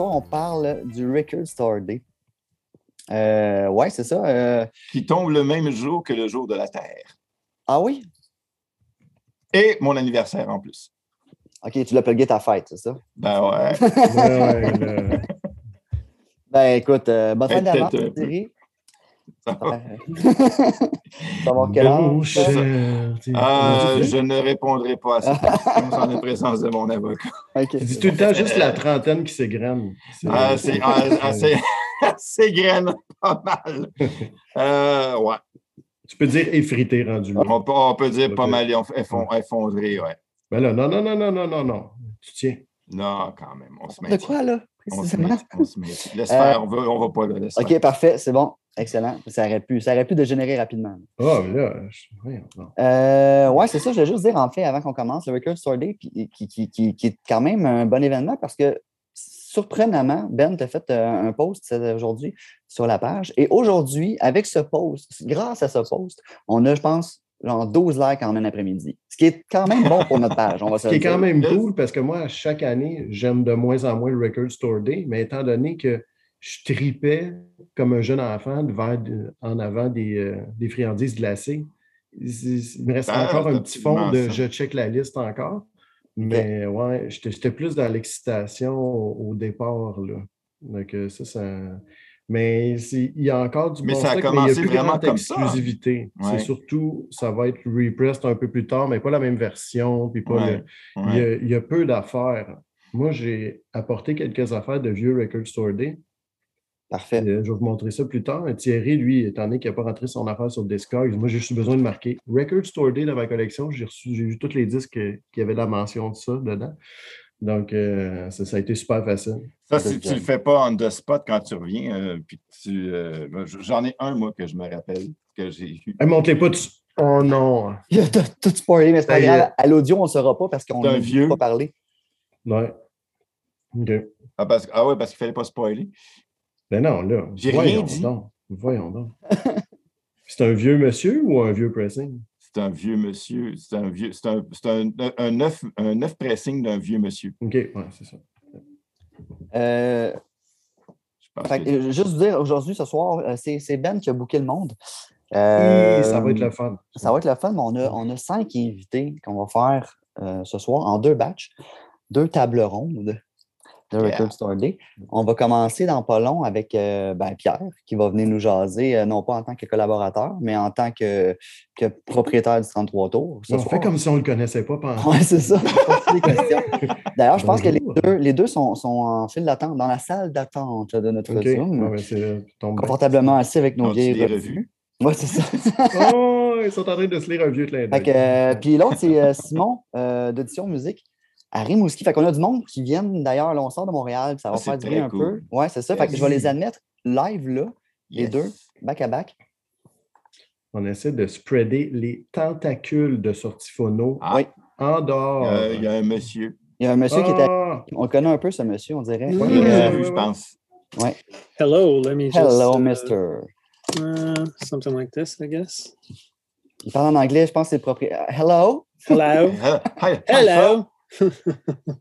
soir, on parle du Record Store Day. Euh, ouais, c'est ça. euh, Qui tombe le même jour que le jour de la Terre. Ah oui? Et mon anniversaire en plus. OK, tu l'as plugué ta fête, c'est ça? Ben ouais. Ouais, ouais, là. Ben écoute, euh, bonne fin d'avance, peu. Thierry. Savoir quel âge? Ah, tu- je ne répondrai pas à cette question sans la présence de mon avocat. Tu dis tout le temps juste la trentaine qui s'égrène. Ah, c'est ah, ah, c'est- c'est graine pas mal. Euh, ouais. Tu peux dire effrité rendu là. On peut, on peut dire pas mal eff- effon- effondré, ouais. Ben là, non, non, non, non, non, non, non. Tu tiens. Non, quand même. On se met. De quoi, là, On se précisément? met. On se met. Laisse Euh, faire, on va, on va pas là. OK, faire. parfait, c'est bon. Excellent. Ça aurait pu, ça aurait pu dégénérer rapidement. Ah, mais là, je... non. Euh, ouais, c'est ça. Je voulais juste dire, en fait, avant qu'on commence, le Record Store Day, qui, qui, qui- qui- qui est quand même un bon événement parce que, surprenamment, Ben t'a fait euh, un post euh, aujourd'hui sur la page. Et aujourd'hui, avec ce post, grâce à ce post, on a, je pense, genre 12 likes en un après-midi. Ce qui est quand même bon pour notre page, on va se Ce qui est quand même cool parce que moi, chaque année, j'aime de moins en moins le Record Store Day, mais étant donné que je tripais comme un jeune enfant devant, en avant des, euh, des friandises glacées, il me reste Ah, encore un petit fond de ça. je check la liste encore. Mais ouais, j'étais j'étais plus dans l'excitation au, au départ. Là. Donc, euh, ça, ça. Mais il y a encore du Mais bon ça a stock, commencé il y a plus vraiment comme exclusivité. Ouais. C'est surtout, ça va être repressed un peu plus tard, mais pas la même version, puis pas Ouais, le- il, y ouais. a, il y a peu d'affaires. Moi, j'ai apporté quelques affaires de vieux Record Store Day. Parfait. Euh, je vais vous montrer ça plus tard. Thierry, lui, étant donné qu'il n'a pas rentré son affaire sur Discogs, moi, j'ai juste besoin de marquer Record Store Day dans ma collection. J'ai reçu, j'ai eu tous les disques qui avaient la mention de ça dedans. Donc, euh, ça, ça a été super facile. Ça, si tu ne le fais pas on the spot quand tu reviens, euh, puis tu. J'en ai un, moi, que je me rappelle, que j'ai eu. Hey, montre-les pas. Tu... Oh non! Il a tout, tout spoilé, mais c'est pas grave. À l'audio, on ne saura pas parce qu'on n'a vieux? pas parlé. Ouais. OK. Ah, parce, ah ouais, parce qu'il ne fallait pas spoiler. Ben non, là. J'ai rien voyons dit. donc. Voyons donc. C'est un vieux monsieur ou un vieux pressing? C'est un vieux monsieur. C'est un vieux. C'est un, c'est un, un, neuf, un neuf pressing d'un vieux monsieur. OK, ouais, c'est ça. Euh, Je pense fait que, euh, juste vous dire, aujourd'hui, ce soir, euh, c'est c'est Ben qui a booké le monde. Euh, ça va être le fun. Ça va être le fun, mais on a, on a cinq invités qu'on va faire euh, ce soir en deux batchs, deux tables rondes de Yeah. Record Store Day. On va commencer dans pas long avec euh, ben, Pierre, qui va venir nous jaser, euh, non pas en tant que collaborateur, mais en tant que, que propriétaire du 33 Tours. On soir. fait comme si on ne le connaissait pas. pendant- Oui, c'est ça. D'ailleurs, je pense que les deux, les deux sont, sont en file d'attente, dans la salle d'attente de notre OK. Zoom, ouais, bien. confortablement assis avec nos vieilles revues. revues? Oui, c'est ça. Oh, ils sont en train de se lire un vieux clin d'œil. euh, puis l'autre, c'est euh, Simon euh, d'Audition Musique à Rimouski. Fait qu'on a du monde qui viennent d'ailleurs, là, on sort de Montréal, ça va Ah, faire du bien très un peu. Ouais, c'est ça. Fait que je vais les admettre live là, les deux, back à back. On essaie de spreader les tentacules de sortifono Ah, Oui. en dehors. euh, Il y a un monsieur. Il y a un monsieur qui était. Ah! On le connaît un peu, ce monsieur, on dirait. Ouais, euh, ouais, ouais, je ouais. pense. Hello, let me just. Hello, uh, mister. uh, something like this, I guess. Il parle en anglais, je pense que c'est le propriétaire. Hello? Hello? Hi, hi,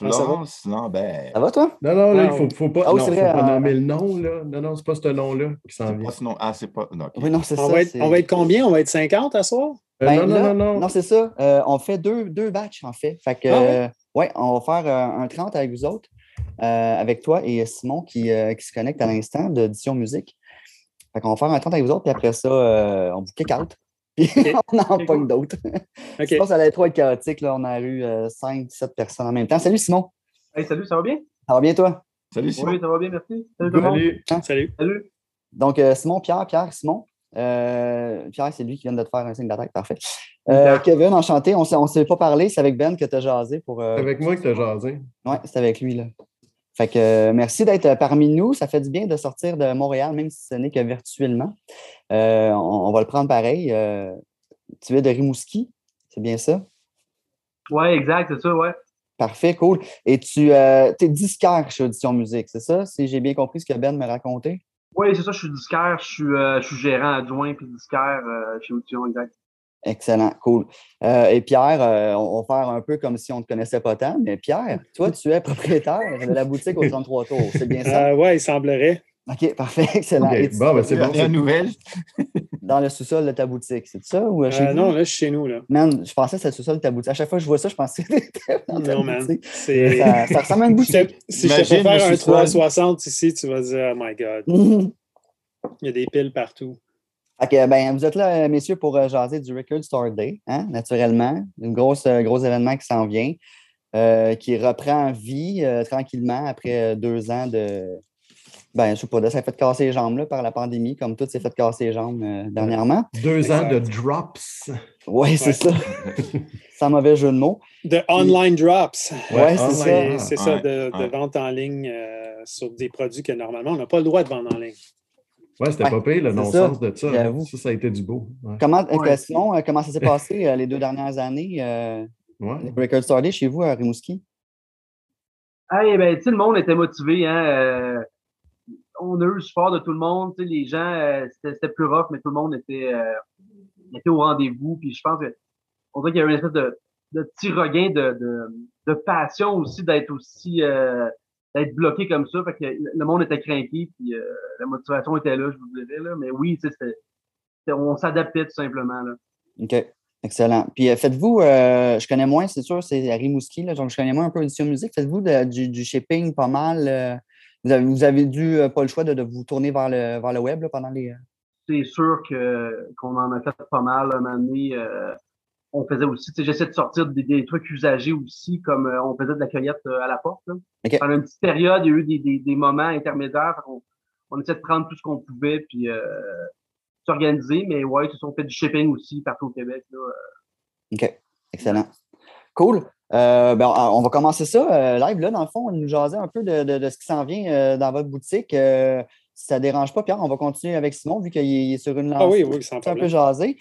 Hello. Florence Lambert. Ça va, toi? Non, non, là, il Ah, faut, faut pas, Ah oui, non, faut vrai, pas euh, nommer le nom. Là. Non, non, c'est pas ce nom-là qui s'en vient. pas ce nom. Ah, c'est pas. non. Oui, non, c'est On ça. va, être, c'est- on va être combien? On va être 50 à soir? Euh, Ben non, non, là- non, non. Non, c'est ça. Euh, on fait deux, deux batchs, en fait. Fait que, Ah ouais? euh, ouais, on va faire euh, un 30 avec vous autres, euh, avec toi et Simon qui, euh, qui se connecte à l'instant d'Audition Musique. Fait qu'on va faire un 30 avec vous autres, puis après ça, euh, on vous kick out. Puis on en Ok, pogne d'autres. Je pense que ça allait être trop être chaotique. Là. On a eu 5, 7 personnes en même temps. Salut Simon. Hey, salut, ça va bien? Ça va bien, toi? Salut, Simon. Oui, ça va bien, merci. Salut tout le monde. Salut. Salut. Salut. Donc, euh, Simon, Pierre, Pierre, Simon. Euh, Pierre, c'est lui qui vient de te faire un signe d'attaque. Parfait. Euh, Kevin, enchanté. On ne s'est pas parlé. C'est avec Ben que tu as jasé pour. euh, C'est avec moi que tu as jasé. Oui, c'est avec lui. Là. Fait que euh, merci d'être euh, parmi nous. Ça fait du bien de sortir de Montréal, même si ce n'est que virtuellement. Euh, on, on va le prendre pareil. Euh, tu es de Rimouski, c'est bien ça? Ouais, exact, c'est ça, ouais. Parfait, cool. Et tu es disquaire chez Audition Musique, c'est ça? Si j'ai bien compris ce que Ben m'a raconté? Oui, c'est ça, je suis disquaire, je suis, je suis gérant adjoint puis disquaire chez Audition, exact. Excellent, cool. Euh, et Pierre, euh, on va faire un peu comme si on ne te connaissait pas tant, mais Pierre, toi, tu es propriétaire de la boutique au 33 Tours, c'est bien ça? Euh, oui, il semblerait. OK, parfait, excellent. Bon, ben, c'est bon. Dernière nouvelle? Dans le sous-sol de ta boutique, c'est ça? Ou chez Euh, vous? non, là, je suis chez nous. Là. Man, je pensais que c'était le sous-sol de ta boutique. À chaque fois que je vois ça, je pensais que c'était dans ta Non, man. boutique. C'est- Ça, ça ressemble à une Si je te- boutique. si je te fais Imagine faire un sous-sol. 360 ici, tu vas dire, oh my God, il y a des piles partout. Fait que, ben, vous êtes là, euh, messieurs, pour euh, jaser du Record Store Day, hein, naturellement. Un gros, euh, gros événement qui s'en vient, euh, qui reprend vie euh, tranquillement après deux ans de. Ben, je sais pas, de s'est fait casser les jambes là, par la pandémie, comme tout s'est fait casser les jambes euh, dernièrement. Deux ans de drops. Oui, c'est ça. Sans mauvais jeu de mots. De online drops. Ouais, c'est ça. C'est ça, de, de vente en ligne euh, sur des produits que normalement, on n'a pas le droit de vendre en ligne. Ouais, c'était Ouais, pas pire, le non-sens de ça. j'avoue. Ça, ça a été du beau. Ouais. Comment, Ouais. sinon, euh, comment ça s'est passé euh, les deux dernières années, euh, Ouais. le Record Store Day chez vous à Rimouski? Hey, ben, tu sais, le monde était motivé, hein. euh, on a eu le support de tout le monde. Tu sais, les gens, euh, c'était c'était plus rough, mais tout le monde était, euh, était au rendez-vous. Puis je pense que on dirait qu'il y a eu une espèce de, de petit regain de, de, de passion aussi d'être aussi euh, d'être bloqué comme ça. Fait que le monde était craqué, puis euh, la motivation était là, je vous dirais. Là. Mais oui, on s'adaptait tout simplement. Là. OK. Excellent. Puis euh, faites-vous, euh, je connais moins, c'est sûr, c'est à Rimouski, là, donc je connais moins un peu l'édition musique. Faites-vous du, du shipping pas mal? vous, avez, vous avez dû pas le choix de, de vous tourner vers le, vers le web là, pendant les. c'est sûr que qu'on en a fait pas mal un moment donné. On faisait aussi, tu sais, j'essaie de sortir des, des trucs usagés aussi, comme euh, on faisait de la cueillette euh, à la porte. Là. Pendant une petite période, il y a eu des, des, des moments intermédiaires. On, on essayait de prendre tout ce qu'on pouvait puis euh, s'organiser, mais ouais, ils se sont fait du shipping aussi partout au Québec. Là. OK. Excellent. Cool. Euh, ben, on on va commencer ça euh, live. Là, dans le fond, on nous jaser un peu de, de- de ce qui s'en vient euh, dans votre boutique. Euh, si ça ne dérange pas, Pierre, on va continuer avec Simon, vu qu'il est sur une lancée. Ah oui, oui, sans un peu jaser.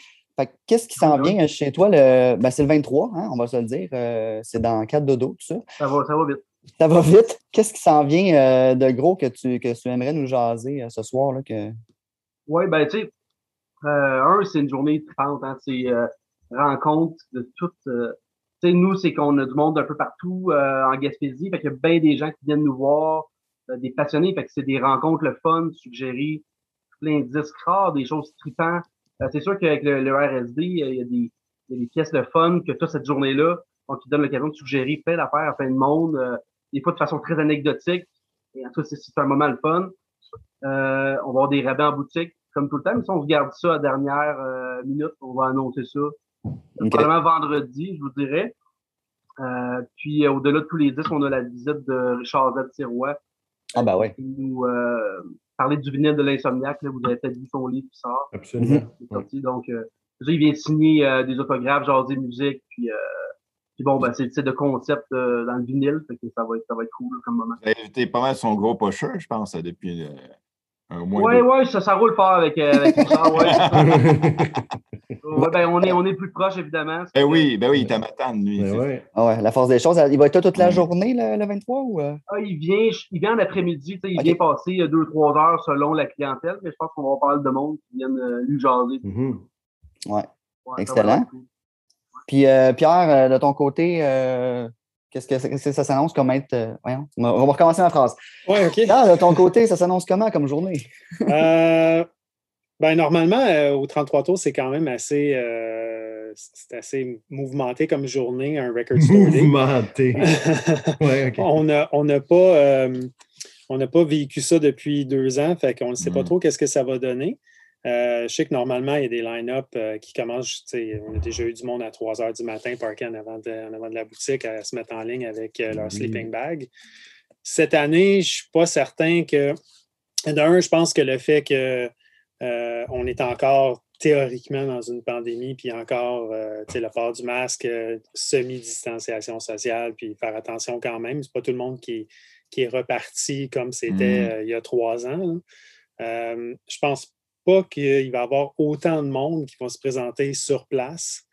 Qu'est-ce qui s'en vient chez toi? Le... Ben, c'est le 23, hein, on va se le dire. Euh, c'est dans 4 dodo, tout ça. Ça va, ça va vite. Ça va vite. Qu'est-ce qui s'en vient euh, de gros que tu, que tu aimerais nous jaser euh, ce soir? Là, que... Oui, ben tu sais, un, c'est une journée tripante, hein, c'est rencontre de toutes. tu sais, nous, c'est qu'on a du monde un peu partout en Gaspésie, fait qu'il y a bien des gens qui viennent nous voir, des passionnés, fait que c'est des rencontres le fun, suggérer plein de disques rares, des choses tripantes. Euh, c'est sûr qu'avec le, le RSD, il y, a des, il y a des pièces de fun que tu as cette journée-là, donc qui donne l'occasion de suggérer plein d'affaires à plein de monde, euh, des fois de façon très anecdotique. Et en tout cas, c'est un moment le fun. Euh, on va avoir des rabais en boutique, comme tout le temps, mais si on regarde ça à la dernière euh, minute, on va annoncer ça. OK. Probablement vendredi, je vous dirais. Euh, puis au-delà de tous les disques, on a la visite de Richard Z. Sirois. Ah, ben ouais. nous euh, parler du vinyle de l'insomniaque. là, Vous avez peut-être vu son livre qui sort. Absolument. qui est sorti. Donc, euh, il vient signer euh, des autographes, genre des musiques. Puis, euh, puis bon, ben, c'est de concept euh, dans le vinyle. Fait que ça va être, ça va être cool comme moment. Invité pas mal son gros pusher, je pense, depuis euh, deux. ouais, ça, ça roule fort avec, euh, avec Richard, ouais. Ouais, ben, on est, on est plus proche, évidemment. Ben oui, ben oui, il est à Matane, lui. Ben ouais. Ah ouais, la force des choses. Il va être là toute la Mm. journée, le, le 23? Ou, euh? Ah, il vient, il vient en après-midi, il vient passer euh, deux, trois heures selon la clientèle, mais je pense qu'on va pas mal de monde qui viennent euh, lui jaser. Mhm. Ouais. Ouais, ça Excellent. Puis euh, Pierre, de ton côté, euh, qu'est-ce que, ça s'annonce comme être. euh, voyons, on va on va recommencer ma phrase. Oui, OK. De ton côté, ça s'annonce comment comme journée? Euh, ben, normalement, euh, au 33 tours, c'est quand même assez, euh, c'est assez mouvementé comme journée, un record store. Mouvementé. Ouais, OK. on n'a on n'a pas, euh, on n'a pas vécu ça depuis deux ans, fait qu'on ne sait pas Mm. trop qu'est-ce que ça va donner. Euh, je sais que normalement, il y a des line-up euh, qui commencent. On a déjà eu du monde à 3 heures du matin, parké en avant de, en avant de la boutique, à se mettre en ligne avec euh, leur Oui. sleeping bag. Cette année, je ne suis pas certain que. D'un, je pense que le fait que euh, on est encore théoriquement dans une pandémie, puis encore le port du masque, semi-distanciation sociale, puis faire attention quand même. C'est pas tout le monde qui, qui est reparti comme c'était Mm. euh, il y a trois ans. là. Euh, je pense pas qu'il va y avoir autant de monde qui vont se présenter sur place.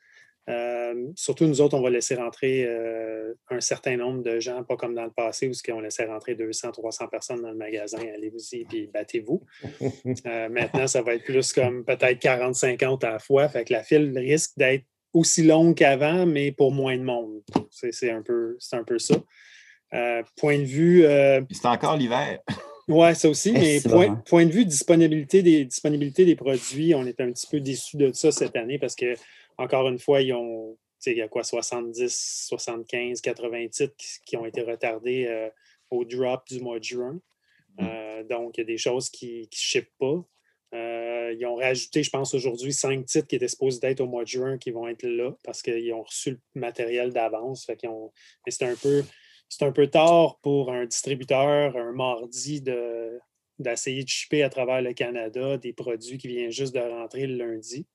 Euh, surtout, nous autres, on va laisser rentrer euh, un certain nombre de gens, pas comme dans le passé où on laissait rentrer 200, 300 personnes dans le magasin. Allez-y, puis battez-vous. Euh, maintenant, ça va être plus comme peut-être 40, 50 à la fois. Fait que la file risque d'être aussi longue qu'avant, mais pour moins de monde. C'est un, peu, un peu ça. Euh, point de vue. Euh, c'est encore l'hiver. Oui, ça aussi, mais point, de vue disponibilité des, disponibilité des produits, on est un petit peu déçus de ça cette année parce que, encore une fois, ils ont, il y a quoi, 70, 75, 80 titres qui, ont été retardés euh, au drop du mois de juin. Mm. donc, il y a des choses qui ne shippent pas. ils ont rajouté, je pense, aujourd'hui, cinq titres qui étaient supposés être au mois de juin qui vont être là parce qu'ils ont reçu le matériel d'avance. Mais c'est un peu c'est un peu tard pour un distributeur un mardi d'essayer de, shipper à travers le Canada des produits qui viennent juste de rentrer le lundi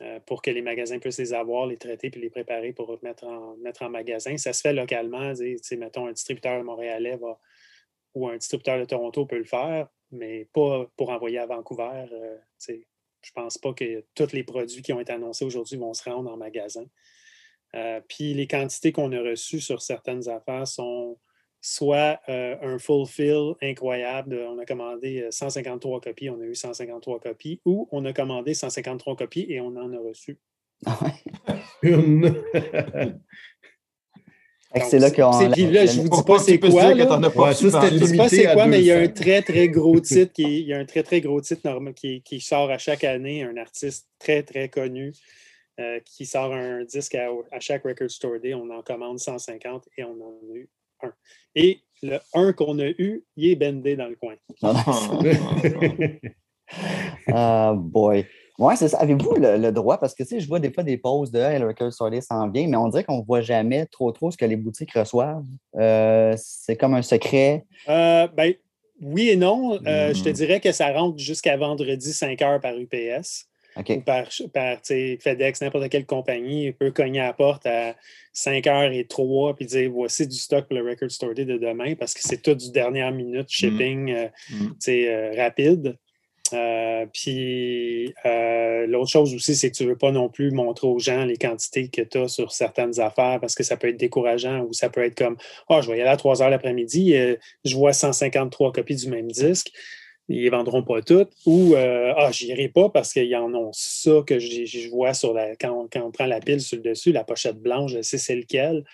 euh, pour que les magasins puissent les avoir, les traiter puis les préparer pour mettre en, mettre en magasin. Ça se fait localement. Mettons, un distributeur montréalais va, ou un distributeur de Toronto peut le faire, mais pas pour envoyer à Vancouver. Euh, je ne pense pas que tous les produits qui ont été annoncés aujourd'hui vont se rendre en magasin. Euh, puis les quantités qu'on a reçues sur certaines affaires sont soit euh, un full fill incroyable, on a commandé 153 euh, copies, on a eu 153 copies, ou on a commandé 153 copies et on en a reçu. Une. c'est là qu'on. je vous dis pas c'est quoi. Là. je vous dis pas c'est quoi, mais il y a un très, très gros titre qui, il y a un très, très gros titre normal, qui, qui sort à chaque année, un artiste très, très connu. Euh, qui sort un disque à, chaque Record Store Day. On en commande 150 et on en a eu un. Et le 1 qu'on a eu, il est bendé dans le coin. Ah boy. Ouais, c'est ça. Avez-vous le, droit? Parce que tu sais, je vois des fois des pauses de hey, le Record Store Day s'en vient, mais on dirait qu'on ne voit jamais trop trop ce que les boutiques reçoivent. Euh, c'est comme un secret. Euh, ben, oui et non. Je te hmm. dirais que ça rentre jusqu'à vendredi 5 heures par UPS par, FedEx, n'importe quelle compagnie, peut cogner à la porte à 5 h et 3 puis dire voici du stock pour le Record Store Day de demain parce que c'est tout du dernière minute mm. shipping euh, mm. euh, rapide. Euh, puis l'autre chose aussi, c'est que tu ne veux pas non plus montrer aux gens les quantités que tu as sur certaines affaires parce que ça peut être décourageant ou ça peut être comme Ah, oh, je vais y aller à 3 heures l'après-midi, je vois 153 copies du même disque ils ne vendront pas toutes, ou euh, Ah, j'irai pas parce qu'ils en ont ça que je, vois sur la. Quand on, prend la pile sur le dessus, la pochette blanche, je sais c'est lequel.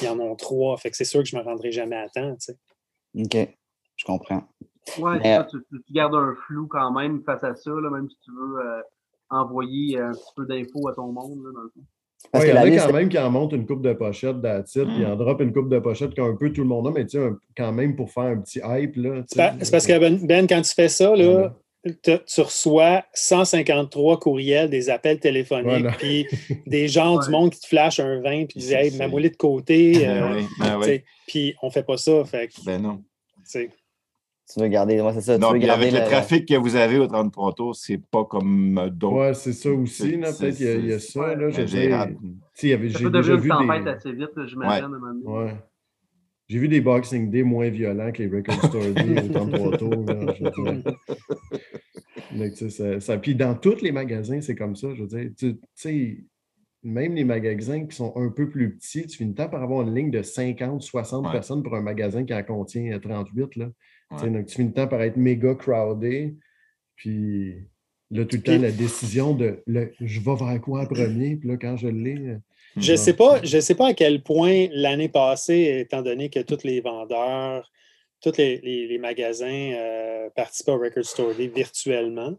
Ils en ont trois. Fait que c'est sûr que je ne me rendrai jamais à temps. OK. Je comprends. Oui, tu, gardes un flou quand même face à ça, même si tu veux euh, envoyer un petit peu d'infos à ton monde, dans le fond il y en a quand même qui en montent une coupe de pochette d'attitude, puis en drop une coupe de pochette qu'un peu tout le monde a, mais tu sais, quand même pour faire un petit hype. C'est parce que Ben, ben, quand tu fais ça, là, tu reçois 153 courriels, des appels téléphoniques, puis des gens du monde qui te flashent un vin, puis disent Hey, ma de côté. Ben euh, ben puis on fait pas ça. Fait ben non. Tu veux garder, moi, c'est ça. Non, avec le, trafic que vous avez au 33 tours, c'est pas comme d'autres. Oui, c'est ça aussi. Peut-être qu'il y, a ça. Là, j'ai ça peut devenir une tempête des... assez vite, j'imagine. Ouais. J'ai vu des Boxing Day moins violents que les Record Store Day au 33 tours. Là, ça, ça, puis dans tous les magasins, c'est comme ça. Je veux dire, tu sais, même les magasins qui sont un peu plus petits, tu finis temps par avoir une ligne de 50, 60 personnes pour un magasin qui en contient 38. Là. Donc, tu finis le temps par être méga crowded. Puis là, tout le temps, la décision de je vais vers quoi en premier. Puis là, quand je l'ai. Euh, je ne sais, pas, je sais pas à quel point l'année passée, étant donné que tous les vendeurs, tous les, magasins euh, participaient au Record Store Day virtuellement.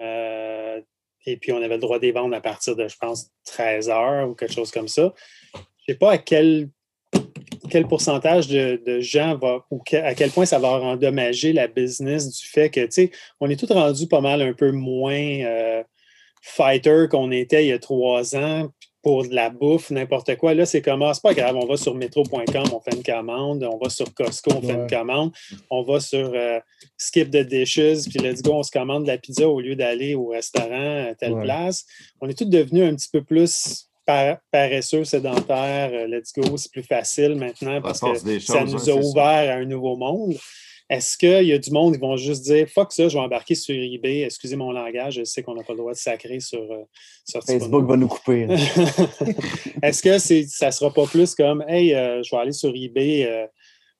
Euh, et puis, on avait le droit des vendre à partir de, je pense, 13 heures ou quelque chose comme ça. Je ne sais pas à quel quel pourcentage de, gens va, ou à quel point ça va endommager la business du fait que, tu sais, on est tous rendus pas mal un peu moins euh, fighter qu'on était il y a trois ans pour de la bouffe, n'importe quoi. Là, c'est comme, ah, c'est pas grave, on va sur metro.com, on fait une commande, on va sur Costco, on fait une commande, on va sur euh, Skip the Dishes, puis let's go, on se commande de la pizza au lieu d'aller au restaurant à telle place. On est tous devenus un petit peu plus paresseux, sédentaire, euh, let's go, c'est plus facile maintenant parce que ça nous a ouvert à un nouveau monde. Est-ce qu'il y a du monde qui vont juste dire fuck ça, je vais embarquer sur eBay, excusez mon langage, je sais qu'on n'a pas le droit de sacrer sur, euh, Facebook va nous couper. Est-ce que c'est, ça sera pas plus comme hey, euh, je vais aller sur eBay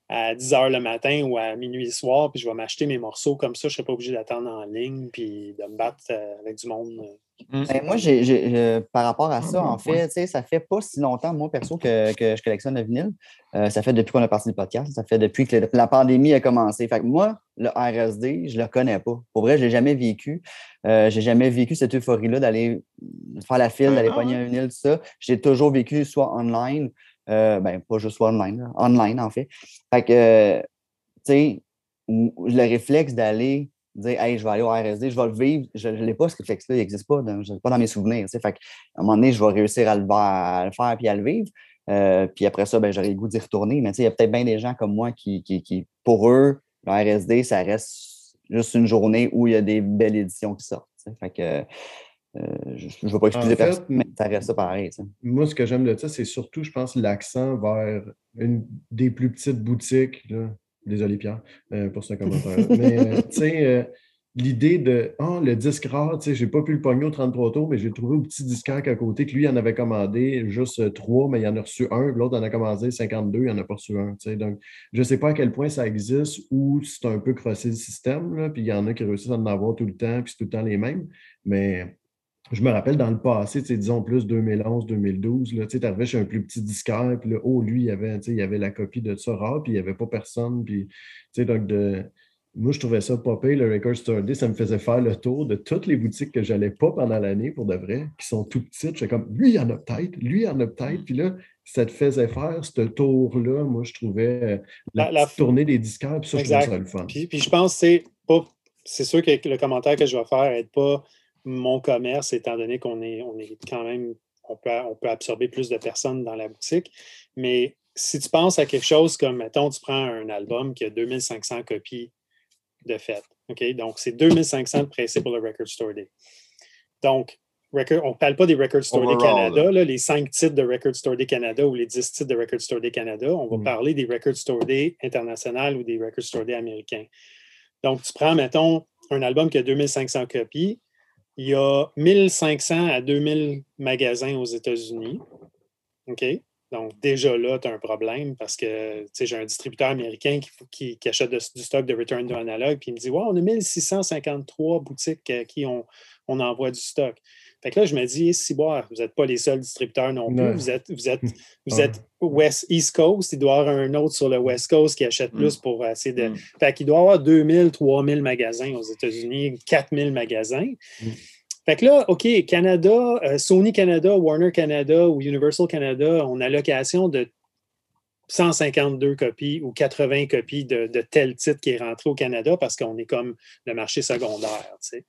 à 10 h le matin ou à minuit le soir, puis je vais m'acheter mes morceaux comme ça, je ne serai pas obligé d'attendre en ligne puis de me battre avec du monde Ben, moi, euh, par rapport à ça, en fait, ça fait pas si longtemps, moi, perso, que, que je collectionne le vinyle. Euh, ça fait depuis qu'on a parti du podcast. Ça fait depuis que la pandémie a commencé. Fait que moi, le RSD, je le connais pas. Pour vrai, je l'ai jamais vécu. Euh, j'ai jamais vécu cette euphorie-là d'aller faire la file, d'aller Ah, pogner un vinyle, tout ça. J'ai toujours vécu soit online, euh, ben, pas juste soit online, là, online, en fait. Fait que, tu sais, le réflexe d'aller dire Hey, je vais aller au RSD, je vais le vivre. Je ne l'ai pas, ce réflexe-là, il n'existe pas, dans, je l'ai pas dans mes souvenirs. Fait à un moment donné, je vais réussir à le, voir- à le faire puis à le vivre. Euh, puis après ça, ben, j'aurai le goût d'y retourner. Mais il y a peut-être bien des gens comme moi qui, qui, qui, pour eux, le RSD, ça reste juste une journée où il y a des belles éditions qui sortent. Fait que euh, je ne veux pas excuser En fait, personne, mais ça reste ça pareil. Moi, ce que j'aime de ça, c'est surtout, je pense, l'accent vers une des plus petites boutiques. Là. Désolé, Pierre, euh, pour ce commentaire. Mais, euh, tu sais, euh, l'idée de Ah, le disque rare, tu sais, j'ai pas pu le pogner au 33 tours, mais j'ai trouvé au petit disquaire à côté que lui, il en avait commandé juste trois, mais il en a reçu un. L'autre en a commandé 52, il en a pas reçu un. tu sais. Donc, je sais pas à quel point ça existe ou c'est un peu crossé le système, là, puis il y en a qui réussissent à en avoir tout le temps, puis c'est tout le temps les mêmes. Mais je me rappelle dans le passé, disons plus 2011, 2012, là, tu arrivais chez un plus petit disquaire, puis là, oh, lui, il y avait, il avait la copie de ça rare, puis il n'y avait pas personne, puis, donc, de, moi, je trouvais ça pire, le Record Store Day, ça me faisait faire le tour de toutes les boutiques que j'allais pas pendant l'année, pour de vrai, qui sont tout petites, j'étais comme, lui, il y en a peut-être, lui, il y en a peut-être, puis là, ça te faisait faire ce tour-là, moi, je trouvais euh, la, La- la- petite tournée des disquaires, puis ça, je trouvais ça le fun. Puis, puis je pense que c'est pas. C'est sûr que le commentaire que je vais faire n'est pas mon commerce, étant donné qu'on est, on est quand même. On peut, on peut absorber plus de personnes dans la boutique. Mais si tu penses à quelque chose comme, mettons, tu prends un album qui a 2500 copies de fait. OK? Donc, c'est 2500 de pressés pour le Record Store Day. Donc, record- on ne parle pas des Record Store Day Canada, là, les 5 titres de Record Store Day Canada ou les 10 titres de Record Store Day Canada. On va Mm. parler des Record Store Day international ou des Record Store Day américains. Donc, tu prends, mettons, un album qui a 2500 copies. Il y a 1500 à 2000 magasins aux États-Unis. OK? Donc, déjà là, tu as un problème parce que j'ai un distributeur américain qui, achète du stock de Return to Analog, puis il me dit Ouais, on a 1653 boutiques à qui on envoie du stock. Fait que là, je me dis, si boire, vous n'êtes pas les seuls distributeurs non plus. Vous êtes, vous êtes, vous Ouais. êtes West, East Coast. Il doit y avoir un autre sur le West Coast qui achète Mm. plus pour essayer de. Mm. Fait qu'il doit y avoir 2000, 3000 magasins aux États-Unis, 4000 magasins. Mm. Fait que là, OK, Canada, euh, Sony Canada, Warner Canada ou Universal Canada ont allocation de 152 copies ou 80 copies de, de tel titre qui est rentré au Canada parce qu'on est comme le marché secondaire. tu sais.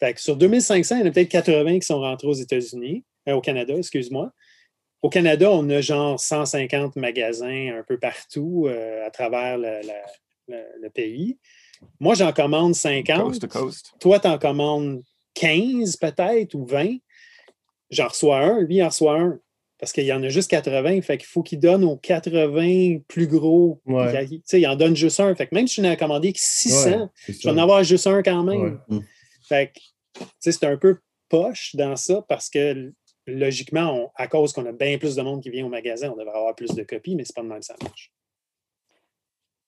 Fait que sur 2500, il y en a peut-être 80 qui sont rentrés aux États-Unis, euh, au Canada, excuse-moi. Au Canada, on a genre 150 magasins un peu partout euh, à travers le, le- le- le pays. Moi, j'en commande 50. Coast to coast. Toi, tu en commandes 15 peut-être ou 20. J'en reçois un, lui, il en reçoit un. Parce qu'il y en a juste 80. Fait qu'il faut qu'il donne aux 80 plus gros. Ouais. Sais, il en donne juste un. Fait que même si je n'en ai commandé que 600, Ouais, je vais en avoir juste un quand même. Ouais. Fait que, tu sais, c'est un peu poche dans ça parce que logiquement, on- à cause qu'on a bien plus de monde qui vient au magasin, on devrait avoir plus de copies, mais c'est pas de même que ça marche.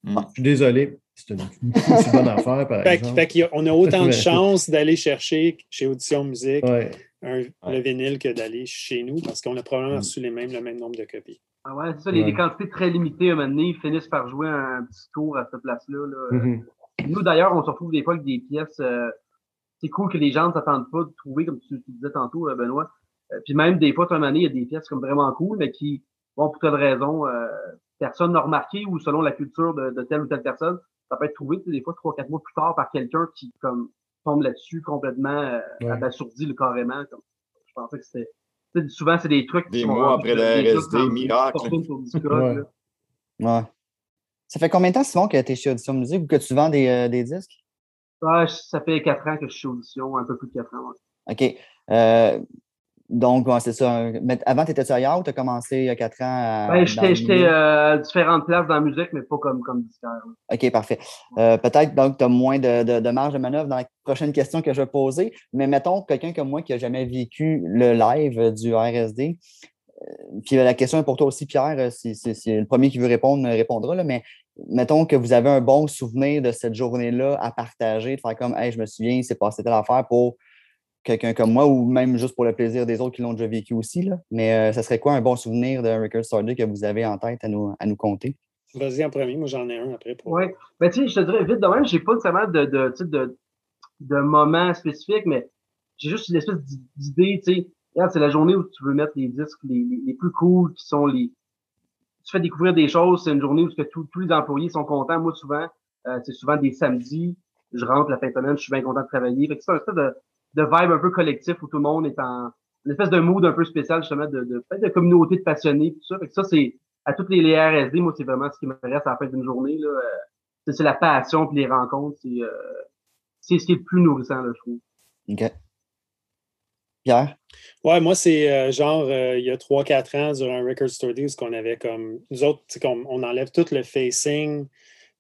Je suis désolé, c'est une, une bonne affaire, par Fait, exemple. fait on a autant de chances d'aller chercher chez Audition Musique Ouais. un- le vinyle que d'aller chez nous parce qu'on a probablement Mm. reçu les mêmes, le même nombre de copies. Ah ouais, c'est ça, les, Ouais. les quantités très limitées, à un moment donné, ils finissent par jouer un petit tour à cette place-là. là. Mhm. Nous, d'ailleurs, on se retrouve des fois avec des pièces. euh, c'est cool que les gens ne s'attendent pas de trouver, comme tu, tu disais tantôt, euh, Benoît. Euh, puis même des fois, à un moment donné, il y a des pièces comme vraiment cool, mais qui, bon, pour telle raison, euh, personne n'a remarqué ou selon la culture de, de telle ou telle personne, ça peut être trouvé tu sais, des fois trois, quatre mois plus tard par quelqu'un qui comme tombe là-dessus complètement euh, Ouais. abasourdi le carrément. Comme, je pensais que c'était. tu sais, Souvent, c'est des trucs Des qui sont mois rendus- après le RSD, miracle. Ouais. Ouais. Ça fait combien de temps, Simon, que tu es chez Audition Musique ou que tu vends des, euh, des disques? Ça fait quatre ans que je suis audition, un peu plus de quatre ans. ouais. OK. Euh, donc, ouais, c'est ça. Mais avant, tu étais ailleurs ou tu as commencé il y a quatre ans à. Ben, j'étais milieu? euh, à différentes places dans la musique, mais pas comme, comme disquaire. OK, parfait. Euh, Peut-être donc tu as moins de, de- de marge de manœuvre dans la prochaine question que je vais poser, mais mettons quelqu'un comme moi qui n'a jamais vécu le live du RSD. Puis la question est pour toi aussi, Pierre, si, si- si le premier qui veut répondre répondra, là, mais mettons que vous avez un bon souvenir de cette journée-là à partager, de faire comme Hey, je me souviens, il s'est passé telle affaire pour quelqu'un comme moi ou même juste pour le plaisir des autres qui l'ont déjà vécu aussi. Là. Mais euh, ça serait quoi un bon souvenir d'un Record Store Day que vous avez en tête à nous, à nous compter? Vas-y en premier, moi j'en ai un après. Pour... Oui, ben, tu sais, je te dirais vite de même, j'ai pas nécessairement de, de, de, de moment spécifique, mais j'ai juste une espèce d'idée, tu sais. Regarde, c'est la journée où tu veux mettre les disques les, les, plus cool, qui sont les. Tu fais découvrir des choses, c'est une journée où que tous les employés sont contents. Moi, souvent, euh, c'est souvent des samedis. Je rentre la fin de semaine, je suis bien content de travailler. C'est un espèce de, de vibe un peu collectif où tout le monde est en. Une espèce de mood un peu spécial, justement, de, de, de communauté de passionnés, tout ça. Fait que ça, c'est. À toutes les, les RSD, moi, c'est vraiment ce qui m'intéresse à la fin d'une journée. Là. Euh, c'est la passion puis les rencontres. C'est euh, c'est ce qui est le plus nourrissant, là, je trouve. Pierre? Ouais, moi, c'est euh, genre, euh, il y a 3-4 ans, durant un Record Store Day, qu'on avait comme. Nous autres, on, on enlève tout le facing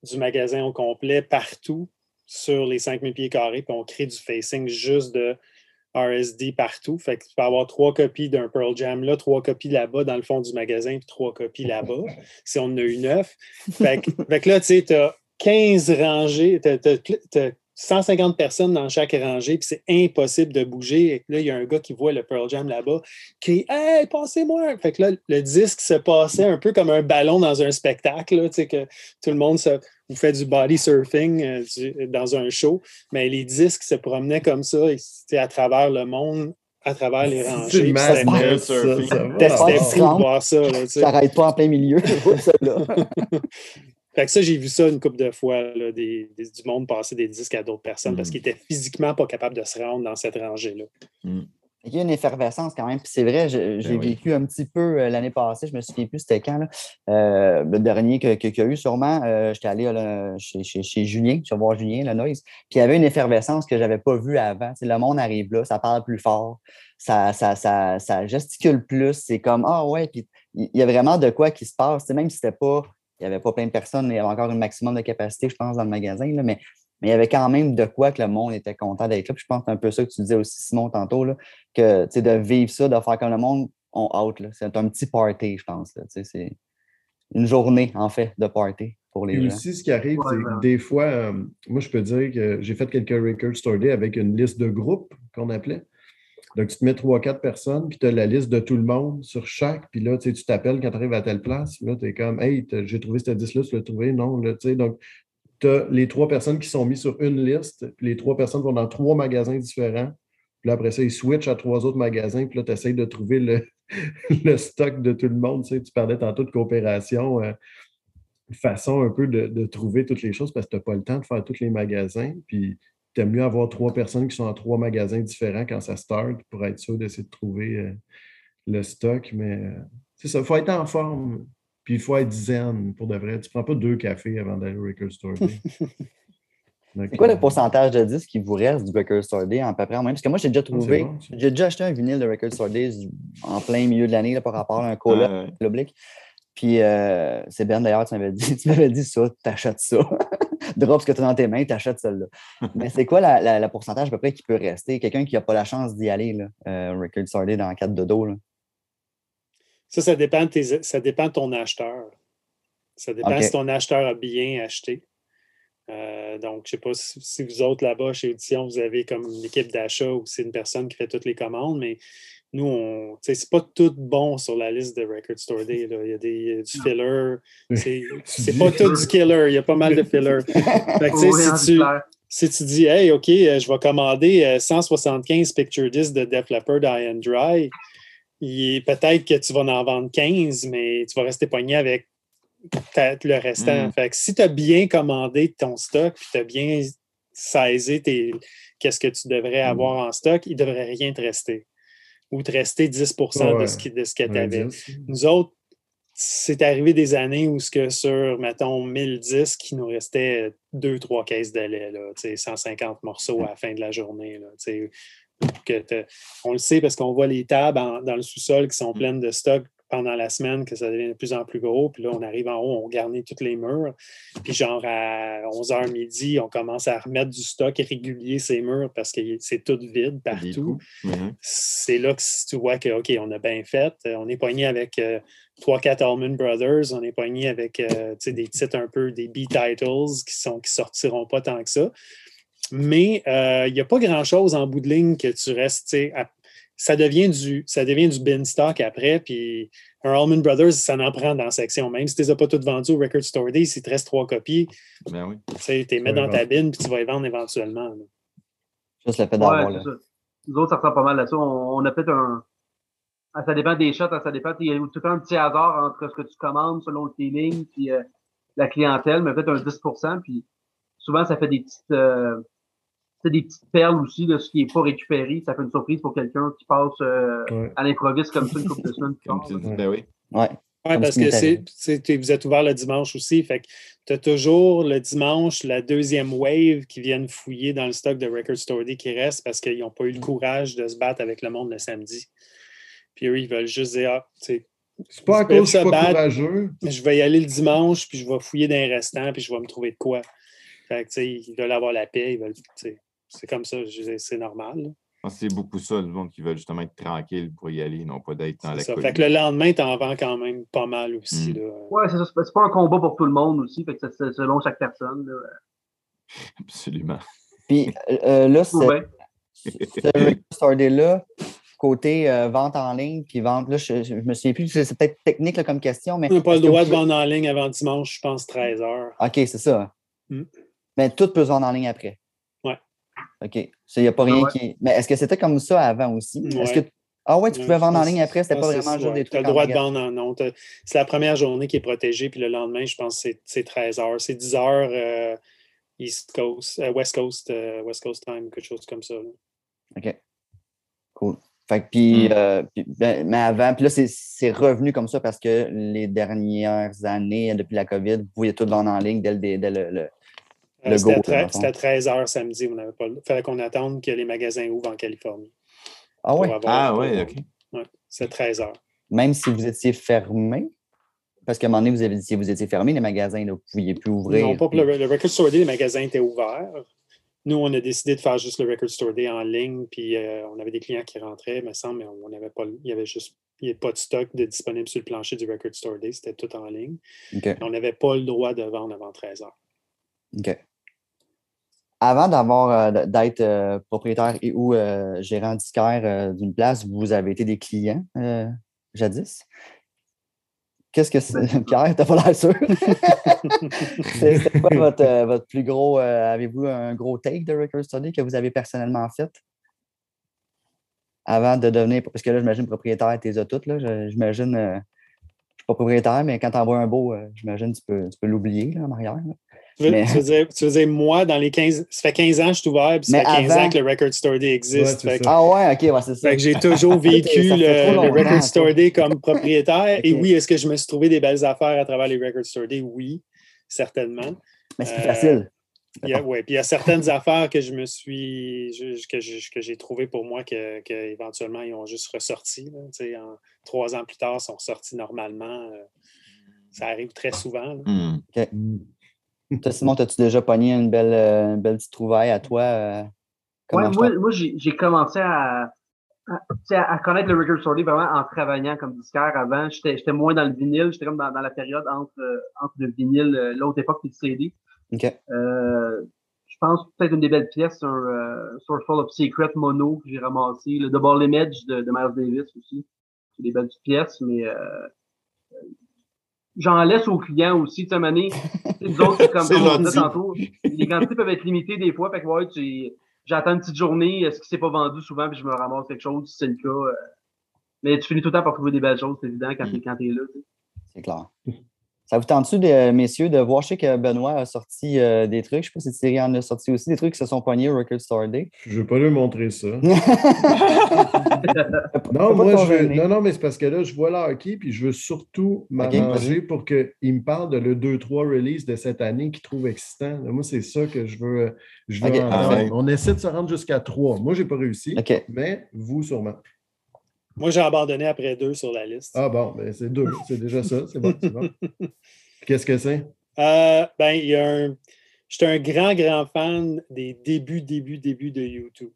du magasin au complet partout sur les 5000 pieds carrés, puis on crée du facing juste de RSD partout. Fait que tu peux avoir trois copies d'un Pearl Jam là, trois copies là-bas dans le fond du magasin, puis trois copies là-bas, si on en a eu neuf. Fait que, fait que là, tu sais, tu as 15 rangées, tu as, 150 personnes dans chaque rangée, puis c'est impossible de bouger. Et là, il y a un gars qui voit le Pearl Jam là-bas, qui Hey, passez-moi! Fait que là, le disque se passait un peu comme un ballon dans un spectacle, tu sais, que tout le monde se, vous fait du body surfing euh, dans un show, mais les disques se promenaient comme ça, à travers le monde à travers les rangées. C'était fou de voir ça. Ça n'arrête pas en plein milieu. ça, Fait que ça, j'ai vu ça une couple de fois, là, des, du monde passer des disques à d'autres personnes parce mm. qu'ils étaient physiquement pas capables de se rendre dans cette rangée-là. Mm. Il y a une effervescence quand même. Puis c'est vrai, j'ai ben vécu un petit peu euh, l'année passée, je me souviens plus c'était quand. Là. Euh, le dernier qu'il y a eu sûrement, euh, j'étais allé chez, chez, chez, Julien, tu vas voir Julien, le Noise. Puis il y avait une effervescence que je n'avais pas vue avant. le monde arrive là, ça parle plus fort, ça, ça, ça, ça gesticule plus. C'est comme Ah ouais, puis il y a vraiment de quoi qui se passe. même si c'était pas il n'y avait pas plein de personnes, il y avait encore un maximum de capacité, je pense, dans le magasin, là, mais, mais il y avait quand même de quoi que le monde était content d'être là. Puis je pense que c'est un peu ça que tu disais aussi, Simon, tantôt, là, que de vivre ça, de faire comme le monde, on out. C'est un petit party, je pense. C'est une journée, en fait, de party pour les gens. aussi, ce qui arrive, c'est que des fois, euh, moi, je peux dire que j'ai fait quelques Record Store Day avec une liste de groupes qu'on appelait. Donc, tu te mets trois, quatre personnes, puis tu as la liste de tout le monde sur chaque, puis là, tu t'appelles quand tu arrives à telle place, là, tu es comme, hey, j'ai trouvé cette liste-là, tu l'as trouvé, non, là, tu sais. Donc, tu as les trois personnes qui sont mises sur une liste, puis les trois personnes vont dans trois magasins différents. Puis là, après ça, ils switchent à trois autres magasins, puis là, tu essaies de trouver le, le, stock de tout le monde. Tu, sais, tu parlais tantôt de coopération, euh, façon un peu de, de, trouver toutes les choses parce que tu n'as pas le temps de faire tous les magasins. Puis t'aimes mieux avoir trois personnes qui sont en trois magasins différents quand ça start pour être sûr d'essayer de trouver euh, le stock. Mais euh, c'est ça, il faut être en forme. Puis il faut être zen pour de vrai. Tu ne prends pas deux cafés avant d'aller au Record Store Day. C'est quoi le pourcentage de disques qui vous reste du Record Store Day en peu près en même? Parce que moi, j'ai déjà ah, trouvé, j'ai déjà acheté un vinyle de Record Store Day en plein milieu de l'année par rapport à un cola public. Puis euh, c'est Ben d'ailleurs, tu m'avais dit, tu m'avais dit ça, t'achètes ça. Drop ce que tu as dans tes mains, t'achètes celle-là. Mais c'est quoi la, la, pourcentage à peu près qui peut rester? Quelqu'un qui n'a pas la chance d'y aller, là, euh, Record Sorted dans 4 de dos. Là. Ça, ça dépend, de ça dépend de ton acheteur. Ça dépend si ton acheteur a bien acheté. Euh, donc, je ne sais pas si, vous autres là-bas chez Audition, vous avez comme une équipe d'achat ou c'est une personne qui fait toutes les commandes, mais nous, on, c'est pas tout bon sur la liste de Record Store Day. Là. Il y a des, du filler. C'est pas tout du killer. Il y a pas mal de filler. si, tu, si tu dis, hey, OK, euh, je vais commander 175 euh, picture discs de Def Leppard High and Dry, peut-être que tu vas en vendre 15, mais tu vas rester pogné avec le restant. Mm. Fait que si tu as bien commandé ton stock, puis tu as bien saisi qu'est-ce que tu devrais mm. avoir en stock, il ne devrait rien te rester ou te rester 10 de ce, qui, de ce que tu avais. Nous autres, c'est arrivé des années où ce que sur, mettons, 1000 disques, il nous restait 2-3 caisses de lait, là, 150 morceaux à la fin de la journée. Là, que on le sait parce qu'on voit les tables dans le sous-sol qui sont mm. pleines de stock pendant la semaine que ça devient de plus en plus gros. Puis là, on arrive en haut, on garnit tous les murs. Puis genre à 11h midi, on commence à remettre du stock régulier ces murs parce que c'est tout vide partout. Mm-hmm. C'est là que tu vois que, OK, on a bien fait. On est poigné avec euh, trois, 4 Allman Brothers. On est poigné avec euh, des titres un peu, des B-titles qui ne qui sortiront pas tant que ça. mais il n'y a pas grand-chose en bout de ligne que tu restes, à, ça devient du, ça devient du bin stock après. Puis un Allman Brothers, ça en prend dans la section. Même si tu ne les as pas toutes vendues au Record Store Day, s'il te reste trois copies, ben oui. tu les mets dans ta bin puis tu vas les vendre éventuellement. Juste le fait d'avoir là. Nous autres, ça ressemble pas mal à ça. On, a fait un. Ah, ça dépend des shots, ça dépend. Il y a tout le temps un petit hasard entre ce que tu commandes selon le feeling puis euh, la clientèle, mais fait un 10 puis souvent, ça fait des petites. Euh, des petites perles aussi, de ce qui n'est pas récupéré. Ça fait une surprise pour quelqu'un qui passe euh, à l'improviste comme ça une couple de semaines. Ben oui. Ouais. Oui, parce que c'est, vous êtes ouvert le dimanche aussi. Fait que tu as toujours le dimanche la deuxième wave qui viennent fouiller dans le stock de Record Store Day qui reste parce qu'ils n'ont pas eu le courage de se battre avec le monde le samedi. Puis eux, ils veulent juste dire Ah, c'est pas à cause que je courageux. Vais y aller le dimanche, puis je vais fouiller dans les restants, puis je vais me trouver de quoi. Fait que, ils veulent avoir la paix, ils veulent. C'est comme ça, c'est normal. C'est beaucoup ça, le monde qui veut justement être tranquille pour y aller, non pas d'être dans la ça. Fait que le lendemain, tu en vends quand même pas mal aussi. Mm. Oui, c'est ça. C'est pas un combat pour tout le monde aussi. Fait que c'est selon chaque personne. Absolument. Puis euh, euh, là, c'est ce là côté euh, vente en ligne, puis vente, là, je, me souviens plus, c'est peut-être technique comme question, mais. On n'a pas le droit de vendre en ligne avant dimanche, je pense, 13 heures. OK, c'est ça. Mm. Mais tout peut se vendre en ligne après. OK. Il n'y a pas rien qui. Mais est-ce que c'était comme ça avant aussi? Que... Ah ouais, tu pouvais vendre en ligne après, c'était pas vraiment juste des trucs. Tu as le droit de vendre en non. C'est la première journée qui est protégée, puis le lendemain, je pense que c'est 13 heures. C'est 10 heures euh, East Coast, euh, West Coast, euh, West Coast Time, quelque chose comme ça. OK. Cool. Fait que, puis, hmm. ben, mais avant, puis là, c'est revenu comme ça parce que les dernières années, depuis la COVID, vous pouviez tout vendre en ligne dès le, c'était à 13 h samedi. Il fallait qu'on attende que les magasins ouvrent en Californie. Ah oui? Ah oui, OK. Ouais, c'est 13 h Même si vous étiez fermé? Parce qu'à un moment donné, vous avez dit que vous étiez fermé, les magasins, vous ne pouviez plus ouvrir. Non, pas pour le, Record Store Day, les magasins étaient ouverts. Nous, on a décidé de faire juste le Record Store Day en ligne, puis euh, on avait des clients qui rentraient, me semble, mais on n'avait pas, il y avait juste il n'y avait pas de stock de disponible sur le plancher du Record Store Day, c'était tout en ligne. On n'avait pas le droit de vendre avant 13 heures. OK avant d'avoir euh, d'être euh, propriétaire et ou euh, gérant disquaire d'une place, vous avez été des clients jadis? Qu'est-ce que c'est? Ben, Pierre, t'as pas l'air sûr? c'est quoi votre, plus gros. Avez-vous un gros take de Record Study que vous avez personnellement fait? Avant de devenir. Parce que là, j'imagine propriétaire, t'es toutes, là. J'imagine. je ne suis pas propriétaire, mais quand tu envoies un beau, j'imagine tu peux, tu peux l'oublier en arrière. Tu veux, dire, moi, dans les 15. Ça fait 15 ans que je suis ouvert, puis ça fait 15 ans que le Record Store Day existe. ah ouais, ok, ouais, c'est ça. Fait que j'ai toujours vécu le, Record Store Day comme propriétaire. Et oui, est-ce que je me suis trouvé des belles affaires à travers les Record Store Day? Oui, certainement. Mais c'est plus facile. Oui, puis il y a certaines affaires que je me suis que j'ai trouvées pour moi que, éventuellement ils ont juste ressorti. en, trois ans plus tard, ils sont sortis normalement. Euh, ça arrive très souvent. Toi, Simon, as-tu déjà pogné une belle, euh, une belle petite trouvaille à toi? Euh, ouais, moi, moi j'ai commencé à, à, connaître le Record Store vraiment en travaillant comme disquaire. Avant, j'étais moins dans le vinyle. J'étais comme dans, dans, la période entre, euh, entre le vinyle, l'autre époque et le CD. je pense peut-être une des belles pièces, un euh, Full of Secret mono que j'ai ramassé. Le Double Image de, de Miles Davis aussi. C'est des belles pièces, mais j'en laisse aux clients aussi. Tu sais, nous autres, c'est comme, on disait tantôt, les quantités peuvent être limitées des fois. Fait que, ouais, tu, j'attends une petite journée, est-ce que c'est pas vendu souvent, puis je me ramasse quelque chose, si c'est le cas. Euh. mais tu finis tout le temps par trouver des belles choses, c'est évident, quand, mm. quand t'es là. C'est clair. Ça vous tente-tu, de, messieurs, de voir, je sais que Benoît a sorti euh, des trucs, je ne sais pas si Thierry en a sorti aussi, des trucs qui se sont poignés au Record Store Day. Je ne vais pas lui montrer ça. non, moi, je veux... non, non, mais c'est parce que là, je vois le hockey, puis je veux surtout m'arranger pour qu'il me parle de le 2-3 release de cette année qu'il trouve excitant. moi, c'est ça que je veux, je veux ah On essaie de se rendre jusqu'à 3. Moi, je n'ai pas réussi, mais vous, sûrement. Moi, j'ai abandonné après deux sur la liste. Ah bon, ben c'est deux, c'est déjà ça, c'est bon, c'est bon. Qu'est-ce que c'est? Euh, ben, il y a un. J'étais un grand, grand fan des débuts, débuts, débuts de YouTube.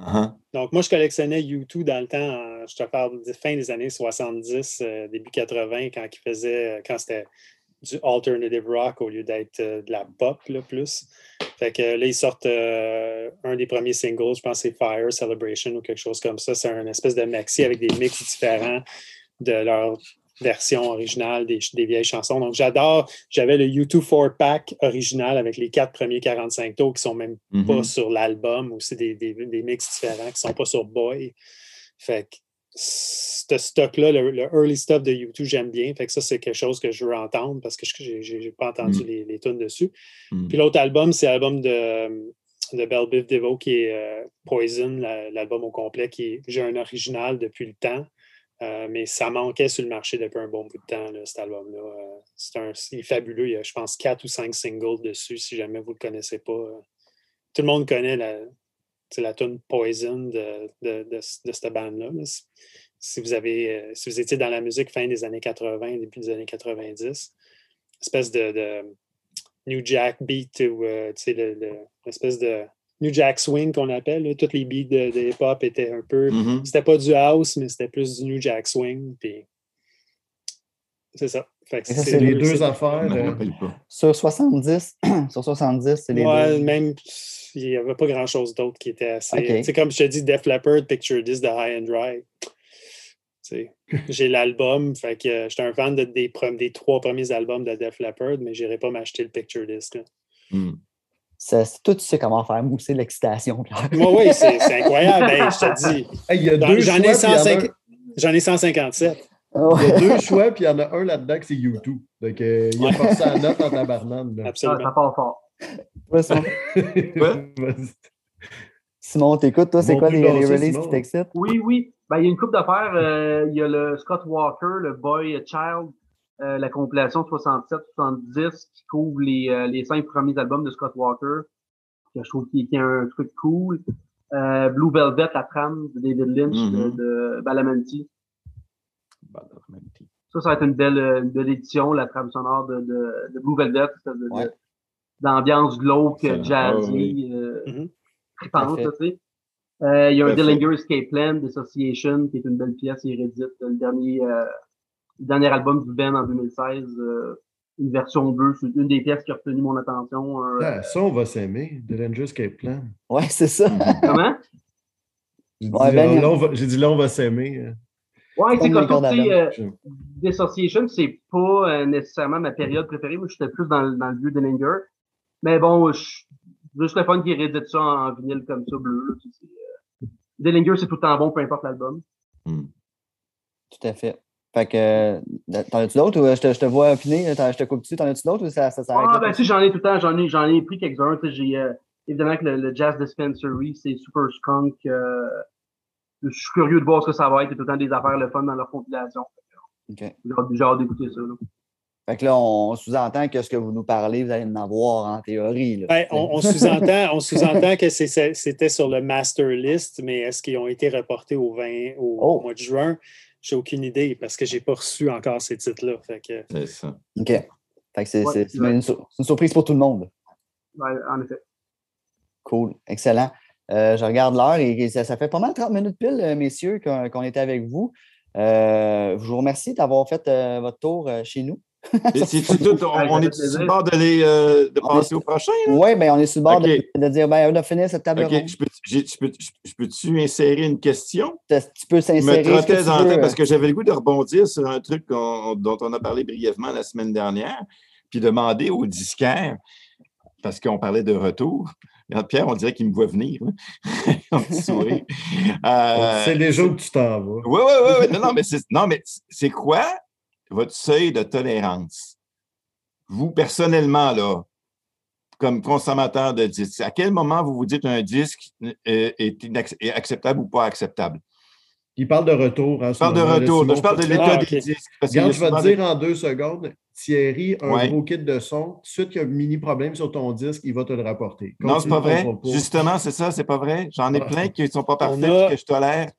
Uh-huh. Donc, moi, je collectionnais YouTube dans le temps, je te parle de fin des années 70, euh, début 80, quand il faisait, quand c'était du alternative rock au lieu d'être euh, de la pop là, plus. Fait que là, ils sortent euh, un des premiers singles, je pense que c'est Fire Celebration ou quelque chose comme ça. C'est un espèce de maxi avec des mix différents de leur version originale des, des vieilles chansons. Donc, j'adore. J'avais le U2 4-pack original avec les quatre premiers 45 tours qui sont même pas sur l'album ou c'est des, des, des mix différents qui sont pas sur Boy. Fait que ce stock-là, le, le early stuff de U2, j'aime bien. Fait que ça, c'est quelque chose que je veux entendre parce que je n'ai pas entendu Mm. les, les tunes dessus. Mm. Puis l'autre album, c'est l'album de, de Belle Biv DeVoe qui est euh, Poison, la- l'album au complet, qui j'ai un original depuis le temps. Euh, mais ça manquait sur le marché depuis un bon bout de temps, là, cet album-là. Euh, c'est un, il est fabuleux. Il y a, je pense, quatre ou cinq singles dessus, si jamais vous ne le connaissez pas. Tout le monde connaît la, c'est la tune Poison de, de, de, de cette bande-là. là. Si, vous avez, euh, si vous étiez dans la musique fin des années 80, début des années 90, espèce de, de New Jack beat ou euh, le- le- l'espèce de New Jack swing qu'on appelle. là. Toutes les beats de, de hip-hop étaient un peu. Mhm. C'était pas du house, mais c'était plus du New Jack swing. Puis c'est ça. C'est c'est les deux- c'est- affaires. Euh. Sur 70, sur 70, c'est les Ouais, deux. même il n'y avait pas grand-chose d'autre qui était assez. Sais, comme je te dis, Def Leppard, Picture This de High and Dry. Tu sais, J'ai l'album, fait que euh, j'étais un fan de- des, trois premiers albums de Def Leppard, mais je n'irai pas m'acheter le Picture Disc. là. Mm. Ça, c'est- toi, tu sais comment faire mousser l'excitation. Oui, oui, c'est c'est incroyable. Hey, je te dis. hey, J'en ai, puis il y en a 105 un- j'en ai 157. Il y a deux choix, puis il y en a un là-dedans que c'est YouTube. Donc, euh, il a forcé la note en tabarnane. là. Absolument. ça part fort. Ouais, Simon, Vas-y. Simon, t'écoutes, toi, c'est quoi les, releases Simon. qui t'excitent? Oui, oui. Ben, il y a une coupe d'affaires. Euh, il y a le Scott Walker, le Boy Child, euh, la compilation 67-70 qui couvre les, euh, les cinq premiers albums de Scott Walker. Que je trouve qu'il y a un truc cool. Euh, Blue Velvet, la trame de David Lynch Mhm. de, de Balamanti. Ça, ça va être une belle, euh, une belle édition, la trame sonore de, de, de Blue Velvet, Ouais. d'ambiance glauque, jazzy, euh, Mhm. tu sais. Euh, il y a un. Dillinger Escape Plan d'Association, qui est une belle pièce inédite. Le dernier, euh, le dernier album du Ben en 2016, euh, une version bleue, c'est une des pièces qui a retenu mon attention. euh, Ah, ça, on va s'aimer. Ranger Escape Plan. Ouais, c'est ça. comment? J'ai dit, Ouais, ben, là, là, on va- j'ai dit là, on va s'aimer. Ouais, c'est Comme ça, à tu sais, euh, Dissociation, c'est pas euh, nécessairement ma période préférée. Moi, j'étais plus dans, le- dans le vieux Dillinger. Mais bon, je, juste le fun qui réédite ça en vinyle comme ça, bleu. Euh, Dillinger, c'est tout le temps bon, peu importe l'album. Mm. Tout à fait. Fait que, euh, t'en as-tu d'autres ou je te, je te vois t'en- je te coupe dessus, t'en as-tu d'autres ou ça, ça s'arrête Ah, ben, si, j'en ai tout le temps, j'en ai, j'en ai pris quelques-uns. J'ai, euh, évidemment que le, le Jazz Dispensary, c'est Super Skunk. euh, je suis curieux de voir ce que ça va être. Il y a tout le temps des affaires le fun dans leur compilation. OK. J'ai hâte- d'écouter ça. Là. Fait que là, on sous-entend que ce que vous nous parlez, vous allez en avoir en théorie. Là, Ben, on, on sous-entend, on sous-entend que c'était sur le master list, mais est-ce qu'ils ont été reportés au, 20, au Oh. mois de juin? J'ai aucune idée parce que j'ai pas reçu encore ces titres-là. Fait que, C'est ça. OK. Fait que c'est Ouais, une, une surprise pour tout le monde. Ouais, en effet. Cool. Excellent. Euh, je regarde l'heure et et ça, ça fait pas mal 30 minutes pile, euh, messieurs, qu'on était avec vous. Euh, je vous remercie d'avoir fait euh, votre tour chez nous. Et tout, on, est sur le bord de On passer au prochain? Oui, bien, on est sur le bord de- de, dire ben, on a fini cette table OK, ronde. je peux- je peux- je peux-tu insérer une question? Tu peux Je me s'insérer. ce que trottais veux. tête parce que j'avais le goût de rebondir sur un truc dont on a parlé brièvement la semaine dernière, puis demander aux disquaires, parce qu'on parlait de retour. Regarde, Pierre, on dirait qu'il me voit venir. là. Un petit sourire. Euh, C'est déjà où tu t'en vas. Oui, oui, oui. Non, non, mais c'est, non, mais c'est quoi votre seuil de tolérance? Vous, personnellement, là, comme consommateur de disques, à quel moment vous vous dites un disque euh, est, acceptable ou pas acceptable? Il parle de retour. hein, Je parle de retour, là, je parle de l'état Ah, des ok. disques. Parce Regarde, je vais te des- dire en deux secondes, Thierry, un Ouais. gros kit de son, tout de suite qu'il y a un mini problème sur ton disque, il va te le rapporter. Non, c'est pas vrai. propos. Justement, c'est ça, c'est pas vrai. J'en ai Ah. plein qui ne sont pas parfaits a- et que je tolère.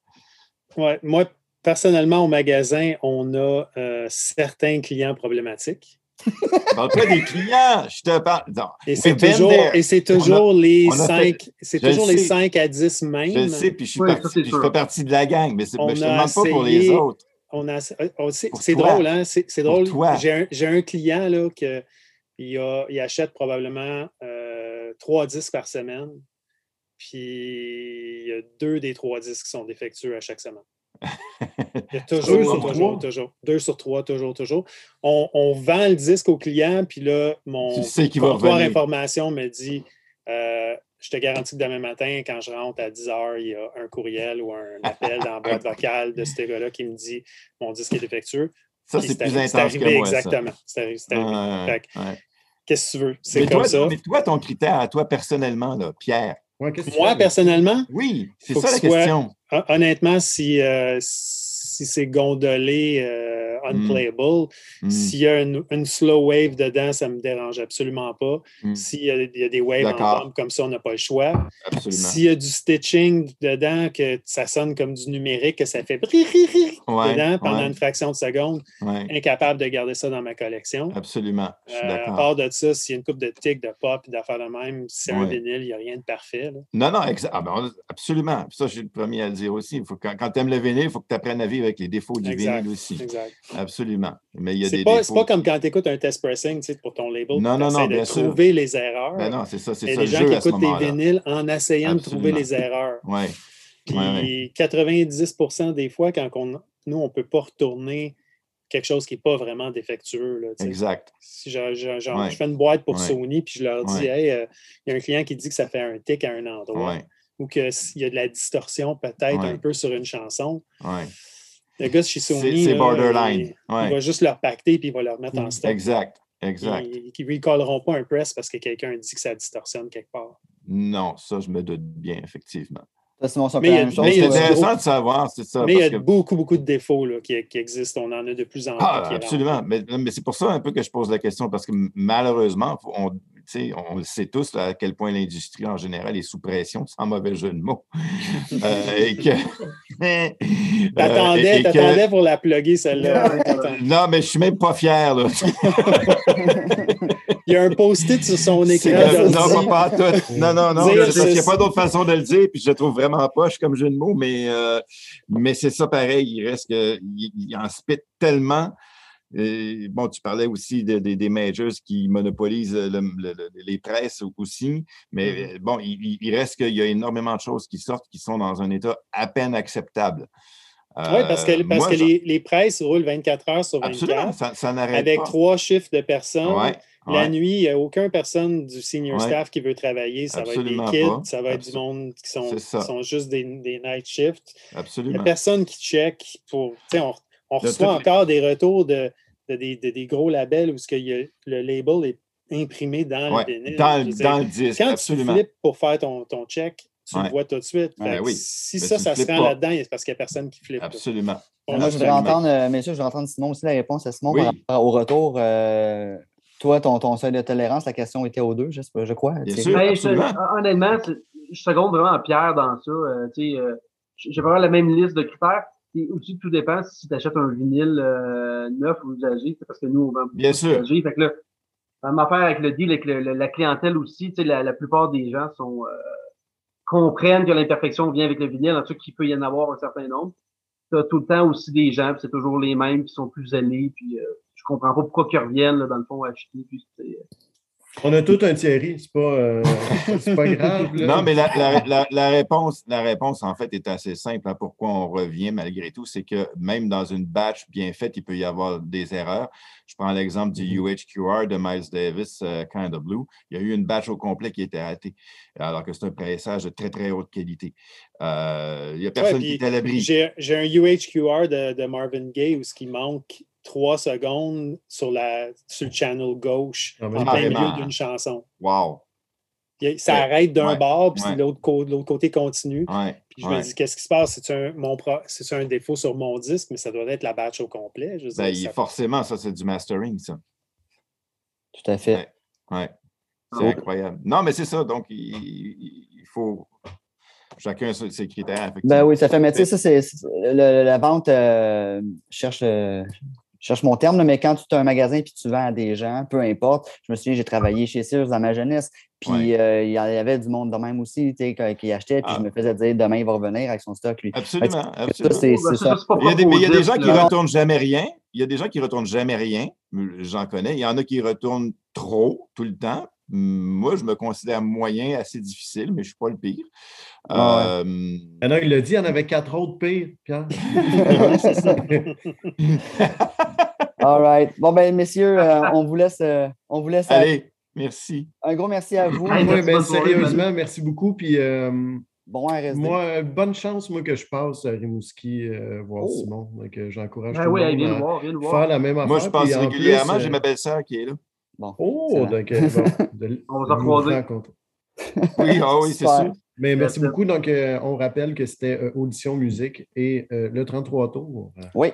ouais, moi, personnellement, au magasin, on a euh, certains clients problématiques. Je parle pas des clients. Je te parle. Non. Et c'est toujours, there. et c'est toujours les on a fait- 5 c'est toujours les sais. 5 à 10 même. Je le sais, puis je suis Oui, parti, puis je fais partie de la gang, mais, je ne demande pas pour les autres. On a, on- c'est drôle, hein? C'est drôle. J'ai un, un client là, que, il, a- il achète probablement euh, trois disques par semaine. Puis il y a deux des trois disques qui sont défectueux à chaque semaine. Il y a Deux toujours, sur toujours, trois? toujours. Deux sur trois, toujours, toujours. On, on vend le disque au client, puis là, mon Tu sais va information me dit euh, Je te garantis que demain matin, quand je rentre à 10 h, il y a un courriel ou un appel dans la boîte vocale de ce gars-là qui me dit Mon disque est défectueux. Ça, c'est plus intense arrivé que moi, ça. exactement. C'est arrivé. Ouais, ouais. Qu'est-ce que tu veux? C'est toi, comme ça. mais toi, ton critère à toi personnellement, là, Pierre. Ouais, Moi, fais? personnellement, Oui, c'est ça que la soit- question. hon- honnêtement, si, euh, si c'est gondolé, euh, unplayable, Hmm, s'il y a une, une slow wave dedans, ça ne me dérange absolument pas. hmm, S'il y, a- il y a des waves en comme ça, on n'a pas le choix. S'il y a du stitching dedans, que ça sonne comme du numérique, que ça fait bri, ri, ri Ouais, dedans pendant ouais, une fraction de seconde, ouais, incapable de garder ça dans ma collection. absolument. Euh, à part de ça, s'il y a une coupe de tic, de pop et d'affaires de même, si c'est un vinyle, il n'y a rien de parfait. là. Non, non, ah ben, absolument. Puis Ça, je suis le premier à le dire aussi. Il faut, quand quand tu aimes le vinyle, il faut que tu apprennes à vivre avec les défauts du Exact. vinyle aussi. Exact. Absolument. Mais il y a C'est des pas, pas comme quand tu écoutes un test pressing pour ton label. Non, non, non, de bien sûr. trouver les erreurs. Ben non, c'est ça, c'est Il y a ça des le gens jeu qui écoutent des vinyles en essayant de trouver les erreurs. Oui, Puis Ouais, ouais. 90% des fois, quand on- nous, on ne peut pas retourner quelque chose qui n'est pas vraiment défectueux. Là, exact. si je, je- genre, Ouais. je fais une boîte pour. Sony, puis je leur dis, hey, euh, il y a un client qui dit que ça fait un tic à un endroit, ou qu'il y a de la distorsion peut-être un peu sur une chanson. oui. Le gars chez C'est Sony, c'est borderline. il, va juste leur pacter puis il va leur mettre en stock. Exact, exact. Ils ne recolleront pas un press parce que quelqu'un dit que ça distorsionne quelque part. Non, ça, je me doute bien, effectivement. Mais il y la a- même chose. mais il y a C'est du toi. intéressant de savoir, c'est ça. Mais il y a que- beaucoup, beaucoup de défauts là, qui, qui existent. On en a de plus en plus. Ah, qui absolument. Mais, mais c'est pour ça un peu que je pose la question, parce que malheureusement, on, on le sait tous là, à quel point l'industrie en général est sous pression, sans mauvais jeu de mots. Euh, et que. euh, T'attendais, que- pour la plugger, celle-là. Non, mais je suis même pas fier. Là. Il y a un post-it sur son écran. non, pas, pas tout. Non, non, non. Dire qu'il n'y a pas d'autre façon de le dire, puis je le trouve vraiment poche comme jeu de mots, mais, euh, mais c'est ça pareil. Il reste que, il, il en spit tellement. Et, bon, tu parlais aussi de- de- des majors qui monopolisent le- le- le- les presses aussi, mais Mm-hmm. euh, bon, il, reste qu'il y a énormément de choses qui sortent qui sont dans un état à peine acceptable. Oui, parce que, Euh, parce moi, que les, les presses roulent 24 heures sur 24 Absolument, ça, ça n'arrête avec pas. trois chiffres de personnes. Ouais, La ouais. nuit, il n'y a aucune personne du senior Ouais. staff qui veut travailler. Ça Absolument va être des kids, pas. ça va être du monde qui sont, qui sont juste des, des night shifts. Il n'y Absolument. a personne qui check pour. tu sais, On, on De reçoit les- encore des retours de, de des, de des gros labels où ce que il y a- le label est imprimé dans Ouais, le vinyle. dans, le- dans disque, Quand absolument. tu flippes pour faire ton, ton check, tu Ouais. le vois tout de suite. Oui. Si Mais ça, ça se rend là-dedans, c'est parce qu'il n'y a personne qui flippe. Absolument. Moi, je voudrais entendre, euh, messieurs, je voudrais entendre Simon aussi la réponse à Simon Oui. par au retour. euh, toi, ton, ton seuil de tolérance, la question était aux deux, je, sais pas, je crois. Bien sûr. Ben, je- honnêtement, je seconde vraiment Pierre dans ça. Euh, tu sais, euh, j'ai vraiment la même liste de critères. Et aussi, tout dépend si tu achètes un vinyle euh, neuf ou usagé, c'est parce que nous, on vend Bien sûr. usagé. Fait que là, ma affaire avec le deal, avec le- le- la clientèle aussi, tu sais, la, la plupart des gens sont euh, comprennent que l'imperfection vient avec le vinyle, en tout cas qu'il peut y en avoir un certain nombre. Tu as tout le temps aussi des gens, puis c'est toujours les mêmes qui sont plus zélés, puis euh, je comprends pas pourquoi ils reviennent, là, dans le fond, acheter. Puis, c'est- On a tout un Thierry, c'est pas, euh, c'est pas grave. là. Non, mais la, la- la- la réponse, la réponse, en fait, est assez simple. hein, pourquoi on revient malgré tout, c'est que même dans une batch bien faite, il peut y avoir des erreurs. Je prends l'exemple du UHQR de Miles Davis, euh, Kind of Blue. Il y a eu une batch au complet qui a été ratée, alors que c'est un pressage de très, très haute qualité. Euh, il n'y a personne qui est à l'abri. J'ai j'ai un UHQR de, de Marvin Gaye où ce qui manque trois secondes sur, la, sur le channel gauche Ah, en plein milieu d'une chanson. Wow. Ça Ouais. arrête d'un Ouais. bord, puis Ouais. l'autre côté continue. Ouais. Puis je ouais. me dis, qu'est-ce qui se passe? C'est un, mon pro- c'est un défaut sur mon disque, mais ça doit être la batch au complet. Je veux Ben, dire, il- ça- forcément, ça, c'est du mastering, ça. Tout à fait. Ouais. Ouais. C'est incroyable. Non, mais c'est ça. Donc, il, il- faut chacun ses critères. Ben oui, ça fait. Mais tu sais, ça, c'est la vente euh, cherche le- je cherche mon terme, là, mais quand tu as un magasin puis tu vends à des gens, peu importe. Je me souviens, j'ai travaillé chez Sears dans ma jeunesse, puis Ouais. euh, il y avait du monde de même aussi, qui- achetait, puis Ah. je me faisais dire demain il va revenir avec son stock, lui. Absolument, Ça, absolument. ça, Il y a des, mais il y a des gens qui là. retournent jamais rien. Il y a des gens qui retournent jamais rien. J'en connais. Il y en a qui retournent trop tout le temps. Moi, je me considère moyen, assez difficile, mais je ne suis pas le pire. Euh, Il y en a, il l'a dit, il y en avait quatre autres pires, Pierre. All right. Bon, ben, messieurs, euh, on vous laisse, euh, on vous laisse allez, merci. un gros merci à vous. Hey, merci, soirée, sérieusement, merci beaucoup. Puis euh, Bon RSD. moi, bonne chance, moi, que je passe à Rimouski euh, voir Oh. Simon. Donc, euh, j'encourage Ben tout oui, le monde viens à voir, viens nous faire voir. la même affaire. Moi, je passe régulièrement. plus, J'ai euh, ma belle-sœur qui est là. Bon. Oh, donc, euh, bon, de- On va rencontrer. Oui, ah oui, c'est sûr. Mais merci beaucoup. Donc, euh, on rappelle que c'était euh, Audition Musique et euh, le 33 tours. euh, Oui.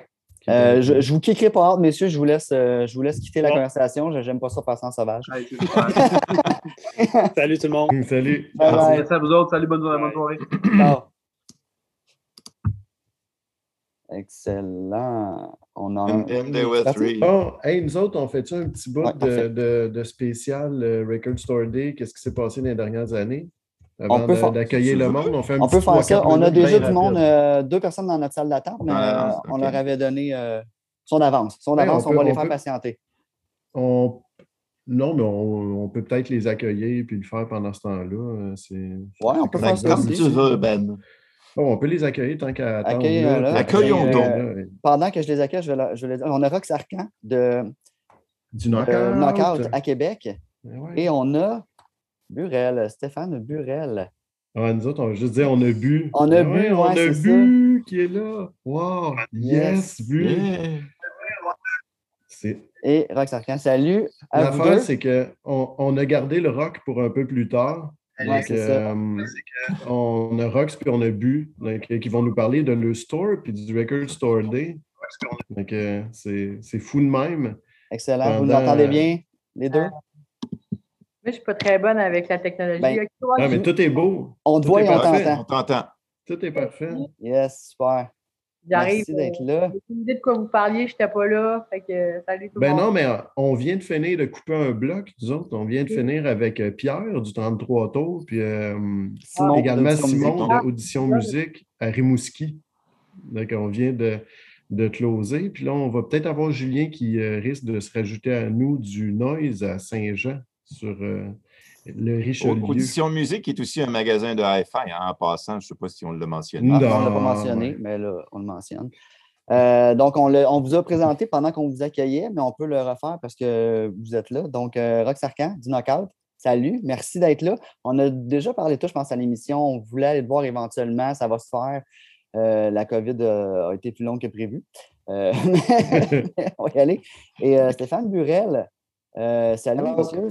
Qui Euh, est- je, je vous kickerai pas hâte, messieurs. Je vous laisse, euh, je vous laisse quitter la Bon. conversation. Je n'aime pas ça passer en sauvage. Salut tout le monde. Salut. Bye bye. Merci à vous autres. Salut, bonne, bonne soirée. Ciao. Excellent. On en three. Bon, hey, nous autres, on fait-tu un petit bout Ouais, de, parfait. de- de spécial euh, Record Store Day? Qu'est-ce qui s'est passé dans les dernières années? Avant peut de- faire- d'accueillir le monde, on fait un On petit peut faire 3-4 ça. On a déjà du monde, euh, deux personnes dans notre salle d'attente, mais Ah, euh, on leur avait donné euh, son avance. Son Ouais, avance, on on, peut- va les on faire peut- patienter. On- Non, mais on, on peut peut-être les accueillir puis le faire pendant ce temps-là. c'est- Ouais, on peut faire ça comme tu veux, Ben. Oh, on peut les accueillir tant qu'à attendre. Accueillons donc. Pendant que je les accueille, je vais, je vais les dire. On a Rox Arcan de Du knockout. euh, Knockout à Québec Ouais. et on a Burel, Stéphane Burel. Ouais, nous autres, on va juste dire on a bu. On a Ouais, bu, on a bu qui est là. Wow! Yes, Yes. bu. Yeah. C'est- Et Rox Arcan, salut vous L'affaire, c'est qu'on on a gardé le rock pour un peu plus tard. Ouais, Donc, euh, on a Rox puis on a Bu, donc, euh, qui vont nous parler de le store puis du Record Store Day. Donc, euh, c'est c'est fou de même. Excellent. Vous nous pendant, entendez euh, bien, les deux? Moi, je suis pas très bonne avec la technologie. Ben, toi, Ah, mais tout est beau. On te tout voit et on parfait. t'entend. On t'entend. Tout est parfait. Yes, super. J'arrive. Merci d'être là. J'ai aucune idée de quoi vous parliez, je n'étais pas là. Fait que, salut tout le Ben monde. non, mais euh, on vient de finir de couper un bloc, nous autres. On vient de finir avec euh, Pierre du 33 tours, puis euh, Simon, également d'Audition Simon Musique. de Audition Musique à Rimouski. Donc, on vient de, de closer. Puis là, on va peut-être avoir Julien qui euh, risque de se rajouter à nous du Noise à Saint-Jean sur euh, le Richelieu. Audition Musique est aussi un magasin de hi-fi, hein, en passant. Je ne sais pas si on l'a mentionné. Ah, Non, on ne l'a pas mentionné, ouais. mais là, on le mentionne. Euh, donc, on, le- on vous a présenté pendant qu'on vous accueillait, mais on peut le refaire parce que vous êtes là. Donc, euh, Rox Arcan, du Knockout, salut, merci d'être là. On a déjà parlé de toi, je pense, à l'émission. On voulait aller te voir éventuellement, ça va se faire. Euh, la COVID euh, a été plus longue que prévu. Euh, on va y aller. Et euh, Stéphane Burel, euh, salut, monsieur.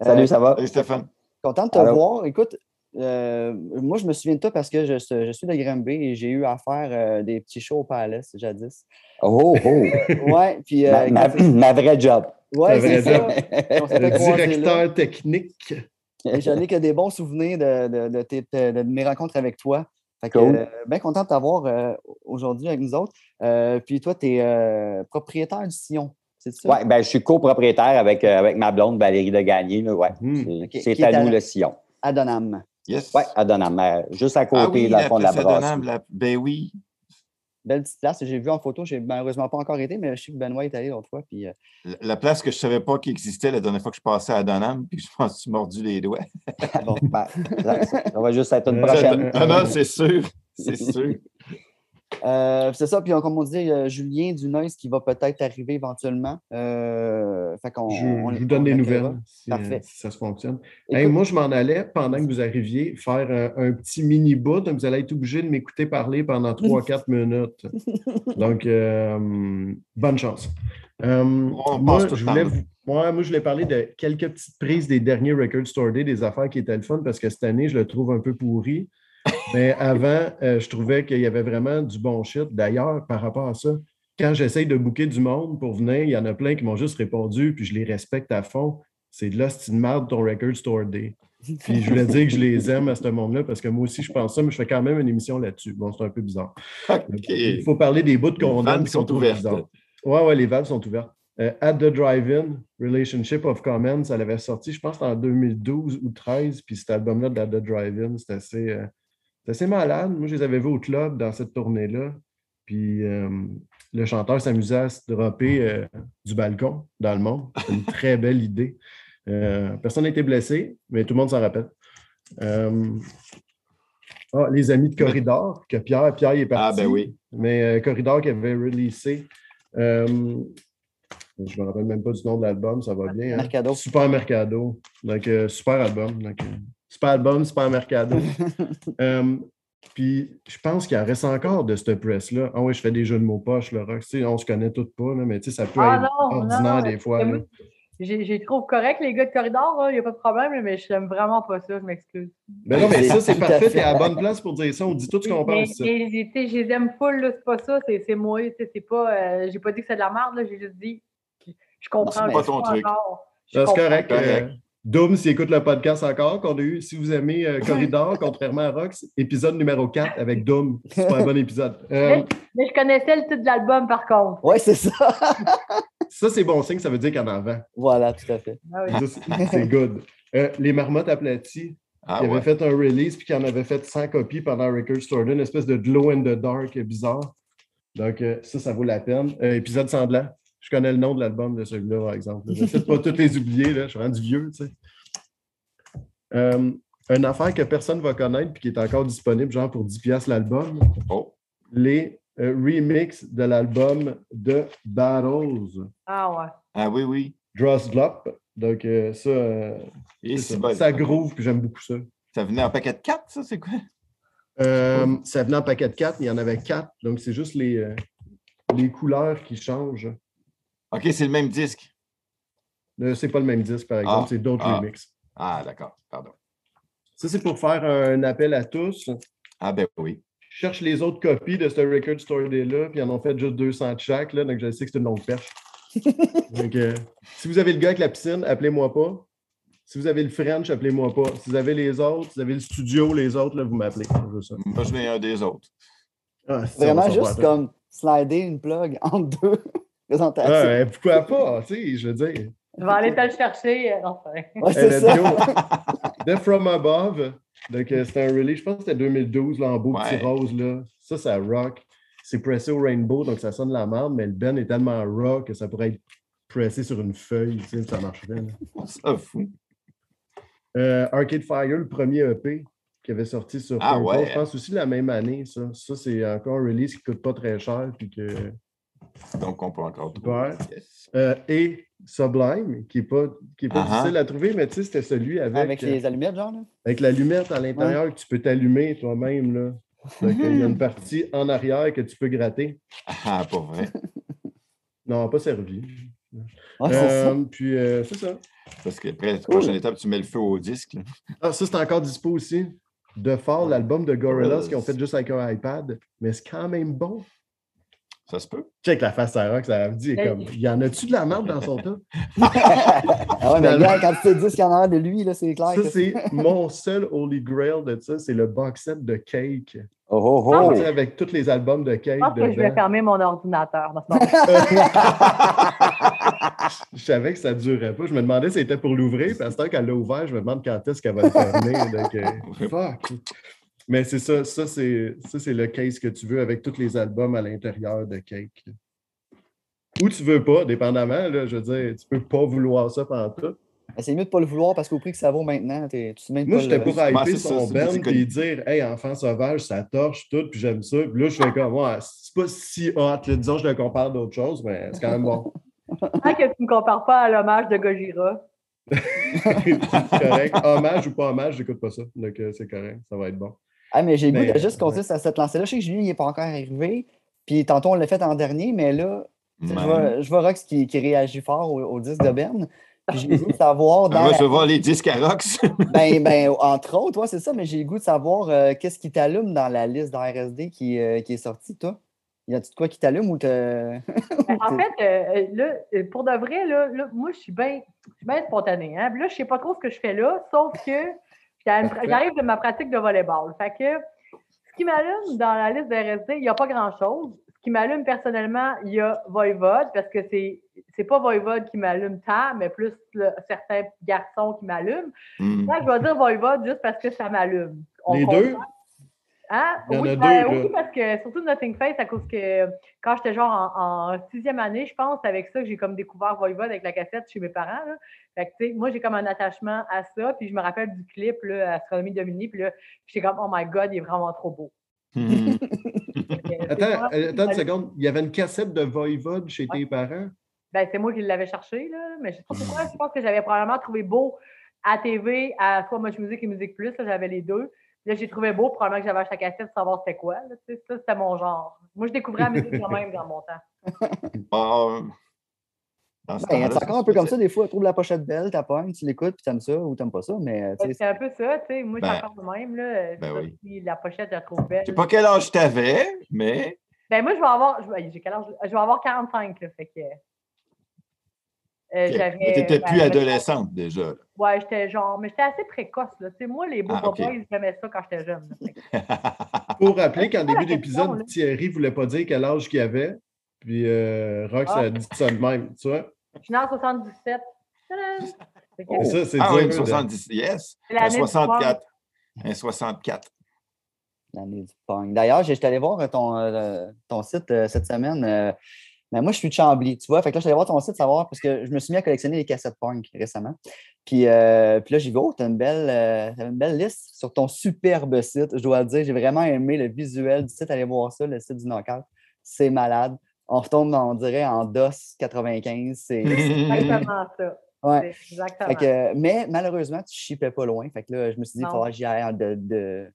Salut, Euh, ça va? Salut Stéphane. Content de te voir. Écoute, euh, moi, je me souviens de toi parce que je, je suis de Granby et j'ai eu à faire euh, des petits shows au Palace jadis. Oh, oh! Ouais, puis. euh, ma, ma- quand- ma vraie job. ouais, c'est vraie ça. Le là. directeur technique. Et J'en ai que des bons souvenirs de, de, de tes- de- de mes rencontres avec toi. Fait que, Cool. euh, bien content de t'avoir euh, aujourd'hui avec nous autres. Euh, puis toi, tu es propriétaire du Sillon, c'est ça? Ouais, ben, je suis copropriétaire avec, euh, avec ma blonde Valérie de Gagné. Là, ouais. Hmm. C'est à à- nous le sillon. À Donham. Yes. Oui, à Donham, euh, juste à côté, Ah oui, dans le fond de la Ben oui. Belle petite place. J'ai vu en photo. J'ai malheureusement pas encore été, mais je sais que Benoît est allé l'autre fois. Puis, euh, La- La place que je ne savais pas qu'il existait la dernière fois que je passais à Donham, puis je pense que tu mordu les doigts. bon. Ben, ça, ça va juste être une prochaine. Ah non, c'est sûr. C'est sûr. Euh, c'est ça, puis on- comme on dit, euh, Julien Dunois qui va peut-être arriver éventuellement. Euh, fait qu'on, Je, on- je vous donne des on nouvelles si, Parfait. si ça se fonctionne. Hey, moi, je m'en allais pendant que vous arriviez faire un, un petit mini bout. Donc, vous allez être obligé de m'écouter parler pendant 3-4 minutes. Donc, euh, bonne chance. Euh, On moi, je voulais vous- ouais, moi, je voulais parler de quelques petites prises des derniers Record Store Day, des affaires qui étaient le fun, parce que cette année, je le trouve un peu pourri. Mais avant, euh, je trouvais qu'il y avait vraiment du bon shit. D'ailleurs, par rapport à ça, quand j'essaye de booker du monde pour venir, il y en a plein qui m'ont juste répondu, puis je les respecte à fond. C'est de là, c'est une merde ton Record Store Day. Puis je voulais dire que je les aime à ce monde-là parce que moi aussi, je pense ça, mais je fais quand même une émission là-dessus. Bon, c'est un peu bizarre. Il faut parler des bouts qu'on Les vannes aime qui sont ouvertes. Ouais, ouais, les valves sont ouvertes. Euh, At the Drive-In, Relationship of Common, ça l'avait sorti, je pense, en 2012 ou 2013. Puis cet album-là d'At the Drive-In, c'est assez, euh, c'est assez malade. Moi, je les avais vus au club dans cette tournée-là. Puis euh, le chanteur s'amusait à se dropper euh, du balcon dans le monde. C'est une très belle idée. Euh, personne n'a été blessé, mais tout le monde s'en rappelle. Ah, les amis de Corridor, que Pierre, Pierre est Ah, parti. ben oui. Mais Corridor qui avait releasé. je ne me rappelle même pas du nom de l'album, ça va bien. hein? Mercado. Super Mercado. Donc, euh, super album. Donc, euh, super album, super Mercado. Euh, puis, je pense qu'il en reste encore de cette presse-là. Ah oui, je fais des jeux de mots poches, le rock. Tu sais, on se connaît toutes pas, là, mais tu sais, ça peut Ah être non, ordinaire non, des fois. là. J'ai j'ai trouve correct les gars de corridor, il n'y a pas de problème, mais je n'aime vraiment pas ça, je m'excuse. Ben non, mais ça, c'est parfait. fait. T'es à la bonne place pour dire ça. On dit tout ce qu'on Mais, pense. ça. mais, tu sais, je les aime full, là, c'est pas ça, c'est c'est moi, c'est pas. euh, j'ai pas dit que c'est de la merde, là, j'ai juste dit. que Je comprends. c'est pas ton truc. encore. Je Ça, C'est comprends. correct. correct. Doom, s'il écoute le podcast encore, qu'on a eu, si vous aimez euh, Corridor, contrairement à Rox, épisode numéro 4 avec Doom. C'est pas un bon épisode. Euh, Mais je connaissais le titre de l'album, par contre. Ouais, c'est ça. ça, c'est bon signe, ça veut dire qu'il y en a en vend. voilà, tout à fait. Ah oui. C'est- good. Euh, les marmottes aplaties, Ah, qui avaient ouais. fait un release puis qui en avaient fait 100 copies pendant Record Store Day, une espèce de glow in the dark bizarre. Donc, ça, ça vaut la peine. Euh, épisode sanglant. Je connais le nom de l'album de celui-là, par exemple. Je ne pas tous les oublier, là. je suis rendu vieux, tu sais. Euh, une affaire que personne ne va connaître puis qui est encore disponible, genre pour 10$ piastres l'album, Oh. les euh, remixes de l'album de Battles. Ah ouais. Ah oui, oui. Drosslop. Donc, euh, ça, euh, Et ça, bon. ça groove, puis j'aime beaucoup ça. Ça venait en paquet de 4, ça, c'est quoi? Euh, ça venait en paquet de 4, il y en avait 4. Donc, c'est juste les, euh, les couleurs qui changent. OK, c'est le même disque. Euh, c'est pas le même disque, par exemple, Ah, c'est d'autres ah. remixes. Ah, d'accord. Pardon. Ça, c'est pour faire un appel à tous. Ah, ben oui. Je cherche les autres copies de ce Record Store Day-là, puis ils en ont fait juste 200 de chaque, là, donc je sais que c'est une longue perche. donc, euh, si vous avez le gars avec la piscine, appelez-moi pas. Si vous avez le French, appelez-moi pas. Si vous avez les autres, si vous avez le studio, les autres, là, vous m'appelez. Moi, je mets un des autres. Ah, Vraiment juste comme slider une plug entre deux présentations. Ah, ouais, pourquoi pas? Tu sais, je veux dire. Je vais aller te le chercher. euh, Enfin. Ouais, c'est let's ça. The From Above. Donc, euh, c'était un release, je pense que c'était 2012, là, en beau petit rose. Là. Ça, ça rock. C'est pressé au rainbow, donc ça sonne la merde, mais le Ben est tellement rock que ça pourrait être pressé sur une feuille, tu sais, ça marcherait. fout. Euh, Arcade Fire, le premier EP qui avait sorti sur Ah, ouais. je pense aussi la même année, ça. Ça, c'est encore un release qui coûte pas très cher, puis que... Donc, on peut encore trouver. Yes. Euh, et Sublime, qui n'est pas, qui est pas Ah ah. difficile à trouver, mais tu sais, c'était celui avec, Avec euh, les allumettes, genre, là? avec l'allumette à l'intérieur que tu peux t'allumer toi-même. Là. Donc, il y a une partie en arrière que tu peux gratter. Ah, pas vrai. Non, pas servi. Ça. Euh, puis, euh, c'est ça. Parce que après, la prochaine étape, tu mets le feu au disque. là. Ah, ça, c'est encore dispo aussi. The Fall, l'album de Gorillaz qu'ils ont fait juste avec un iPad. Mais c'est quand même bon. Ça se peut. Check la face à Rock, ça me dit comme. Il y en a-tu de la merde dans son tas? Ah ouais, mais gars, quand tu te dis qu'il y en a de lui, là, c'est clair. Ça, que c'est mon seul Holy Grail de ça, c'est le box set de Cake. Oh, oh, Ah, oh. Sais, Avec tous les albums de Cake Je pense que je vais fermer mon ordinateur. dans ce moment. Je savais que ça ne durerait pas. Je me demandais si c'était pour l'ouvrir. Puis à ce temps qu'elle l'a ouvert, je me demande quand est-ce qu'elle va le fermer. Donc, euh, fuck. Mais c'est ça, ça c'est, ça, c'est le case que tu veux avec tous les albums à l'intérieur de Cake. Ou tu veux pas, dépendamment. Là, je veux dire, tu peux pas vouloir ça pendant tout. Mais c'est mieux de pas le vouloir parce qu'au prix que ça vaut maintenant, t'es- tu te mets Moi, pas j'étais le- pour hyper son band et dire Hey, enfant sauvage, ça torche tout, puis j'aime ça. Puis là, je fais comme ouais, c'est pas si hot. là. disons, je le compare d'autres choses, mais c'est quand même bon. Tant que tu ne me compares pas à l'hommage de Gojira. c'est correct. Hommage ou pas hommage, j'écoute pas ça. Donc, euh, c'est correct. Ça va être bon. Ah, mais j'ai le goût de juste ouais. continuer à cette lancée-là. Je sais que Julien n'est pas encore arrivé. Puis tantôt, on l'a fait en dernier, mais là, je vois, je vois Rox qui, qui réagit fort au, au disque de Ben. Puis j'ai le goût de savoir dans. On va la- recevoir les disques à Rox. ben, ben, entre autres, ouais, c'est ça, mais j'ai le goût de savoir euh, qu'est-ce qui t'allume dans la liste d'RSD qui, euh, qui est sortie, toi? Y a-tu de quoi qui t'allume ou te. Ben, En fait, euh, là, pour de vrai, là, là, moi, je suis bien bien spontanée. Hein? Là, je ne sais pas trop ce que je fais là, sauf que j'arrive de ma pratique de volleyball. Fait que ce qui m'allume dans la liste de RSD, il n'y a pas grand-chose. Ce qui m'allume personnellement, il y a Voivode, parce que c'est c'est pas Voivode qui m'allume tant, mais plus le- certains garçons qui m'allument. Hmm. Moi, je vais dire Voivode juste parce que ça m'allume. Les comprend. deux? Hein? Il y en oui, a ben, deux, oui, parce que surtout Nothing Face, à cause que quand j'étais genre en, en sixième année, je pense, avec ça que j'ai comme découvert Voivode avec la cassette chez mes parents. Là. Fait que, tu sais, moi, j'ai comme un attachement à ça. Puis je me rappelle du clip, là, Astronomie Dominique. Puis là, j'étais comme, oh my God, il est vraiment trop beau. Hmm. Attends, euh, attends une seconde. Il y avait une cassette de Voivode chez tes parents? Ben, c'est moi qui l'avais cherché, là. Mais je sais pas pourquoi. Je pense que j'avais probablement trouvé beau à TV, à soit Much Music et Musique Plus. J'avais les deux. Là, j'ai trouvé beau, probablement que j'avais acheté la cassette pour savoir c'était quoi. Là, tu sais, ça, c'était mon genre. Moi, je découvrais la musique quand même dans mon temps. Ah, dans ce Ben, c'est encore un peu c'est- comme ça, des fois, tu trouves la pochette belle, t'appoignes, tu l'écoutes, puis t'aimes ça ou t'aimes pas ça, mais C'est un peu ça, tu sais. Moi, Ben, c'est encore le même, là. ben oui. si La pochette, je la trouve belle. Je sais pas quel âge tu avais, mais Ben, moi, je vais avoir. je vais- J'ai quel âge? Je vais avoir 45, là. Fait que. Euh, t'étais ben, plus me- adolescente déjà. Ouais, j'étais genre. Mais j'étais assez précoce, là. Tu sais, moi, les beaux Ah, ok. boys, j'aimais ça quand j'étais jeune. Pour rappeler qu'en début d'épisode, Thierry ne voulait pas dire quel âge qu'il avait. Puis euh, Rox Ah. a dit ça de même. Tu vois? Je suis née en 77. Tadam! Fait que- Et ça, c'est Ah oui, une de- 70, yes. Un l'année du 64. Un 64. l'année du punk. D'ailleurs, j'étais allé voir ton, euh, ton site euh, cette semaine. Mais moi, je suis de Chambly, tu vois. Fait que là, je suis allé voir ton site savoir parce que je me suis mis à collectionner les cassettes punk récemment. Puis, euh, puis là, j'ai vu, oh, t'as une, belle, euh, t'as une belle liste sur ton superbe site. Je dois le dire, j'ai vraiment aimé le visuel du site. Allez voir ça, le site du Knockout. C'est malade. On retombe, on dirait, en DOS 95. C'est, exactement ça. ouais. Exactement. Fait que, mais malheureusement, tu chippais pas loin. Fait que là, je me suis dit, il faudra que j'y aille en, de, de-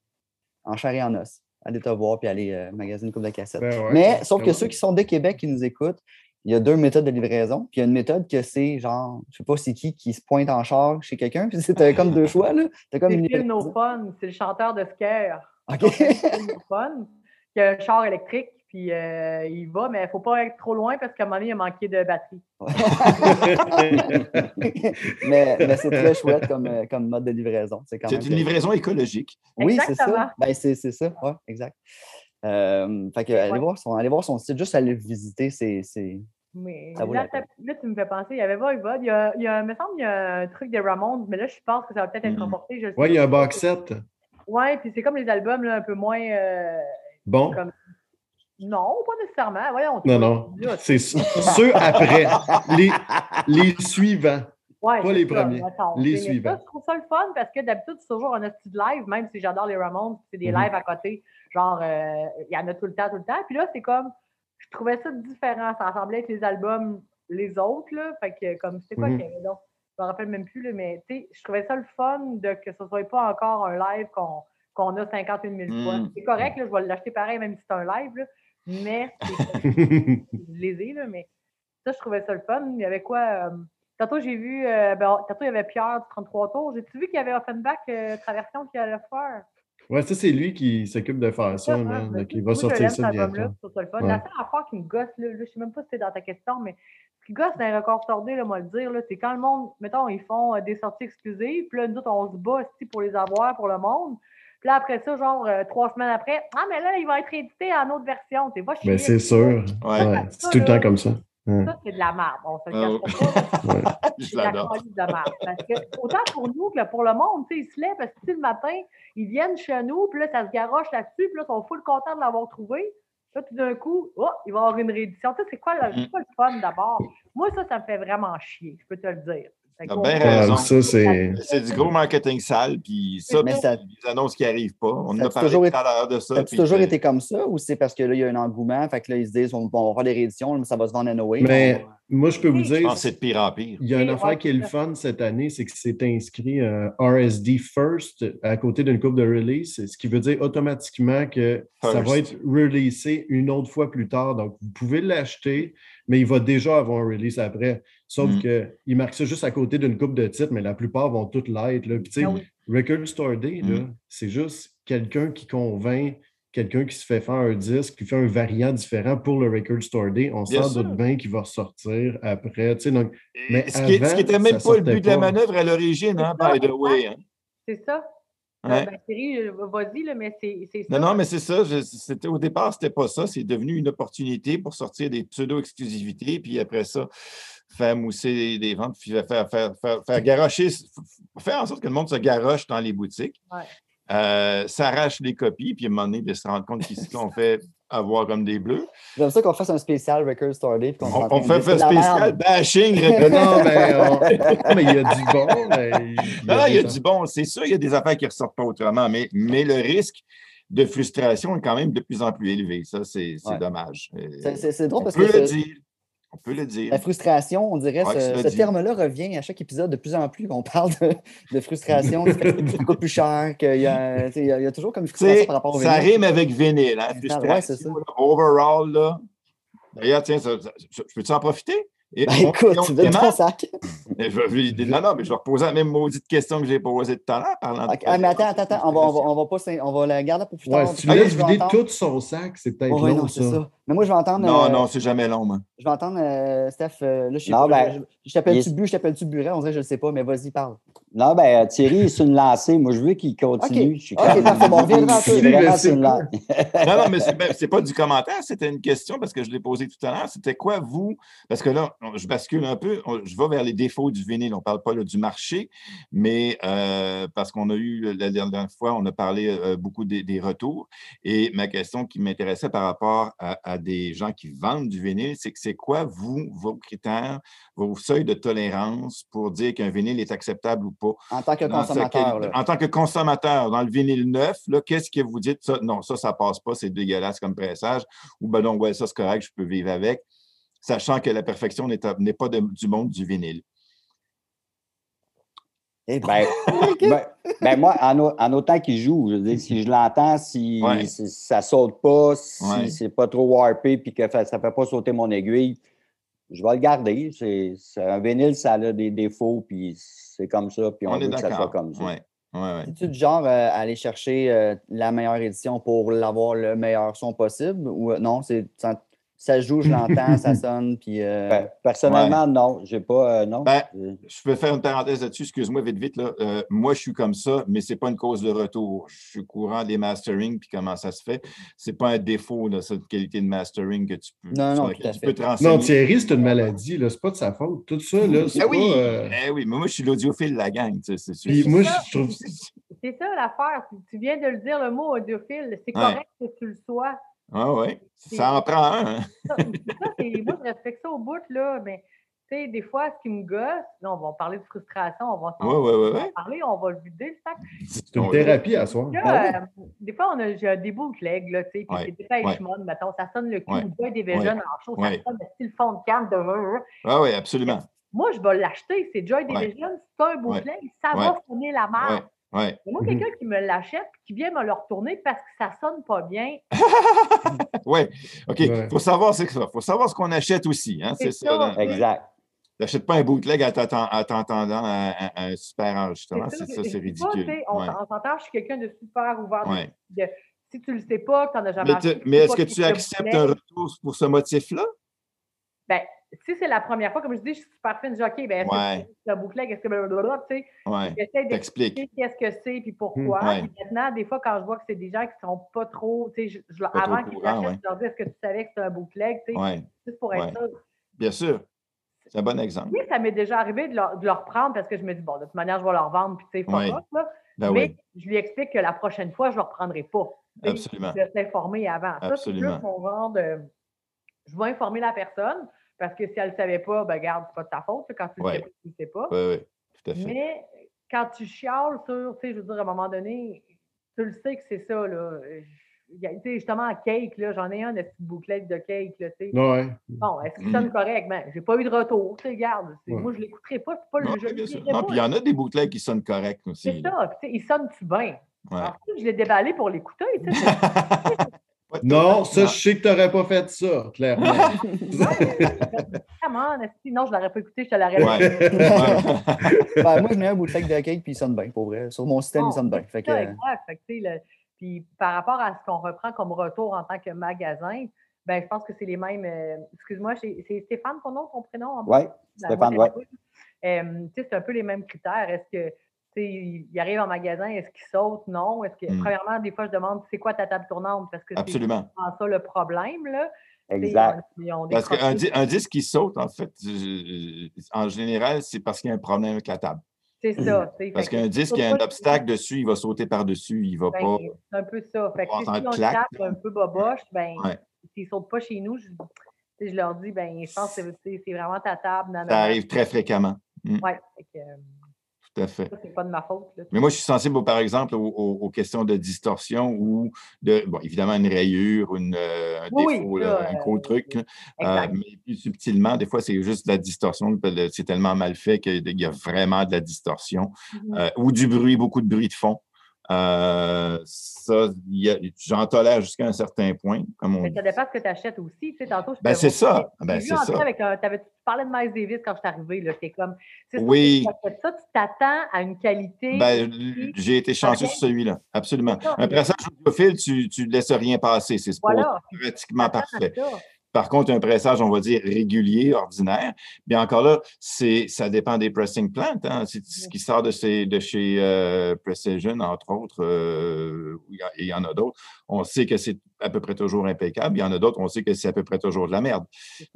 en chair et en os. Aller te voir puis aller euh, magasiner une coupe de cassettes. Ben ouais. mais sauf que Ouais. ceux qui sont de Québec qui nous écoutent, il y a deux méthodes de livraison. Puis il y a une méthode que c'est genre, je sais pas c'est qui qui se pointe en char chez quelqu'un. Puis c'était comme deux choix. là. T'as comme C'est une No. Fun, c'est le chanteur de Scare. OK. No Fun, qui a un char électrique, puis euh, il va, mais il ne faut pas être trop loin parce qu'à un moment donné, il a manqué de batterie. mais mais c'est très chouette comme, euh, comme mode de livraison. C'est une que- livraison écologique. Oui, c'est ça. Ben, c'est c'est ça, ouais, exact. Euh, fait que, allez, Ouais. voir son, allez voir son site, juste aller le visiter, c'est. Mais là, tu me fais penser, il y avait Voivode, il y a, il y a, il me semble qu'il y a un truc des Ramones, mais là, je pense que ça va peut-être être reporté. je le sais Ouais, il y a un pas. box set. Ouais, puis c'est comme les albums là, un peu moins. euh, Bon. Comme- Non, pas nécessairement. Voyons, Non, non. là, C'est ceux après. Les, les suivants. Ouais, Pas c'est les ça, premiers, les suivants. Ça, je trouve ça le fun parce que d'habitude, c'est toujours un petit live, même si j'adore les Ramones, c'est des Mhm. lives à côté. Genre, euh, il y en a tout le temps, tout le temps. Puis là, c'est comme, je trouvais ça différent. Ça semblait être les albums, les autres, là. Fait que, comme, c'était quoi qu'il y avait donc? Je me rappelle même plus, là, mais tu sais, je trouvais ça le fun de que ce soit pas encore un live qu'on qu'on a 51 000 fois. Mhm. C'est correct, là, je vais l'acheter pareil, même si c'est un live, là. Mais je les ai, là, mais ça, je trouvais ça le fun. Il y avait quoi? euh, tantôt, j'ai vu, euh, ben, tantôt, il y avait Pierre du 33 tours. J'ai-tu vu qu'il y avait Offenbach euh, Traversion qui allait le faire? Ouais, ça, c'est lui qui s'occupe de faire ça, Ça, man. hein, Donc, ben, il va sortir ça bientôt. trouve ça le fun. Ouais. La seule affaire qui me gosse, là, là, je sais même pas si c'est dans ta question, mais ce qui gosse dans les records sordés, là, moi le dire, là, c'est quand le monde, mettons, ils font euh, des sorties exclusives, puis là, nous autres, on se bat aussi pour les avoir pour le monde. Puis là, après ça, genre, euh, trois semaines après, ah, mais là, il va être édité en autre version. T'es pas chier. Ben, c'est sûr. Ouais. Ouais, c'est tout le temps comme ça. Ouais. Ça, c'est de la merde. On se le Ah cachera pas. C'est de la merde. Parce que, autant pour nous que pour le monde, tu sais, ils se lèvent parce que tu le matin, ils viennent chez nous, puis là, ça se garoche là-dessus, puis là, ils sont full contents de l'avoir trouvé. Là, tout d'un coup, oh, il va y avoir une réédition. Tu sais, c'est quoi, le- c'est quoi le fun d'abord? Moi, ça, ça me fait vraiment chier, je peux te le dire. Fait T'as qu'on- bien Ouais, raison. ça, c'est. C'est du gros marketing sale, puis ça, puis ça- les annonces qui n'arrivent pas. On en Ça a parlé toujours tout à l'heure de ça. Ça a toujours été comme ça ou c'est parce que là, il y a un engouement, fait que là, ils se disent, on, on va faire des rééditions, mais ça va se vendre à Noé. Mais moi, je peux vous Je dire, pense que c'est de pire en pire. il y a une affaire qui est le fun cette année, c'est que c'est inscrit euh, RSD First à côté d'une coupe de release, ce qui veut dire automatiquement que ça va être releasé une autre fois plus tard. Donc, vous pouvez l'acheter, mais il va déjà avoir un release après. Sauf Mm. qu'il marque ça juste à côté d'une coupe de titres, mais la plupart vont toutes l'être. là. Puis, tu sais, Ah oui. Record Store Day, là, Mm. c'est juste quelqu'un qui convainc quelqu'un qui se fait faire un disque, qui fait un variant différent pour le Record Store Day. On s'en doute bien qu'il va ressortir après. Tu sais, donc, Mais ce qui n'était même pas le but de la manœuvre à l'origine, hein, by the way. hein. C'est ça. Ouais. ben, Thierry, euh, vas-y, mais c'est ça. Non, non, mais c'est ça. je- au départ, c'était pas ça. C'est devenu une opportunité pour sortir des pseudo-exclusivités, puis après ça, faire mousser des ventes, puis faire, faire, faire, faire, faire garocher, faire en sorte que le monde se garoche dans les boutiques, Ouais. euh, s'arrache les copies, puis à un moment donné, de se rendre compte qu'ils se sont fait avoir comme des bleus. J'aime ça qu'on fasse un spécial Record Store Day. puis qu'on se On, fait un spécial bashing. Non, mais, on- non, mais il y a du bon. mais il Non, non, il y a du bon. C'est sûr, il y a des affaires qui ne ressortent pas autrement, mais, mais le risque de frustration est quand même de plus en plus élevé. Ça, c'est Ouais. dommage. Euh, C'est- drôle on parce peut que le ce- dire. On peut le dire. la frustration, on dirait, Ouais, ce, terme-là revient à chaque épisode de plus en plus qu'on parle de, de frustration, ça coûte plus cher, qu'il y, y a toujours comme une frustration par rapport au ça vinyle. rime avec vinyle, hein, Ouais, frustration. c'est ça. overall, là. D'ailleurs, tiens, ça- ça- je peux-tu en profiter? Et on- écoute, on- tu donnes ton sac. et je vais- non, non, mais je vais reposer la même maudite question que j'ai posée tout à l'heure. parlant de Ok, ah, mais attends, attends, attends, on va, on va, on va pas, on va la garder pour plus Ouais, tard. si tu laisses vider tout son sac, c'est peut-être Oh, ouais, long, non, c'est ça. ça. Mais moi, je vais entendre. Non, euh, non, c'est jamais long, moi. Je vais entendre euh, Steph. euh, là, je sais Non, pas. ben, je- t'appelle-tu Bu, je t'appelle-tu Buret, on dirait que je le sais pas, mais vas-y, parle. Non, ben Thierry est sur une lancée. Moi, je veux qu'il continue. Ok. Je suis parfait, bon, on reviendra. Non, non, mais c'est ben, c'est pas du commentaire, c'était une question parce que je l'ai posée tout à l'heure. C'était quoi, vous? Parce que là, je bascule un peu, je vais vers les défauts du vinyle. On ne parle pas là, du marché, mais euh, parce qu'on a eu, la dernière fois, on a parlé euh, beaucoup des, des retours. Et ma question qui m'intéressait par rapport à, à des gens qui vendent du vinyle, c'est que c'est quoi, vous, vos critères, vos seuils de tolérance pour dire qu'un vinyle est acceptable ou pas? En tant que dans consommateur. En tant que consommateur, dans le vinyle neuf, là, qu'est-ce que vous dites? Ça, non, ça, ça passe pas, c'est dégueulasse comme pressage. Ou ben non, ouais, ça, c'est correct, je peux vivre avec, sachant que la perfection n'est pas de- du monde du vinyle. Eh ben, Ben, ben, ben, moi, en, au- en autant qu'il joue, je veux dire, si je l'entends, si, Ouais. si ça saute pas, si Ouais. c'est pas trop warpé puis que ça fait pas sauter mon aiguille, je vais le garder. C'est c'est un vinyle, ça a des défauts, puis c'est comme ça, puis on, On, veut que ça soit comme ça. Ouais, ouais, ouais. Es-tu du genre euh, à aller chercher euh, la meilleure édition pour l'avoir le meilleur son possible? Ou euh, non, c'est ça, joue, je l'entends, ça sonne, puis. euh, Ben, personnellement, non, j'ai pas. euh, non. Ben, Euh, Je peux faire une parenthèse là-dessus, excuse-moi vite, vite. Là. Euh, moi, je suis comme ça, mais ce n'est pas une cause de retour. Je suis au courant des mastering puis comment ça se fait? Ce n'est pas un défaut, là, cette qualité de mastering que tu peux, Non, non, laquelle tout à tu peux. Non, Thierry, c'est une maladie, là. C'est pas de sa faute. Tout ça, là, c'est Eh oui, pas. euh, eh oui, mais moi, je suis l'audiophile de la gang. tu sais, c'est sûr. Puis moi, ça. je trouve. C'est ça l'affaire. Tu, tu viens de le dire, le mot audiophile. C'est correct que tu le sois. Ah oui, ça en prend un. hein? Ça, ça, c'est- moi, je respecte ça au bout, là. Mais, tu sais, des fois, ce qui me gosse, là, on va parler de frustration, on va s'en parler, on va le vider, le sac. C'est une thérapie à soi. Là, euh, des fois, on a j'ai des bootlegs, là, tu sais, puis Ouais, c'est des ouais. mode, mettons, ça sonne le cul, Joy Division ouais, en ouais. ça sonne le style fond de cam de... Ah oui, absolument. Moi, je vais l'acheter, c'est Joy Ouais. Division, c'est un bootleg, ça Ouais. va sonner la merde. Oui. Mais Moi, Mhm. quelqu'un qui me l'achète, qui vient me le retourner parce que ça sonne pas bien, Oui, OK. Il Ouais. faut savoir c'est ça. faut savoir ce qu'on achète aussi. Hein? C'est ça. exact. N'achète pas un bootleg en t'entendant un, un- un super enregistrement. C'est C'est ça, c'est pas, ridicule. sais, On Ouais. s'entend, je suis quelqu'un de super ouvert. Ouais. de- si tu le sais pas, que tu n'en as jamais Mais, mais est-ce pas que tu te acceptes un retour pour ce motif-là? Ben, si c'est la première fois, comme je dis, je suis super fine, je dis, OK, ben, est-ce Ouais. que c'est un bootleg, est-ce que blablabla, tu sais, Oui. j'essaie d'expliquer qu'est-ce que c'est puis pourquoi. Hmm, ouais. Puis maintenant, des fois, quand je vois que c'est des gens qui sont pas trop, tu sais, je, je Pas avant qu'ils l'achètent, ouais. je leur dis, est-ce que tu savais que c'était un bootleg, tu sais, juste pour être Ouais. sûr. bien sûr. C'est un bon exemple. Oui, ça m'est déjà arrivé de leur, de leur prendre parce que je me dis, bon, de toute manière, je vais leur vendre, puis tu sais, fuck Ouais. off, là. Ben mais oui, je lui explique que la prochaine fois, je ne leur prendrai pas. Absolument. De s'informer avant. Ça, c'est Absolument. plus mon genre de. Je vais informer la personne parce que si elle ne le savait pas, ben garde, c'est pas de ta faute. Quand tu ne Ouais. le sais pas, tu ne le sais pas. Oui, oui, tout à fait. Mais quand tu chiales sur, tu sais, je veux dire, à un moment donné, tu le sais que c'est ça, là. Il y a- tu sais, justement, cake, là, j'en ai un de petit booklet de cake, là, tu sais? Ouais. Bon, est-ce qu'il Mm. sonne correct? Ben, j'ai pas eu de retour, tu sais, garde. c'est- Ouais. Moi, je l'écouterai pas, c'est pas le Non, jeu. bien sûr. Non, puis il y en a des bootlegs qui sonnent corrects C'est aussi. là. ça, puis tu sais, il sonne-tu bien? Ouais. Alors, tu sais, je l'ai déballé pour l'écouter, tu sais. Non, ça, je sais que tu n'aurais pas fait ça, clairement. Vraiment, non, je l'aurais pas écouté, je te l'aurais Ouais. Ben, moi, je mets un bootleg de cake, puis il sonne bien, pour vrai. Sur mon système, il sonne bien. Fait que, euh. Fait que, le- Puis par rapport à ce qu'on reprend comme retour en tant que magasin, ben, je pense que c'est les mêmes. euh, Excuse-moi, c'est Stéphane ton nom, ton prénom? Oui, Stéphane, oui. de. Euh, tu sais, c'est un peu les mêmes critères. Est-ce que il il arrive en magasin, est-ce qu'il saute? Non. Est-ce que, Mm. Premièrement, des fois, je demande c'est quoi ta table tournante? Parce que c'est ça le problème. Là. Exact. ils ont des Parce qu'un un disque qui saute, en fait, en général, c'est parce qu'il y a un problème avec la table. C'est ça. tu sais. Parce qu'un disque, il y a un obstacle dessus, il va sauter par-dessus, il va Ben, pas. C'est un peu ça. Fait que, si on claque. tape un peu boboche, ben, Ouais. s'ils ne sautent pas chez nous, je, je leur dis, ben, je pense que c'est vraiment ta table. Ça arrive très fréquemment. Que, euh, Tout à fait. c'est pas de ma faute. là. Mais moi, je suis sensible, par exemple, aux, aux- aux questions de distorsion ou de, bon, évidemment, une rayure, ou une, euh, un Oui, défaut, là, un gros euh, truc. là. Exact. Euh, mais plus subtilement, des fois, c'est juste de la distorsion. C'est tellement mal fait qu'il y a vraiment de la distorsion. Mhm. Euh, ou du bruit, beaucoup de bruit de fond. Euh, ça, j'en tolère jusqu'à un certain point, comme on Mais ça dépend ce que tu achètes aussi. Tu sais, tantôt, je Ben, c'est ça. Ben, c'est ça. Avec tu parlais de Miles Davis quand je suis arrivée. là, C'est comme. Oui. ça, tu t'attends à une qualité. Ben, j'ai été chanceux sur celui-là, absolument. Un pressage audiophile, tu ne laisses rien passer, c'est Voilà. pratiquement parfait. Par contre, un pressage, on va dire régulier, ordinaire, bien encore là, c'est, ça dépend des pressing plants. hein. C'est ce qui sort de, ces- de chez euh, Precision, entre autres, euh, il y a- il y en a d'autres. On sait que c'est à peu près toujours impeccable. Il y en a d'autres, on sait que c'est à peu près toujours de la merde,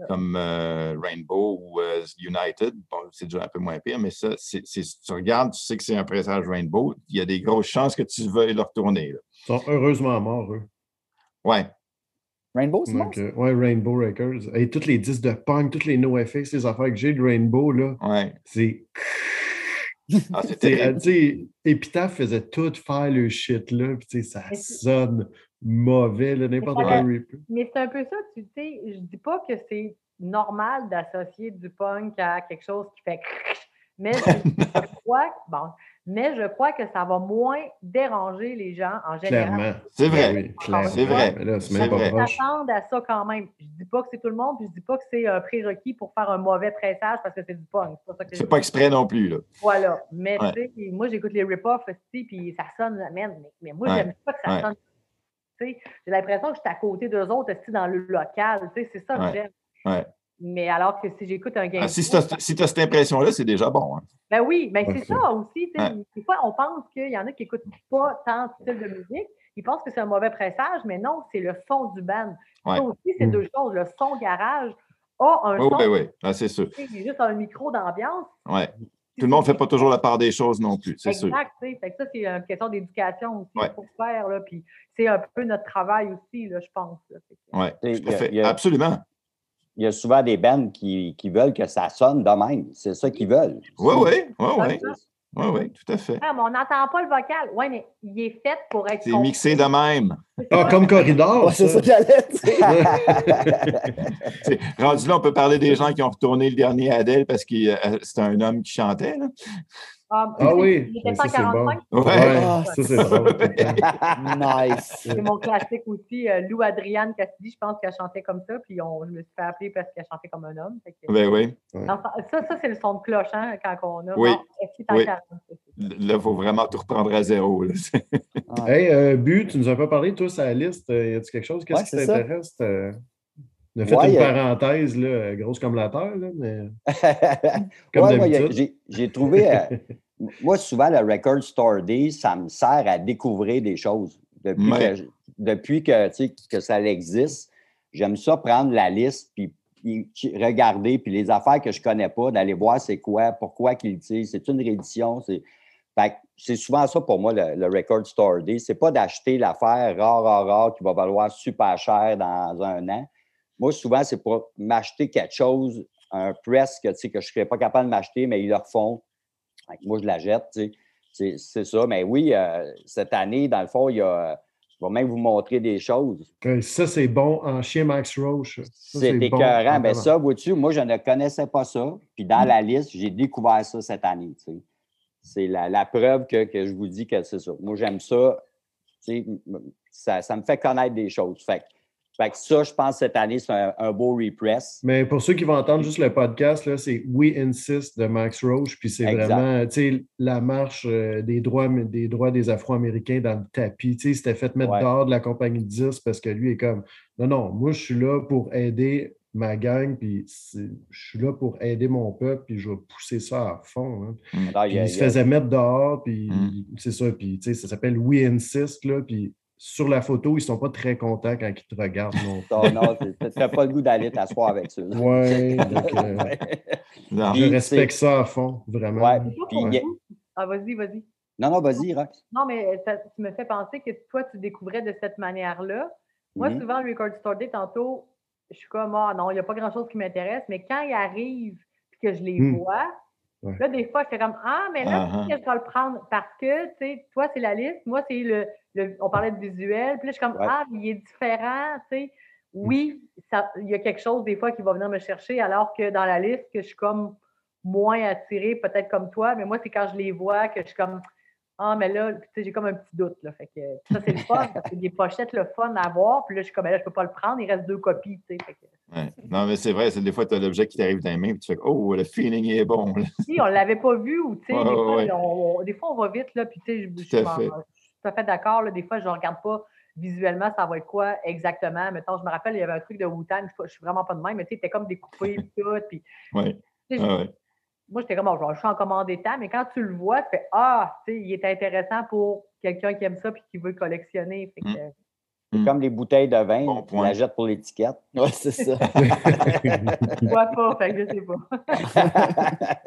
comme euh, Rainbow ou euh, United. Bon, c'est déjà un peu moins pire, mais ça, c'est, c'est- si tu regardes, tu sais que c'est un pressage Rainbow. Il y a des grosses chances que tu veuilles le retourner. là. Ils sont heureusement morts, eux. Ouais. Rainbow, c'est ça? euh, ouais, Rainbow Records. Et tous les disques de punk, tous les NoFX, les affaires que j'ai de Rainbow, là, Ouais. c'est. Ah, c'est Tu sais, terrible. euh, Epitaph faisait tout faire le shit, là, puis tu sais, ça sonne mauvais, là, n'importe quel. Mais c'est un peu ça, tu sais. Je dis pas que c'est normal d'associer du punk à quelque chose qui fait mais je, je crois, bon, mais je crois que ça va moins déranger les gens en général. Clairement. C'est vrai. Oui, clairement. C'est vrai. Mais là, c'est C'est même pas vrai. proche. s'attendent à ça quand même. Je dis pas que c'est tout le monde, puis je dis pas que c'est un prérequis pour faire un mauvais pressage parce que c'est du punk. C'est pas ça que je C'est dis. pas exprès non plus. Là. Voilà. Mais Ouais. tu sais, moi, j'écoute les rip-offs aussi, puis ça sonne, man, mais, mais moi, Ouais. j'aime pas que ça Ouais. sonne. Tu sais, J'ai l'impression que je suis à côté d'eux autres, aussi dans le local. Tu sais, C'est ça que Ouais. j'aime. Mais alors que si j'écoute un game. Ah, si tu as, si cette impression-là, c'est déjà bon. hein. Ben oui, ben Ouais, c'est ça aussi. tu sais. Ouais. Des fois, on pense qu'il y en a qui n'écoutent pas tant style de musique. Ils pensent que c'est un mauvais pressage, mais non, c'est le son du band. Ouais. Ça aussi, c'est Mm. deux choses. Le son garage a un Oui, son, oui, oui. Ah, c'est sûr. il y a juste un micro d'ambiance. Ouais. Tout le monde ne fait pas toujours la part des choses non plus, c'est sûr. Exact. Fait que ça, c'est une question d'éducation aussi Ouais. faut faire. Là, puis c'est un peu notre travail aussi, là, je pense. Oui, a- Absolument. Il y a souvent des bands qui, qui veulent que ça sonne de même. C'est ça qu'ils veulent. Oui, oui, oui, oui. Oui, oui, tout à fait. Ah, mais on n'entend pas le vocal. Oui, mais il est fait pour être. C'est mixé de même. Ah, comme Corridor. Ouais, c'est ça. C'est- Rendu là, on peut parler des gens qui ont retourné le dernier Adèle parce que euh, c'était un homme qui chantait. Là. Ah, Ah oui, Il était ça, c'est 145. Ouais. Ouais, Ah, ça, c'est drôle. nice. C'est mon classique aussi. euh, Lou Adriane Cassidy, je pense qu'elle chantait comme ça. Puis on, je me suis fait appeler parce qu'elle chantait comme un homme. Que- Ben oui. Ça, ça c'est le son de cloche hein, quand on a. Oui. Bon, est en Oui. 40, ça, c'est- Là, il faut vraiment tout reprendre à zéro. là. Ah. Hey, euh, Bu, tu nous as pas parlé, toi, sur la liste. Euh, Y a-tu quelque chose? Qu'est-ce Ouais, qui t'intéresse? On a fait Ouais, une euh, parenthèse, là, grosse comme la terre, là, mais comme Ouais, j'ai- j'ai trouvé. euh, moi, souvent, le Record Store Day, ça me sert à découvrir des choses. Depuis, que, depuis que, que ça existe, j'aime ça prendre la liste puis, puis regarder, puis les affaires que je ne connais pas, d'aller voir c'est quoi, pourquoi qu'ils le disent. C'est une réédition. C'est fait que c'est souvent ça pour moi, le, le Record Store Day. C'est pas d'acheter l'affaire rare, rare, rare qui va valoir super cher dans un an. Moi, souvent, c'est pour m'acheter quelque chose, un press que, tu sais, que je ne serais pas capable de m'acheter, mais ils le refont. Moi, je la jette. tu sais. C'est ça. Mais oui, euh, cette année, dans le fond, il y a. Je vais même vous montrer des choses. Ça, c'est bon en chien Max Roche. C'est bon écœurant. en Ben ça, vois-tu, moi, je ne connaissais pas ça. Puis dans la liste, j'ai découvert ça cette année. tu sais. C'est la, la preuve que, que je vous dis que c'est ça. Moi, j'aime ça. tu sais, Ça, ça me fait connaître des choses. Fait, que- fait que ça, je pense, cette année, c'est un, un beau repress. Mais pour ceux qui vont entendre juste le podcast, là, c'est We Insist de Max Roche, puis c'est vraiment la marche euh, des, droits, des droits des Afro-Américains dans le tapis. S'était fait mettre Ouais. dehors de la compagnie de 10 parce que lui est comme Non, non, moi je suis là pour aider ma gang, puis je suis là pour aider mon peuple, puis je vais pousser ça à fond. hein. Alors, Puis il se faisait mettre dehors, puis Mm. c'est ça, puis ça s'appelle We Insist, là, puis sur la photo, ils sont pas très contents quand ils te regardent non. Non, non, tu n'as pas le goût d'aller t'asseoir avec ça. Ouais, donc, euh, je respecte ça à fond, vraiment. Ouais, puis. Ah, vas-y, vas-y. Non, non, vas-y, Rox. Non, mais ça- tu me fais penser que toi, tu découvrais de cette manière-là. Moi, Mhm. souvent, le Record Store Day, tantôt, je suis comme, ah non, il n'y a pas grand-chose qui m'intéresse, mais quand ils arrivent et que je les Hmm. vois, Ouais. là, des fois, je fais comme, ah, mais là, que je vais le prendre parce que, tu sais, toi, c'est la liste, moi, c'est le, le- On parlait de visuel, puis là, je suis comme, Ouais. ah, mais il est différent, tu sais. Oui, ça- il y a quelque chose, des fois, qui va venir me chercher, alors que dans la liste, que je suis comme moins attirée, peut-être comme toi, mais moi, c'est quand je les vois que je suis comme, ah, mais là, tu sais, j'ai comme un petit doute. Là, fait que, ça, c'est le fun, parce que des pochettes, le fun à voir. Puis là, je suis comme, là, je peux pas le prendre, il reste deux copies. Fait que, Ouais. Non, mais c'est vrai, c'est des fois, tu as l'objet qui t'arrive dans les mains, puis tu fais Oh, le feeling est bon. là. si on l'avait pas vu, ou tu sais, des, ouais, des fois, on va vite, là, puis tu sais, je, suis tout à fait d'accord. Des fois, je ne regarde pas visuellement, ça va être quoi exactement. Mettons, je me rappelle, il y avait un truc de Wu-Tang, je suis vraiment pas de même, mais tu sais, c'était comme découpé, tout. Puis, Ouais. Ah ouais. Moi, j'étais comme, oh, je suis en commander tant, mais quand tu le vois, tu fais Ah, tu sais, il est intéressant pour quelqu'un qui aime ça puis qui veut collectionner. Fait que, Mm. C'est Mm. comme les bouteilles de vin, Bon point. la jettes pour l'étiquette. Ouais, c'est ça. je vois pas, fait que je sais pas.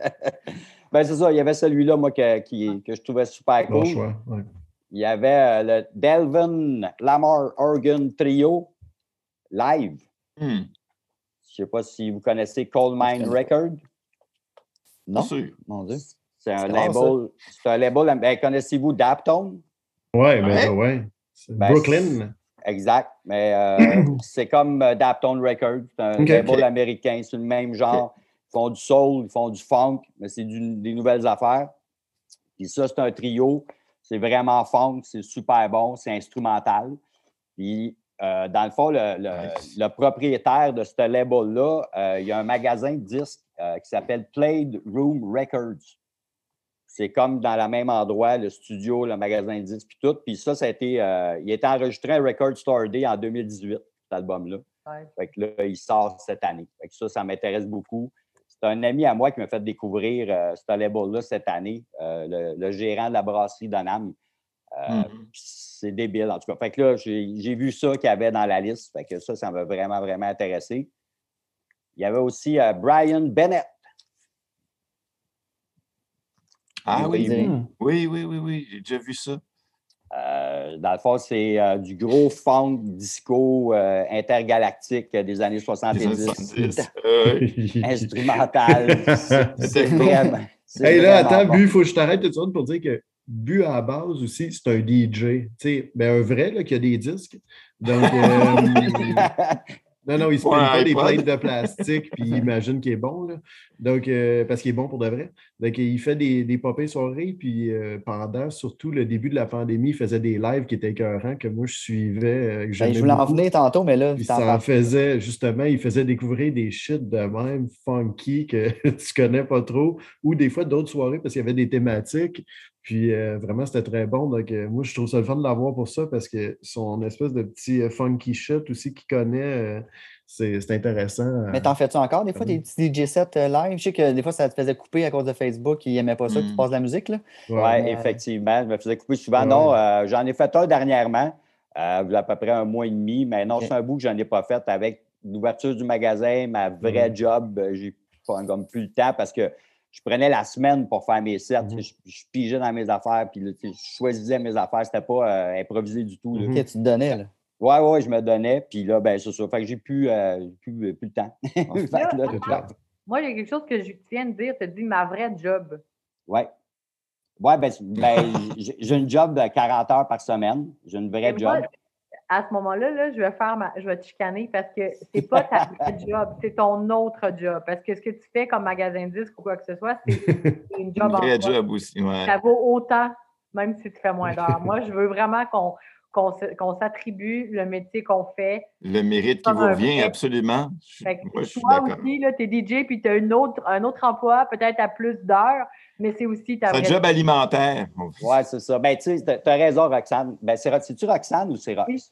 ben, c'est ça, il y avait celui-là, moi, que, qui- que je trouvais super Bon cool. choix. ouais. Il y avait euh, le Delvin Lamar Organ Trio live. Hmm, Je ne sais pas si vous connaissez Coal Mine Record. Non? Mon Dieu. C'est un label. C'est un label. Ben, connaissez-vous Daptone? Ouais, Ouais. ben ouais. C'est Ben, Brooklyn. Exact. Mais euh, c'est comme euh, Daptone Records. C'est un label américain. C'est le même genre. Ils font du soul, ils font du funk, mais c'est des nouvelles affaires. Puis ça, c'est un trio. C'est vraiment funk, c'est super bon, c'est instrumental. Puis, euh, dans le fond, le, le- Nice. le propriétaire de ce label-là, euh, il y a un magasin de disques euh, qui s'appelle Played Room Records. C'est comme dans le même endroit, le studio, le magasin de disques, puis tout. Puis ça, ça a été, euh, il a été enregistré à Record Store Day en 2018, cet album-là. Ouais. Fait que là, il sort cette année. Fait que ça, ça m'intéresse beaucoup. C'est un ami à moi qui m'a fait découvrir euh, ce label-là cette année, euh, le, le gérant de la brasserie Donham. Euh, Mhm. puis C'est débile, en tout cas. Fait que là, j'ai j'ai vu ça qu'il y avait dans la liste. Fait que ça, ça m'a vraiment, vraiment intéressé. Il y avait aussi euh, Brian Bennett. Ah oui, Oui. Oui, oui, oui, oui, j'ai déjà vu ça. Euh, dans le fond, c'est euh, du gros funk disco euh, intergalactique des années Les 70. années 70. Euh, oui. Instrumental. C'est- vraiment. Hey, là, attends, bon. Bu, il faut que je t'arrête tout de suite pour dire que Bu, à la base aussi, c'est un DJ. Tu sais, ben, un vrai là, qui a des disques. Donc, euh, non, non, il se Ouais, prend pas des plaintes de plastique, puis il imagine qu'il est bon. Là. Donc, euh, parce qu'il est bon pour de vrai. Donc, il fait des, des pop soirées, puis euh, pendant surtout le début de la pandémie, il faisait des lives qui étaient écœurants, que moi, je suivais. euh, que Ben, je voulais en venir tantôt, mais là, Puis ça en faisait, justement, il faisait découvrir des shit de même funky que tu connais pas trop, ou des fois d'autres soirées parce qu'il y avait des thématiques. Puis euh, vraiment, c'était très bon. Donc, euh, moi, je trouve ça le fun de l'avoir pour ça parce que son espèce de petit funky shit aussi qu'il connaît, c'est c'est intéressant. euh. Mais t'en fais-tu encore des fois des petits DJ sets euh, live? Je sais que des fois, ça te faisait couper à cause de Facebook. Ils n'aimaient pas ça que tu Mhm. passes de la musique. Là. Oui, Mais- effectivement. Je me faisais couper souvent. Ouais. Non, euh, j'en ai fait un dernièrement, euh, il y a à peu près un mois et demi, mais non, c'est un bout que je n'en ai pas fait avec l'ouverture du magasin, ma vraie Mhm. job. J'ai pas comme plus le temps parce que je prenais la semaine pour faire mes sets. Mhm. je, je pigeais dans mes affaires, puis là, je choisissais mes affaires. C'était pas euh, improvisé du tout. là. Mhm. Ok, tu te donnais. Là. Ouais, ouais, je me donnais, puis là, ben, c'est ça. Fait que j'ai plus, euh, plus, euh, plus le temps. Là. Moi, il y a quelque chose que je viens de dire, tu as dit ma vraie job. Ouais. Ouais, ben, ben, j'ai une job de 40 heures par semaine. J'ai une vraie Et moi, job. à ce moment-là, là, je vais faire ma, je vais te chicaner parce que c'est pas ta vraie job, c'est ton autre job. Parce que ce que tu fais comme magasin de disques ou quoi que ce soit, c'est une job Une en vraie soi. job aussi. Ouais. Ça vaut autant, même si tu fais moins d'heures. Moi, je veux vraiment qu'on qu'on s'attribue le métier qu'on fait. Le mérite qui vous revient, absolument. Je- Fait que Moi, je suis toi d'accord. aussi, tu es DJ puis tu as une autre, un autre emploi, peut-être à plus d'heures, mais c'est aussi ta C'est job alimentaire. Ouais, c'est ça. Ben, tu t'as raison, Roxane. Ben, c'est-tu Roxane ou c'est Rox? Oui.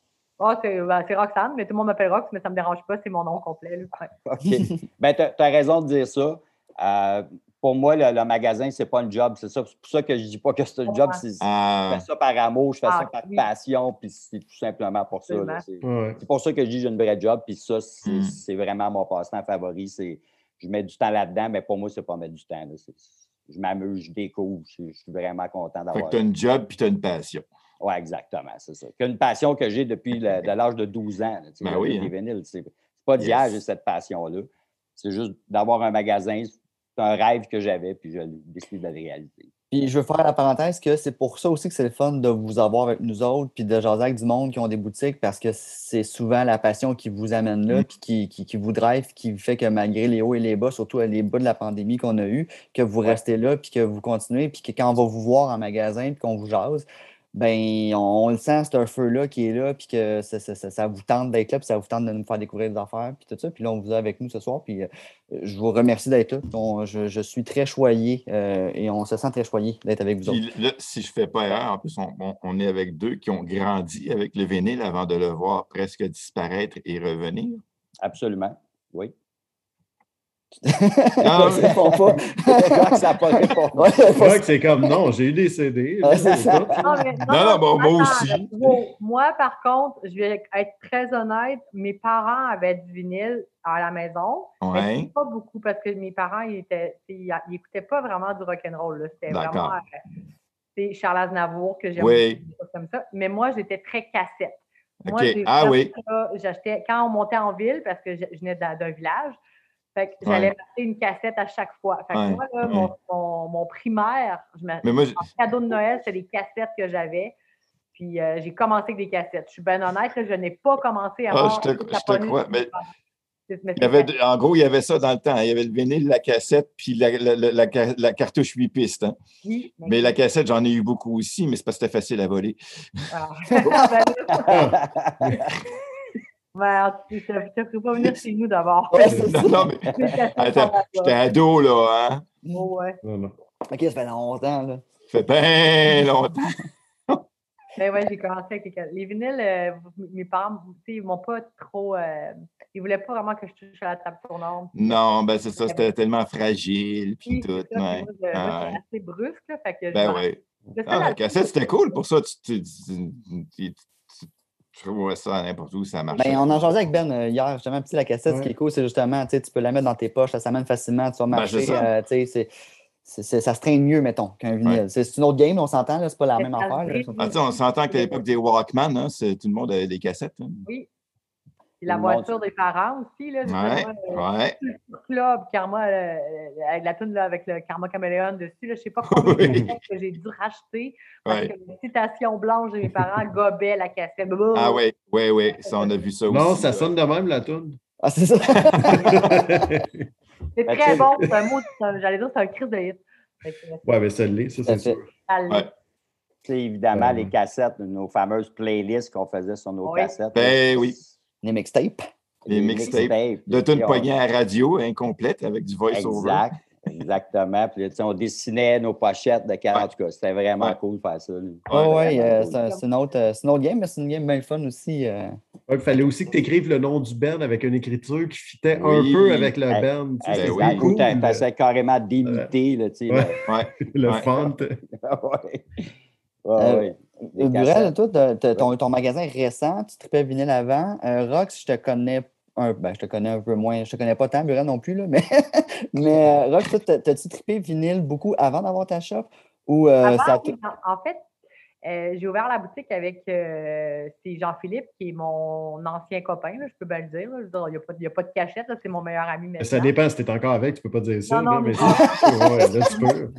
Ah, c'est ben, Roxane, mais tout le monde m'appelle Rox, mais ça ne me dérange pas, c'est mon nom complet. là. OK. ben, tu as, raison de dire ça. Euh, pour moi, le, le magasin, c'est pas un job. C'est ça. C'est pour ça que je dis pas que c'est un job. c'est- Je Ah, fais ça par amour, je fais Ah, ça par oui. passion, puis c'est tout simplement pour ça. C'est pour ça que je dis que j'ai une vraie job, puis ça, c'est Mm. c'est vraiment mon passe-temps favori. C'est Je mets du temps là-dedans, mais pour moi, c'est pas mettre du temps. là. Je m'amuse, je découvre, je, je suis vraiment content fait d'avoir. que tu as une job puis tu as une passion. Oui, exactement, c'est ça. C'est une passion que j'ai depuis l'âge de 12 ans. là, Ben oui, hein. C'est c'est pas d'hier, Yes. j'ai cette passion-là. C'est juste d'avoir un magasin. C'est un rêve que j'avais, puis je décide de le réaliser. Puis je veux faire la parenthèse que c'est pour ça aussi que c'est le fun de vous avoir avec nous autres, puis de jaser avec du monde qui ont des boutiques, parce que c'est souvent la passion qui vous amène là, puis qui, qui, qui vous drive, qui fait que malgré les hauts et les bas, surtout les bas de la pandémie qu'on a eu, que vous restez là, puis que vous continuez, puis que quand on va vous voir en magasin, puis qu'on vous jase, ben on, on le sent, c'est un feu-là qui est là, puis que ça, ça- ça- ça vous tente d'être là, puis ça vous tente de nous faire découvrir des affaires, puis tout ça. Puis là, on vous a avec nous ce soir, puis euh, je vous remercie d'être là. On- je, je suis très choyé euh, et on se sent très choyé d'être avec vous autres. Là, si je ne fais pas erreur, en plus, on, on- on est avec deux qui ont grandi avec le vinyle avant de le voir presque disparaître et revenir. Absolument. Oui. Ça répond pas. ça pas. Ouais, C'est pas- vrai que c'est comme non, j'ai eu des CD. Ouais, c'est ça. Non, mais- Non, non, bon, moi aussi. Moi, par contre, je vais être très honnête, mes parents avaient du vinyle à la maison. mais. Pas beaucoup parce que mes parents, ils étaient, ils, ils écoutaient pas vraiment du rock'n'roll. C'était vraiment euh, c'est Charles Aznavour que j'aime Oui. beaucoup, des choses comme ça. Mais moi, j'étais très cassette. Moi, OK. j'ai Ah oui. ça, J'achetais quand on montait en ville parce que je, je venais d'un village. Fait que Ouais. j'allais acheter une cassette à chaque fois. Fait que Ouais, moi, là, ouais. mon, mon- mon primaire, je me, Mais moi, cadeau de Noël, c'est des cassettes que j'avais. Puis euh, j'ai commencé avec des cassettes. Je suis bien honnête, là, je n'ai pas commencé à Ah, je te- je te crois, mais- mais il y avait, en gros, il y avait ça dans le temps. Il y avait le vinyle, la cassette, puis la, la- la- la ca- la cartouche 8 pistes. hein. oui, Mais la cassette, j'en ai eu beaucoup aussi, mais c'est parce que c'était facile à voler. Ah. Ben, ben, tu ne te ferais pas venir chez nous d'abord. Ouais. Non, non, mais attends, j'étais ado, là. Hein? Oh, ouais. Non, non. Ok, ça fait longtemps. Là. Ça fait bien longtemps. Ben ouais, j'ai commencé avec les. Les vinyles, euh, mes parents, tu sais, ils m'ont pas trop. euh, ils voulaient pas vraiment que je touche à la table tournante. Non, ben c'est ça, c'était tellement fragile, puis tout. c'est ça, ouais. puis moi, je- moi, Ouais. j'étais assez brusque, là, fait que je Ben sais Ah, la cassette, c'était cool pour ça. Tu, tu, tu, ça n'importe où, ça marchait. Ben, on en jasait avec Ben euh, hier, justement. Puis la cassette, ce qui est cool, c'est justement, tu sais, tu peux la mettre dans tes poches, ça s'amène facilement, tu vas Ben, marcher. euh, ça se traîne mieux, mettons, qu'un vinyle. C'est c'est une autre game, on s'entend, là, c'est pas la même affaire. là. Ah, on s'entend qu'à l'époque des Walkman, hein, c'est- tout le monde avait des cassettes. hein. Oui. Puis la voiture des parents aussi, là. Ouais, moi, euh, ouais. le club, Karma, euh, avec la tune là, avec le Karma Caméléon dessus, là, je sais pas combien Oui. que j'ai dû racheter parce Ouais. que la citation blanche de mes parents gobait la cassette. Ah oui, oui, oui, ça, on a vu ça aussi. Non, ça sonne de même, la toune. Ah, c'est ça. C'est Ben, très bon, c'est un mot, c'est j'allais dire c'est un crise de hit. Ouais, mais ça l'est, ça, c'est sûr. ça sais, évidemment, Ouais. les cassettes, nos fameuses playlists qu'on faisait sur nos Oui. cassettes. Ben oui. Les mixtapes. Les mixtapes. De Puis toute on- poignée à radio incomplète avec du voice-over. Exact. Exactement. Puis, tu sais, on dessinait nos pochettes de cartes. En tout cas, c'était vraiment Ouais. cool de faire ça. Oh, ouais, vraiment euh, cool. c'est un- c'est une, autre, euh, c'est une autre game, mais c'est une game bien fun aussi. euh. Ouais, il fallait aussi que tu écrives le nom du band avec une écriture qui fitait Oui. un peu avec le band. tu sais, Ben oui. Cool, le- t'essaies carrément d'imiter, tu. Ouais. Le Ouais. font. là. Cassettes. toi, ton, ton magasin récent, tu tripais vinyle avant. Euh, Rox, je te connais un ben, je te connais un peu moins. Je te connais pas tant, Burrell non plus, là, mais, mais euh, Rox, toi, t'as- t'as-tu trippé vinyle beaucoup avant d'avoir ta shop? Ou euh, Avant, ça oui, en, en fait, euh, j'ai ouvert la boutique avec euh, c'est Jean-Philippe, qui est mon ancien copain, là, je peux bien le dire. il n'y a, pas- a de cachette, c'est mon meilleur ami maintenant. Ça dépend si tu es encore avec, tu peux pas dire ça. Non, non, là, mais là,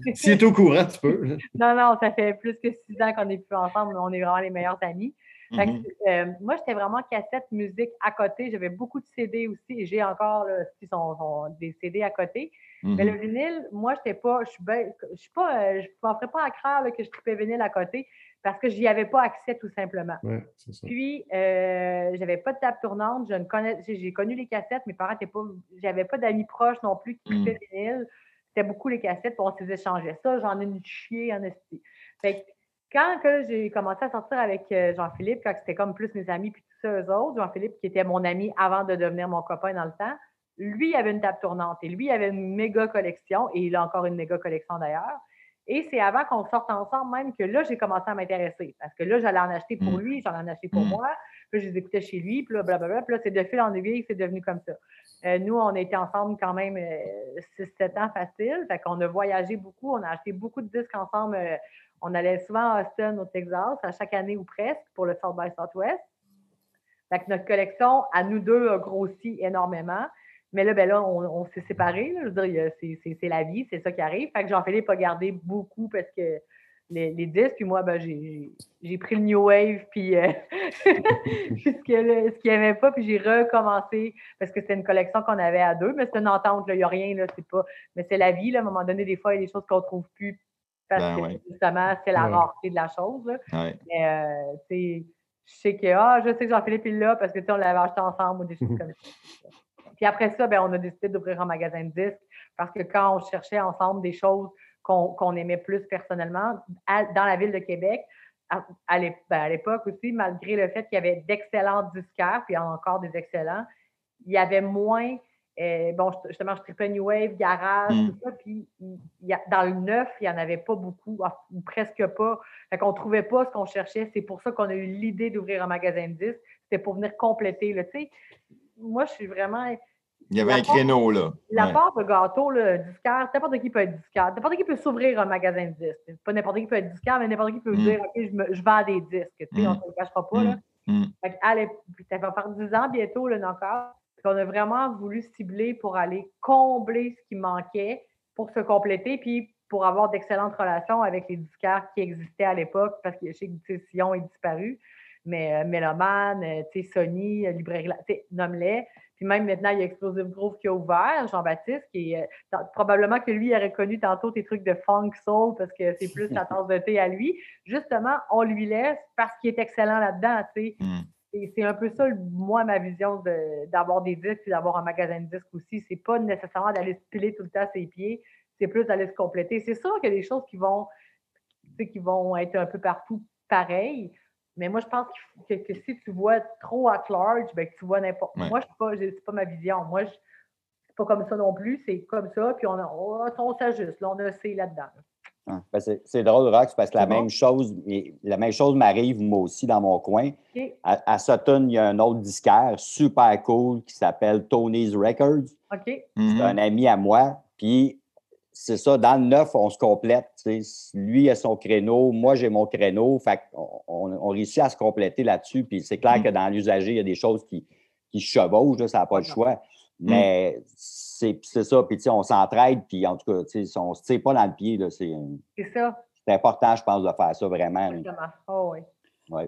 tu. S'il est au courant, tu peux. Non, non, ça fait plus que six ans qu'on n'est plus ensemble, on est vraiment les meilleurs amis. Que, Mhm. euh, moi, j'étais vraiment cassette musique à côté. J'avais beaucoup de CD aussi et j'ai encore là, aussi son- son- des CD à côté. Mais le vinyle, moi, j'étais pas, je suis ben- je suis pas, je m'en ferais pas à croire là, que je tripais vinyle à côté parce que j'y avais pas accès tout simplement. Ouais, c'est ça. Puis, euh, j'avais pas de table tournante. Je ne connais, j'ai connu les cassettes. Mes parents étaient pas, j'avais pas d'amis proches non plus qui Mm. tripaient vinyle. C'était beaucoup les cassettes, puis on s'échangeait ça. J'en ai une chier en esti. Fait que quand j'ai commencé à sortir avec euh, Jean-Philippe, quand c'était comme plus mes amis puis tous eux autres, Jean-Philippe, qui était mon ami avant de devenir mon copain dans le temps, lui, avait une table tournante et lui, avait une méga collection et il a encore une méga collection d'ailleurs. Et c'est avant qu'on sorte ensemble même que là, j'ai commencé à m'intéresser. Parce que là, j'allais en acheter pour Mm. lui, j'en en achetais pour Mm. moi. Puis je les écoutais chez lui, puis là, blablabla. Puis là, c'est de fil en aiguille, c'est devenu comme ça. Euh, nous, on a été ensemble quand même 6-7 ans facile. Fait qu'on a voyagé beaucoup, on a acheté beaucoup de disques ensemble. Euh, on allait souvent à Austin, au Texas, à chaque année ou presque, pour le South by Southwest. Fait que notre collection, à nous deux, a grossi énormément. Mais là, ben là, on, on s'est séparés. là. Je veux dire, c'est- c'est c'est la vie, c'est ça qui arrive. Fait que Jean-Philippe a gardé beaucoup parce que les, les disques, puis moi, ben, j'ai- pris le New Wave, puis euh, puis ce qu'il n'aimait pas, puis j'ai recommencé parce que c'était une collection qu'on avait à deux, mais c'est une entente, il n'y a rien, là, c'est pas. Mais c'est la vie, là, à un moment donné, des fois, il y a des choses qu'on ne trouve plus parce Ben que ouais. justement, c'est la Ouais. rareté de la chose. là. Ouais. Mais, euh, je sais que, ah, je sais que Jean-Philippe est là parce que, tu sais, on l'avait acheté ensemble ou des choses comme ça. Puis après ça, ben, on a décidé d'ouvrir un magasin de disques parce que quand on cherchait ensemble des choses qu'on aimait plus personnellement, à- dans la ville de Québec, à, à l'ép- ben, à l'époque aussi, malgré le fait qu'il y avait d'excellents disquaires, puis encore des excellents, il y avait moins, euh, bon, justement, je tripais New Wave, Garage, Mm. tout ça, puis y a- dans le neuf, il n'y en avait pas beaucoup, ah, ou presque pas. Fait qu'on ne trouvait pas ce qu'on cherchait. C'est pour ça qu'on a eu l'idée d'ouvrir un magasin de disques. C'était pour venir compléter, tu sais. Moi, je suis vraiment... Il y avait un créneau, là. La Ouais. part de gâteau, là, disquaire, n'importe qui peut être disquaire. N'importe qui peut s'ouvrir un magasin de disques. Pas n'importe qui peut être disquaire, mais n'importe qui peut Mm. dire OK, je, me- je vends des disques. Sais, On ne se le cachera pas. Là. Mm. Fait que, allez, ça va faire 10 ans bientôt, là, encore. On a vraiment voulu cibler pour aller combler ce qui manquait pour se compléter, puis pour avoir d'excellentes relations avec les disquaires qui existaient à l'époque, parce que je sais que Sion est disparu, mais euh, Meloman, euh, Sony, euh, Librairie, nomme-les. Puis même maintenant, il y a Explosive Groove qui a ouvert, Jean-Baptiste, qui est euh, probablement que lui il aurait connu tantôt tes trucs de funk soul parce que c'est plus la tasse de thé à lui. Justement, on lui laisse parce qu'il est excellent là-dedans, tu sais. Mm. Et c'est un peu ça, moi, ma vision de- d'avoir des disques et d'avoir un magasin de disques aussi. C'est pas nécessairement d'aller se piler tout le temps ses pieds, c'est plus d'aller se compléter. C'est sûr qu'il y a des choses qui vont, qui vont être un peu partout pareilles, mais moi, je pense que, que si tu vois trop at large, ben, que tu vois n'importe. Ouais. Moi, je suis pas, pas ma vision. Moi, je c'est pas comme ça non plus. C'est comme ça, puis on, a- on, on s'ajuste. Là, on a C là-dedans. là. Ben, c'est c'est drôle, Rox, parce que la bon. même chose, la même chose m'arrive moi aussi dans mon coin. À, à Sutton, il y a un autre disquaire super cool qui s'appelle Tony's Records. C'est un ami à moi. Puis c'est ça, dans le neuf, on se complète. Lui a son créneau, moi j'ai mon créneau. Fait qu'on on, on réussit à se compléter là-dessus. Puis c'est clair Mm. que dans l'usager, il y a des choses qui, qui se chevauchent, là, ça n'a pas le Ouais. choix. Mais c'est c'est ça, puis tu sais, on s'entraide, puis en tout cas, tu sais, on ne se tire pas dans le pied. là. C'est C'est ça, c'est important, je pense, de faire ça vraiment. Oh, oui.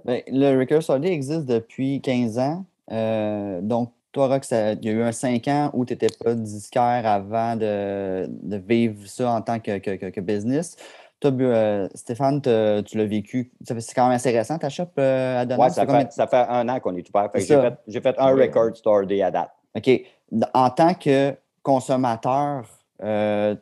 Ben, le Store Day existe depuis 15 ans. Euh, donc, toi, Rox, il y a eu un 5 ans où tu n'étais pas disquaire avant de, de vivre ça en tant que, que- business. Toi, euh, Stéphane, tu l'as vécu. C'est quand même assez récent, ta shop euh, à Donald? Ouais, Ça ça fait ça un an qu'on est ouvert. J'ai fait, un Ouais. record store day à date. OK. En tant que consommateur, euh,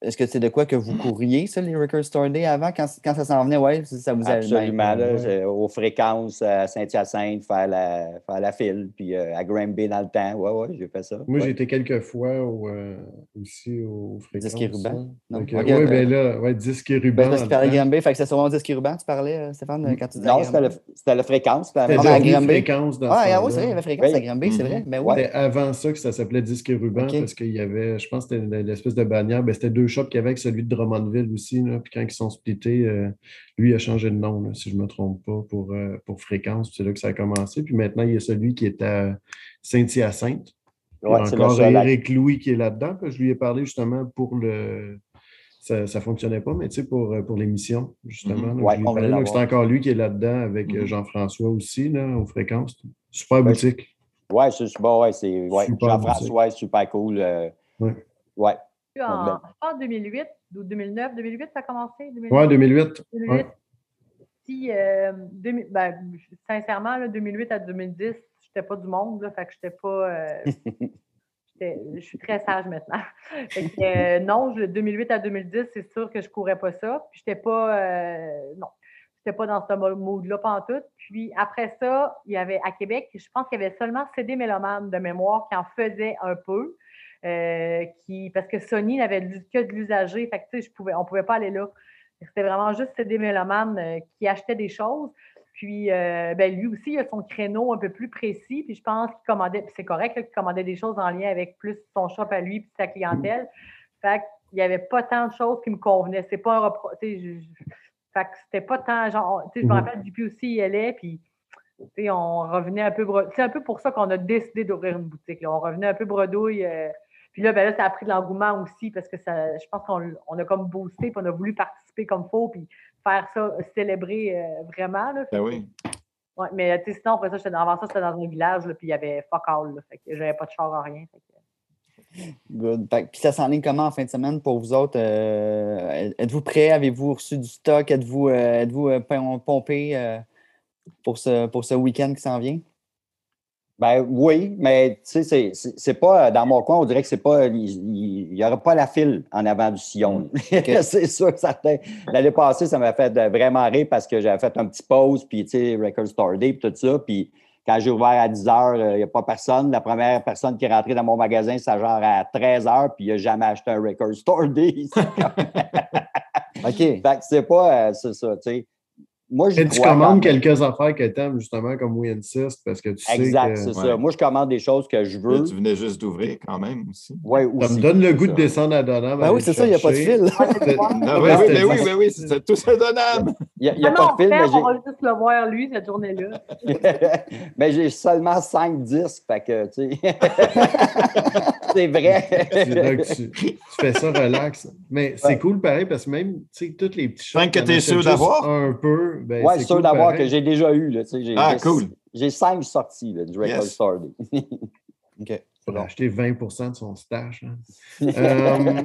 est-ce que c'est de quoi que vous courriez, ça, les Record Store Day avant, quand, quand ça s'en venait? Oui, ça vous a Absolument. là, ouais. aux fréquences à Saint-Hyacinthe, faire la, faire la file, puis euh, à Granby dans le temps. Oui, oui, j'ai fait ça. Moi, Ouais. j'ai été quelques fois au, euh, aussi au fréquences. Disque et ruban? ouais. Oui, euh, ben là, ouais, disque et ruban. Ben, parce que tu parlais fait que c'est sûrement disque et ruban, tu parlais, euh, Stéphane, euh, quand tu disais Non, c'était le, le fréquence. c'était la mais fréquence dans Ah, ce ah oui, c'est vrai, il y avait fréquence Oui. à Granby, c'est vrai. Mhm. Ben oui. C'était avant ça que ça s'appelait Disque et Ruban parce qu'il y avait, je pense que c'était l'espèce de bannière, ben, c'était deux shops qu'il y avait avec celui de Drummondville aussi. Là, puis quand ils sont splittés, euh, lui a changé de nom, là, si je ne me trompe pas, pour, euh, pour Fréquence. Puis C'est là que ça a commencé. Puis maintenant, il y a celui qui est à Saint-Hyacinthe. Ouais, c'est encore Eric Louis qui est là-dedans. Je lui ai parlé justement pour le. Ça ne fonctionnait pas, mais tu sais, pour, euh, pour l'émission, justement. Mhm. Ouais, c'est encore lui qui est là-dedans avec euh, Mhm. Jean-François aussi, là, aux fréquences. Super Ouais, boutique. Ouais, c'est bon, ouais, c'est ouais, Jean-François, super cool. euh, Ouais. ouais. En, ben- je pense 2008 ou 2009. 2008, ça a commencé? 2008? Ouais, 2008. 2008. Ouais. Si, euh, 2000 ben, sincèrement, là, 2008 à 2010, j'étais pas du monde, là, fait que j'étais pas. euh, je suis très sage maintenant. Fait que, euh, non, je- 2008 à 2010, c'est sûr que je courais pas ça. Puis j'étais pas. euh, non. Pas dans ce mood-là, pas en tout. Puis après ça, il y avait à Québec, je pense qu'il y avait seulement CD Méloman de mémoire qui en faisait un peu. Euh, qui, parce que Sony n'avait que de l'usager. Fait que, tu sais, je pouvais, on ne pouvait pas aller là. C'était vraiment juste CD Méloman euh, qui achetait des choses. Puis, euh, ben, lui aussi, il a son créneau un peu plus précis. Puis, je pense qu'il commandait, puis c'est correct, qu'il commandait des choses en lien avec plus son shop à lui puis sa clientèle. Fait qu'il n'y avait pas tant de choses qui me convenaient. C'est pas un repro- je- je- Fait que c'était pas tant, genre, je me Mhm. rappelle, du aussi, il allait, puis, on revenait un peu, c'est un peu pour ça qu'on a décidé d'ouvrir une boutique, là. On revenait un peu bredouille. euh, puis là, ben là, ça a pris de l'engouement aussi, parce que ça, je pense qu'on on a comme boosté, puis on a voulu participer comme faut, puis faire ça, célébrer euh, vraiment, là. Ben oui. Ouais, mais tu sais, sinon, après ça, j'étais dans, avant ça, c'était dans un village, là, puis il y avait fuck all, là. Fait que j'avais pas de char en rien. fait que- Good. Puis ça s'enligne comment en fin de semaine pour vous autres? Euh, êtes-vous prêts? Avez-vous reçu du stock? Êtes-vous euh, êtes-vous, euh, pom- pompé euh, pour ce, pour ce week-end qui s'en vient? Ben oui, mais tu sais, c'est- pas dans mon coin, on dirait que c'est pas. Il n'y aura pas la file en avant du sillon. c'est sûr, certain. L'année passée, ça m'a fait de- vraiment rire parce que j'avais fait un petit pause, puis tu sais, Record Store Day, puis tout ça. Puis quand j'ai ouvert à 10 heures, il n'y a pas personne. La première personne qui est rentrée dans mon magasin, c'est genre à 13 heures, puis il n'a jamais acheté un Record Store Day. OK. fait que c'est pas. euh, c'est ça, tu sais. Moi, je Et tu commandes quelques affaires que tu aimes, justement, comme We Insist, parce que tu sais Exact, que c'est Ouais. ça. Moi, je commande des choses que je Là, veux. tu venais juste d'ouvrir quand même aussi. Ouais, ça me donne le c'est goût de descendre à Donham. Ben oui, c'est ça, il n'y a pas de fil. Non, C'est- oui, oui, ben c'était oui, ça. ben oui, c'est tout ça donnable. Il n'y a, Ah pas non, de film, mais on va juste le voir, lui, cette journée-là. mais j'ai seulement cinq disques, fait que, tu sais. c'est vrai. C'est là que tu, tu fais ça relax. Mais c'est cool pareil parce que même, tu sais, tous les petits Tant que t'es achètes sûr d'avoir? Un peu. Ben, ouais, c'est sûr cool d'avoir pareil. que j'ai déjà eu, là, tu sais. j'ai- Ah, j'ai- cool. J'ai cinq sorties, là, du Record Yes. Store Day. OK. Pour acheter 20% de son stash. hein. Euh,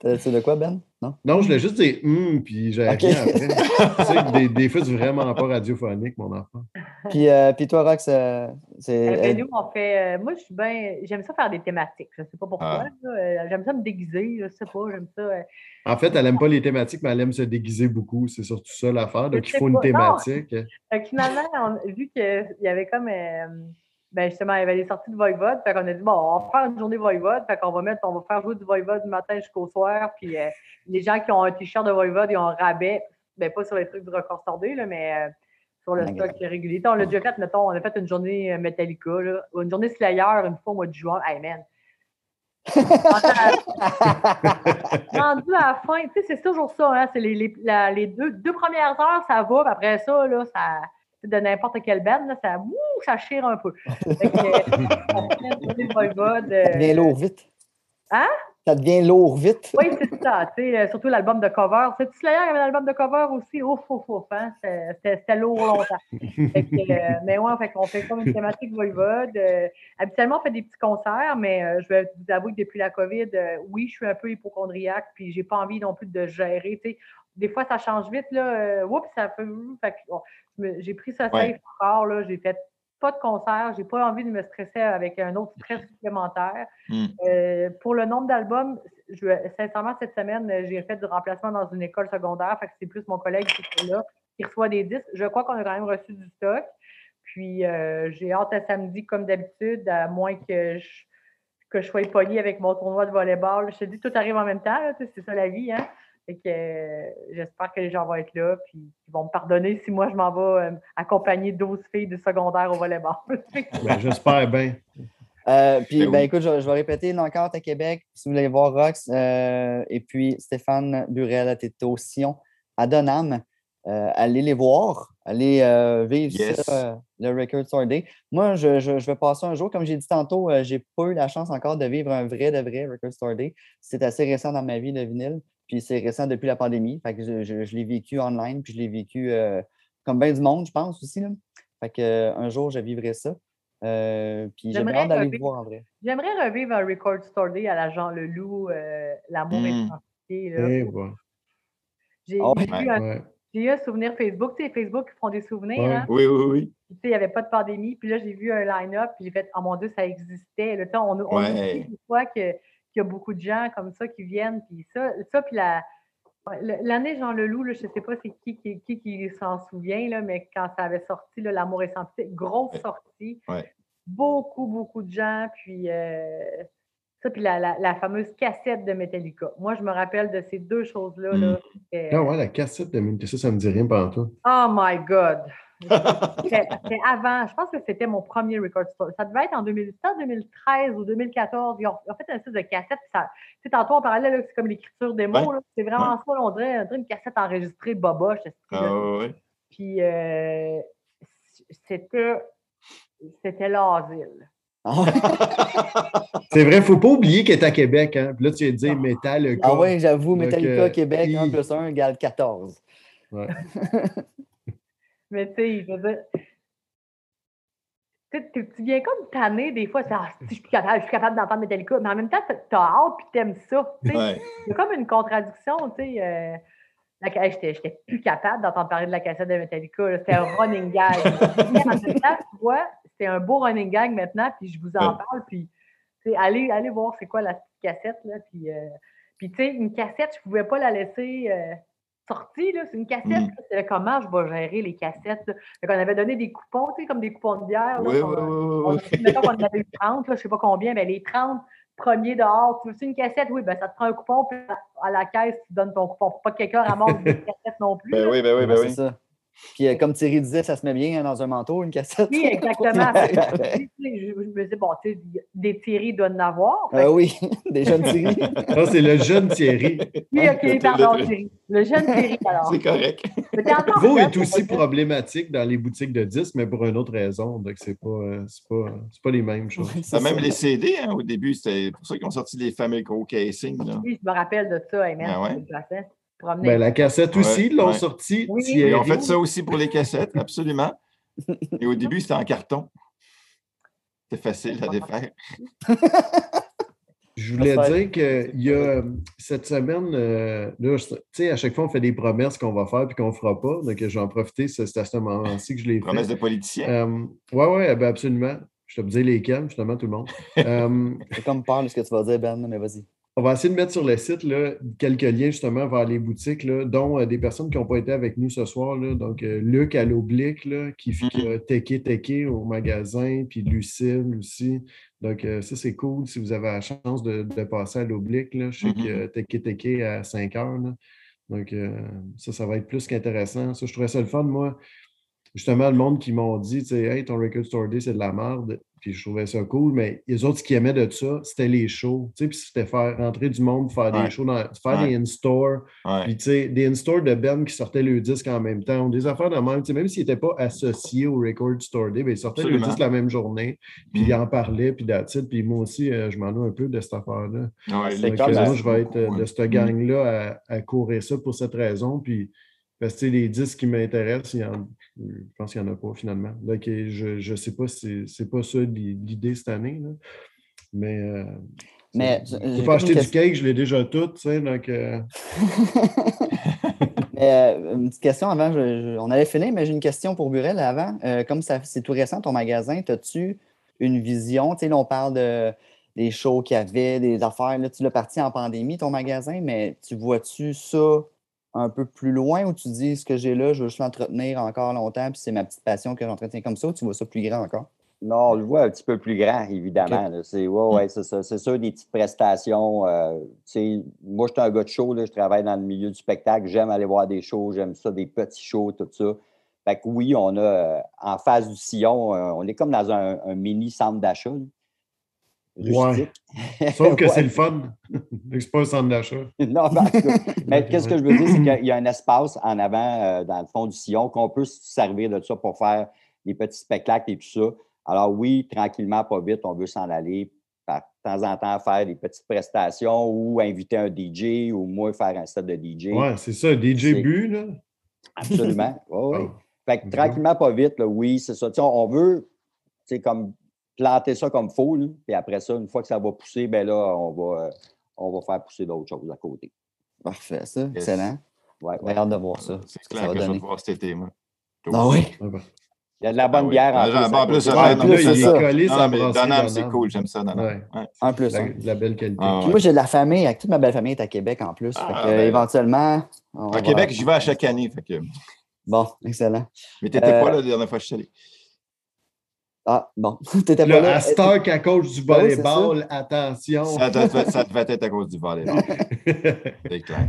T'as- C'est de quoi, Ben? Non? non, je voulais juste dire hum, puis j'ai Ok. rien après. tu sais, des, des fois, c'est vraiment pas radiophonique, mon enfant. Puis, euh, puis toi, Rox, euh, c'est. Eh ben, euh, nous, on fait. euh, moi, je suis bien. J'aime ça faire des thématiques. Je ne sais pas pourquoi. Ah. Euh, J'aime ça me déguiser. Je ne sais pas. J'aime ça. euh, En fait, elle aime pas les thématiques, mais elle aime se déguiser beaucoup. C'est surtout ça l'affaire. Donc, il faut une pas. Thématique. Fait que finalement, on- vu qu'il y avait comme. euh, ben justement, il y avait les sorties de Voivode. Fait qu'on a dit, bon, on va faire une journée Voivode. Fait qu'on va mettre, on va faire jouer du Voivode du matin jusqu'au soir. Puis euh, les gens qui ont un t-shirt de Voivode, ils ont un rabais. Ben pas sur les trucs du record sordé, là, mais euh, sur le stock régulier. On l'a déjà fait, mettons, on a fait une journée euh, Metallica, là, une journée Slayer une fois au mois de juin. Hey man! Rendu à la fin, tu sais, c'est toujours ça, hein, c'est les, les- la- les deux, deux premières heures, ça va, puis après ça, là, ça, de n'importe quelle band, là, ça, ouh, ça chire un peu. Fait que, euh, on fait une journée de Voivode, euh, lourd vite. Hein? Ça devient lourd vite. Oui, c'est ça, euh, surtout l'album de cover. C'est-tu Slayer, avait l'album de cover aussi, ouf, ouf, ouf, hein, c'était- lourd longtemps. Fait que, euh, mais ouais, fait qu'on fait comme une thématique Voivode. Euh, habituellement, on fait des petits concerts, mais je vais vous avouer que depuis la COVID, oui, je suis un peu hypochondriaque, puis j'ai pas envie non plus de gérer. Des fois, ça change vite, là. Oups, ça fait. fait que, bon, j'ai pris ça safe Ouais. encore, là. J'ai fait pas de concert, j'ai pas envie de me stresser avec un autre stress supplémentaire. Hmm. Euh, pour le nombre d'albums, je, sincèrement, cette semaine, j'ai fait du remplacement dans une école secondaire, fait que c'est plus mon collègue qui est là, qui reçoit des disques. Je crois qu'on a quand même reçu du stock. Puis euh, j'ai hâte à samedi, comme d'habitude, à moins que je, que je sois poli avec mon tournoi de volleyball. Je te dis, tout arrive en même temps, c'est ça la vie. Hein? Fait que euh, j'espère que les gens vont être là, puis ils vont me pardonner si moi je m'en vais euh, accompagner 12 filles du secondaire au volleyball. Ben, J'espère bien. Euh, puis, Ben ben, écoute, je, je vais répéter une encore à Québec, si vous voulez voir Rox. euh, et puis, Stéphane Burel, tu au Sion, à Donham. Euh, allez les voir, allez euh, vivre Yes. ça, euh, le Record Store Day. Moi, je, je- je vais passer un jour, comme j'ai dit tantôt, euh, j'ai pas eu la chance encore de vivre un vrai, de vrai Record Store Day. C'est assez récent dans ma vie, le vinyle, puis c'est récent depuis la pandémie. Fait que je, je- je l'ai vécu online, puis je l'ai vécu euh, comme bien du monde, je pense aussi. Là. Fait que, euh, un jour, je vivrai ça. Euh, puis j'ai J'aimerais hâte d'aller voir en vrai. J'aimerais revivre un Record Store Day à la Jean Leloup, euh, L'amour Mm. est entier, là. Eh, ouais. J'ai Ah ouais? j'ai eu, un- Ouais. j'ai eu un souvenir Facebook. Tu sais, Facebook, ils font des souvenirs. Ouais. hein. Oui, oui, oui. Tu sais, il n'y avait pas de pandémie. Puis là, j'ai vu un line-up. Puis j'ai fait, oh mon Dieu, ça existait. Là, on, on Ouais. oublie des fois que- qu'il y a beaucoup de gens comme ça qui viennent. Puis ça, ça puis la, L'année Jean Leloup, là, je ne sais pas c'est qui qui, qui, qui s'en souvient, là, mais quand ça avait sorti, L'amour est sans pitié, grosse sortie. Ouais. Beaucoup, beaucoup de gens. Puis euh, ça, puis la, la- la fameuse cassette de Metallica. Moi, je me rappelle de ces deux choses-là. là. C'était- Ah ouais, la cassette de Minute, ça, ça me dit rien pendant tout. Oh my God! C'était c'était avant, je pense que c'était mon premier record store. Ça devait être en 2000 c'était en 2013 ou 2014. Ils ont, ils ont fait un espèce de cassette. puis Ça, tu sais, tantôt, on parlait, là, c'est comme l'écriture. Ouais. là. C'est vraiment ça, là, on, dirait, on dirait une cassette enregistrée boboche. Ah, ouais, ouais. Puis euh, c'était c'était l'asile. Ouais, C'est vrai, il ne faut pas oublier qu'elle est à Québec. Hein? Puis là, tu viens de dire Metallica. Ah ouais, j'avoue, Donc, Metallica euh, Québec, il- 1 plus 1 égale 14. Ouais. Mais tu sais, je veux dire. Tu viens comme tanné des fois, c'est, ah, si je suis capable, capable d'entendre Metallica, mais en même temps, t'as hâte puis t'aimes ça. Ouais. A comme une contradiction, tu sais. euh, j'étais, j'étais plus capable d'entendre parler de la cassette de Metallica. C'était un running gag. Mais en même temps, tu vois, c'est un beau running gag maintenant, puis je vous en parle, puis allez, allez voir c'est quoi la petite cassette, là, puis, euh, puis tu sais, une cassette, je pouvais pas la laisser euh, sortie, c'est une cassette, Mm. comment je vais gérer les cassettes, qu'on avait donné des coupons, tu sais, comme des coupons de bière, là, Oui, on- oui, oui. mettons qu'on en avait eu 30, là, je sais pas combien, mais les 30 premiers dehors, tu veux une cassette? Oui, ben ça te prend un coupon, puis à la caisse, tu donnes ton coupon. Pour pas que quelqu'un ramasse une cassette non plus. Ben là. oui, ben oui, ben oui. Ça. Puis euh, comme Thierry disait, ça se met bien hein, dans un manteau, une cassette. Oui, exactement. Je, je me dis, bon, tu sais, des Thierry doivent en avoir. Fait Ah oui, des jeunes Thierry. Non, c'est le jeune Thierry. oui, le- OK, pardon, le- Thierry. Le jeune Thierry, alors. C'est correct. Gros jeune, est aussi problématique dans les boutiques de disques, mais pour une autre raison. Donc, c'est pas, euh, c'est pas, c'est pas les mêmes choses. Ouais, Ça, c'est même ça. les CD, hein, au début, c'était pour ça qu'ils ont sorti les fameux gros casings. Là. Oui, je me rappelle de ça, hey, man, Ah ouais? Promener. Ben, la cassette aussi, Ouais, l'ont ouais. sorti. Oui. Ils ont fait ça aussi pour les cassettes, absolument. Et au début, c'était en carton. C'était facile à défaire. Je voulais dire qu'il y a cette semaine, euh, là, je- tu sais, à chaque fois, on fait des promesses qu'on va faire puis qu'on ne fera pas. Donc, j'en profiter, c'est c'est à ce moment-ci que je l'ai fait. Promesse de politicien. Euh, oui, oui, ben absolument. Je te dire lesquels, justement, tout le monde. Euh, J'ai comme peur de ce que tu vas dire, Ben, mais vas-y. On va essayer de mettre sur le site là, quelques liens justement vers les boutiques, là, dont euh, des personnes qui n'ont pas été avec nous ce soir. Là, donc, euh, Luc à l'oblique, qui, qui a tecké tecké au magasin, puis Lucille aussi. Donc, euh, ça, c'est cool si vous avez la chance de, de passer à l'oblique. Je sais Mhm. qu'il y a tecké tecké à 5 heures. là. Donc, euh, ça, ça va être plus qu'intéressant. Ça, je trouvais ça le fun, moi. Justement, le monde qui m'ont dit, tu sais, hey, ton Record Store Day, c'est de la merde. Puis je trouvais ça cool, mais les autres ce qu'ils aimaient de ça, c'était les shows. Tu sais, puis c'était faire rentrer du monde, faire Ouais. des shows, dans- faire Ouais. des in-store. Ouais. Puis, tu sais, des in-store de Ben qui sortaient le disque en même temps, ou des affaires de même. Tu sais, même s'ils n'étaient pas associés au Record Store Day, ben, ils sortaient Absolument. le disque la même journée, puis Mm. ils en parlaient, puis it. Puis moi aussi, euh, je m'en ai un peu de cette affaire-là. Ouais, C'est les Donc, moi, je vais être euh, beaucoup, de ouais. cette gang-là à, à courir ça pour cette raison. Puis, parce que tu sais, les disques qui m'intéressent, il y en- je pense qu'il n'y en a pas finalement. Donc, je ne sais pas si c'est pas ça l'i- l'idée cette année. là. Mais, euh, Mais, je peux pas acheter du cake, je l'ai déjà tout. tu sais, Donc, euh, Mais, euh, une petite question avant, je- je- on allait finir, mais j'ai une question pour Burel avant. Comme c'est tout récent ton magasin, as-tu une vision? Tu sais, là, on parle de, des shows qu'il y avait, des affaires. Là, tu l'as parti en pandémie, ton magasin, mais tu vois-tu ça un peu plus loin ou tu dis ce que j'ai là, je veux juste l'entretenir encore longtemps, puis c'est ma petite passion que j'entretiens comme ça, ou tu vois ça plus grand encore? Non, on le voit un petit peu plus grand, évidemment. C'est ouais, ouais, c'est ça. C'est sûr, des petites prestations. euh, moi, je suis un gars de show, là, je travaille dans le milieu du spectacle. J'aime aller voir des shows, j'aime ça, des petits shows, tout ça. Fait que oui, on a euh, en face du sillon, euh, on est comme dans un, un mini centre d'achat. Ouais. Sauf que Ouais. c'est le fun. c'est pas un centre d'achat. non, mais en tout cas, mais qu'est-ce que je veux dire, c'est qu'il y a un espace en avant, euh, dans le fond du sillon, qu'on peut se servir de ça pour faire des petits spectacles et tout ça. Alors oui, tranquillement, pas vite, on veut s'en aller par de temps en temps faire des petites prestations ou inviter un DJ ou moi faire un set de DJ. Ouais, c'est ça, DJ C'est- Bu, là. Absolument. Ouais. Oh. Fait que tranquillement, pas vite, là, oui, c'est ça. Tu sais, on on veut tu sais, comme planter ça comme faux, là, puis après ça, une fois que ça va pousser, ben là, on va, euh, on va faire pousser d'autres choses à côté. Parfait, ça. Excellent. Ouais, J'ai ouais. hâte de voir ça. C'est clair ça va que je vais donner. te voir cet été, moi. Ah oui? Ouais, Il y a de la bonne Ah oui. bière en Ah, plus. j'en- en plus, c'est il ça. est collé Non, mais c'est cool, j'aime ça, Donham. Ouais. Ouais. Un plus. De la, un. de la belle qualité. Ah, ouais. moi, j'ai de la famille, avec toute ma belle famille est à Québec en plus. Ah, Fait que, ben. éventuellement. on À va- Québec, j'y vais à chaque année. Fait que... Bon, excellent. Mais t'étais Euh, pas là la dernière fois que je suis allé? Ah, bon. T'étais pas Là, à Stark, à cause du Ben oui, c'est volleyball, attention. Ça devait, ça devait être à cause du volleyball. C'est clair.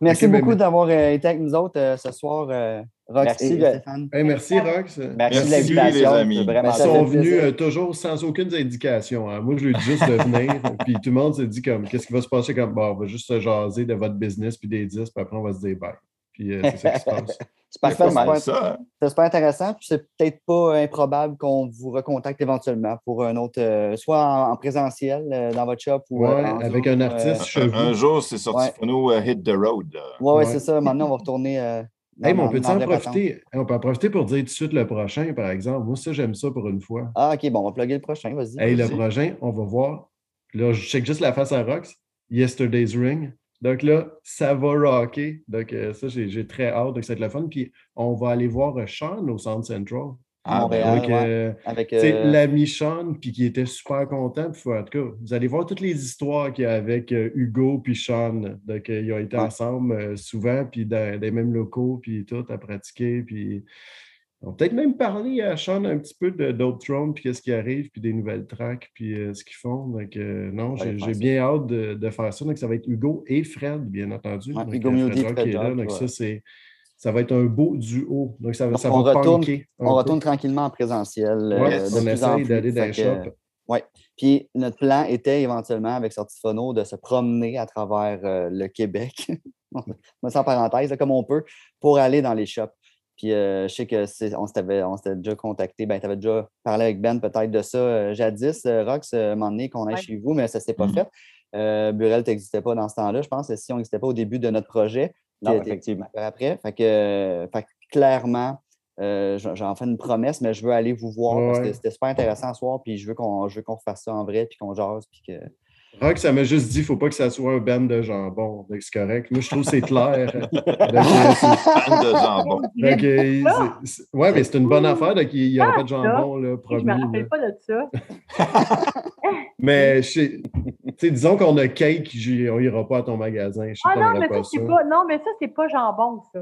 Merci ben, beaucoup mais- d'avoir euh, été avec nous autres euh, ce soir, euh, Rox Merci et, de- Stéphane. Hey, merci, Rox. Merci de Merci, l'invitation. les amis. Ben, Ils sont venus euh, toujours sans aucune indication. hein. Moi, je lui ai dit juste de venir. puis tout le monde s'est dit comme qu'est-ce qui va se passer comme bon, on va juste se jaser de votre business puis des disques, puis après on va se dire bye. Puis euh, c'est ça qui se passe. C'est parfait, C'est Mike. super- ça, hein? C'est super intéressant. Puis c'est peut-être pas improbable qu'on vous recontacte éventuellement pour un autre, euh, soit en, en présentiel euh, dans votre shop ou Ouais, euh, avec un artiste euh, un, jour, c'est sorti Ouais. pour nous Hit the Road. là. ouais, c'est ça. Maintenant, on va retourner. euh, dans- Hey, mais on peut dans en profiter? On peut en profiter pour dire tout de suite le prochain, par exemple. Moi, ça, j'aime ça pour une fois. Ah, OK, bon, on va plugger le prochain. Vas-y. Hey, le prochain, on va voir. Là, je check juste la face à Rox. Yesterday's Ring. Donc là, ça va rocker. Donc euh, ça, j'ai très hâte. Donc, ça va être le fun. Puis on va aller voir euh, Sean au Centre Central. À Ah, Montréal, Donc, ouais. euh, Avec. euh, l'ami Sean, puis qui était super content. Puis, en tout cas, vous allez voir toutes les histoires qu'il y a avec Hugo puis Sean. Donc, ils ont été Ouais. ensemble souvent, puis dans, dans les mêmes locaux, puis tout, à pratiquer. Puis on va peut-être même parler à Sean un petit peu de d'autres Throne, puis qu'est-ce qui arrive, puis des nouvelles tracks, puis euh, ce qu'ils font. Donc, euh, non, j'ai bien hâte de, de faire ça. Donc, ça va être Hugo et Fred, bien entendu. Ouais, Donc, Hugo euh, Rock Fred est là. Donc, ouais. ça, c'est. Ça va être un beau duo. Donc, ça, va- Donc, ça on va retourne- punker un on retourne tranquillement en présentiel. euh, Ouais, de on essaye d'aller dans les shops. Ouais. Puis notre plan était éventuellement avec Sortifono de se promener à travers euh, le Québec, on en parenthèse, comme on peut, pour aller dans les shops. Puis euh, je sais que c'est, on s'était, on s'était déjà contacté, ben, tu avais déjà parlé avec Ben peut-être de ça euh, jadis, euh, Rox, euh, un moment donné qu'on aille Ouais. chez vous, mais ça ne s'est pas Mhm. fait. Euh, Burel, tu n'existais pas dans ce temps-là, je pense, si on n'existait pas au début de notre projet. Non, effectivement. après. Fait que, fait que clairement, euh, j'en fais une promesse, mais je veux aller vous voir parce que c'était super intéressant ce soir, puis je veux qu'on je veux qu'on refasse ça en vrai, puis qu'on jase, puis que. Rock, ça m'a juste dit, ne faut pas que ça soit un band de jambon. C'est correct. Moi, je trouve que c'est clair. Donc, euh, Bande de jambon. donc, euh, c'est- ouais, mais c'est une bonne affaire. Donc, il n'y aura pas de jambon, là, Je promis. me là. rappelle pas de ça. Mais, je sais- disons qu'on a cake, on n'ira pas à ton magasin. Je sais Ah non, mais pas ça, c'est pas. Non, mais ça, c'est pas jambon, ça.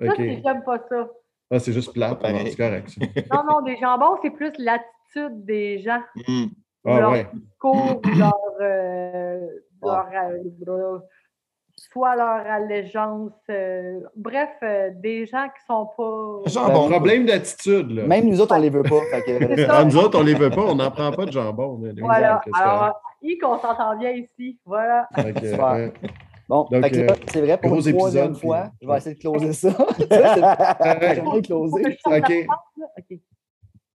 Ça, OK. c'est j'aime pas ça. Ah, c'est juste pareil. c'est correct. ça. Non, non, des jambons, c'est plus l'attitude des gens. Hum. Ah, leur ouais. discours, leur, euh, Ah. leur, euh, leur- soit leur allégeance. euh, bref, euh, des gens qui sont pas. Un Jambon. problème d'attitude, là. Même nous autres, on les veut pas. fait que- C'est ça. Ah, nous autres, on les veut pas, on n'en prend pas de jambon. là. Voilà. C'est? Alors, y qu'on s'entend bien ici. Voilà. Ouais. Bon, Donc, fait que là, c'est vrai, pour une troisième fois, puis- je vais essayer de closer ça. C'est OK. là. OK.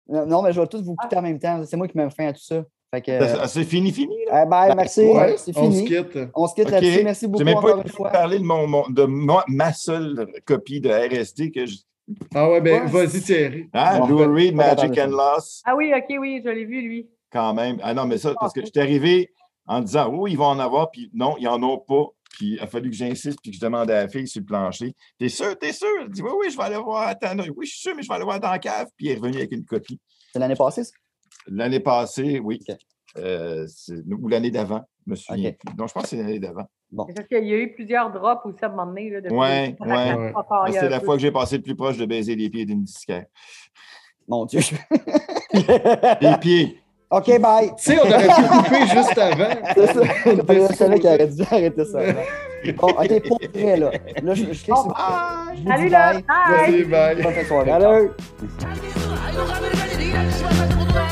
Non, non, mais je vais tous vous quitter en même temps. C'est moi qui mets fin à tout ça. Fait que, euh, Ah, C'est fini, fini. Là. Eh ben, merci. Ouais, c'est on se fini. quitte. on se quitte OK. là-dessus. Merci beaucoup même encore pas une fois. parlé de, mon, mon- de moi- ma seule copie de RSD que je. Ah ouais, ben Ouais. vas-y Thierry. Ah, Bon, Lou ben, Reed, pas Magic and. Loss, Ah oui, OK, oui, je l'ai vu, lui. quand même. Ah non, mais ça, parce que j'étais arrivé en disant, oh, ils vont en avoir, puis non, ils n'en ont pas. Puis il a fallu que j'insiste, puis que je demande à la fille sur le plancher, T'es sûr, t'es sûr? Elle dit, oui, oui, je vais aller voir. Attends, oui, je suis sûr, mais je vais aller voir dans la cave. Puis il est revenu avec une copie. C'est l'année passée, ça? L'année passée, oui. OK. Euh, ou l'année d'avant, je me souviens. OK. plus. Non, je pense que c'est l'année d'avant. C'est Parce qu'il y a eu plusieurs drops aussi à un moment donné. Depuis Ouais, ouais. C'est la fois que j'ai passé le plus proche de baiser les pieds d'une disquaire. Mon Dieu. Les pieds! OK, bye. Tu sais, on aurait pu couper juste avant. C'est ça. Je savais qu'il aurait dû arrêter ça. Bon, OK, pour vrai, là. Là, je, je clique sur. Je Salut là! bye. Bye! Merci, bye. Bonne soirée. Salut.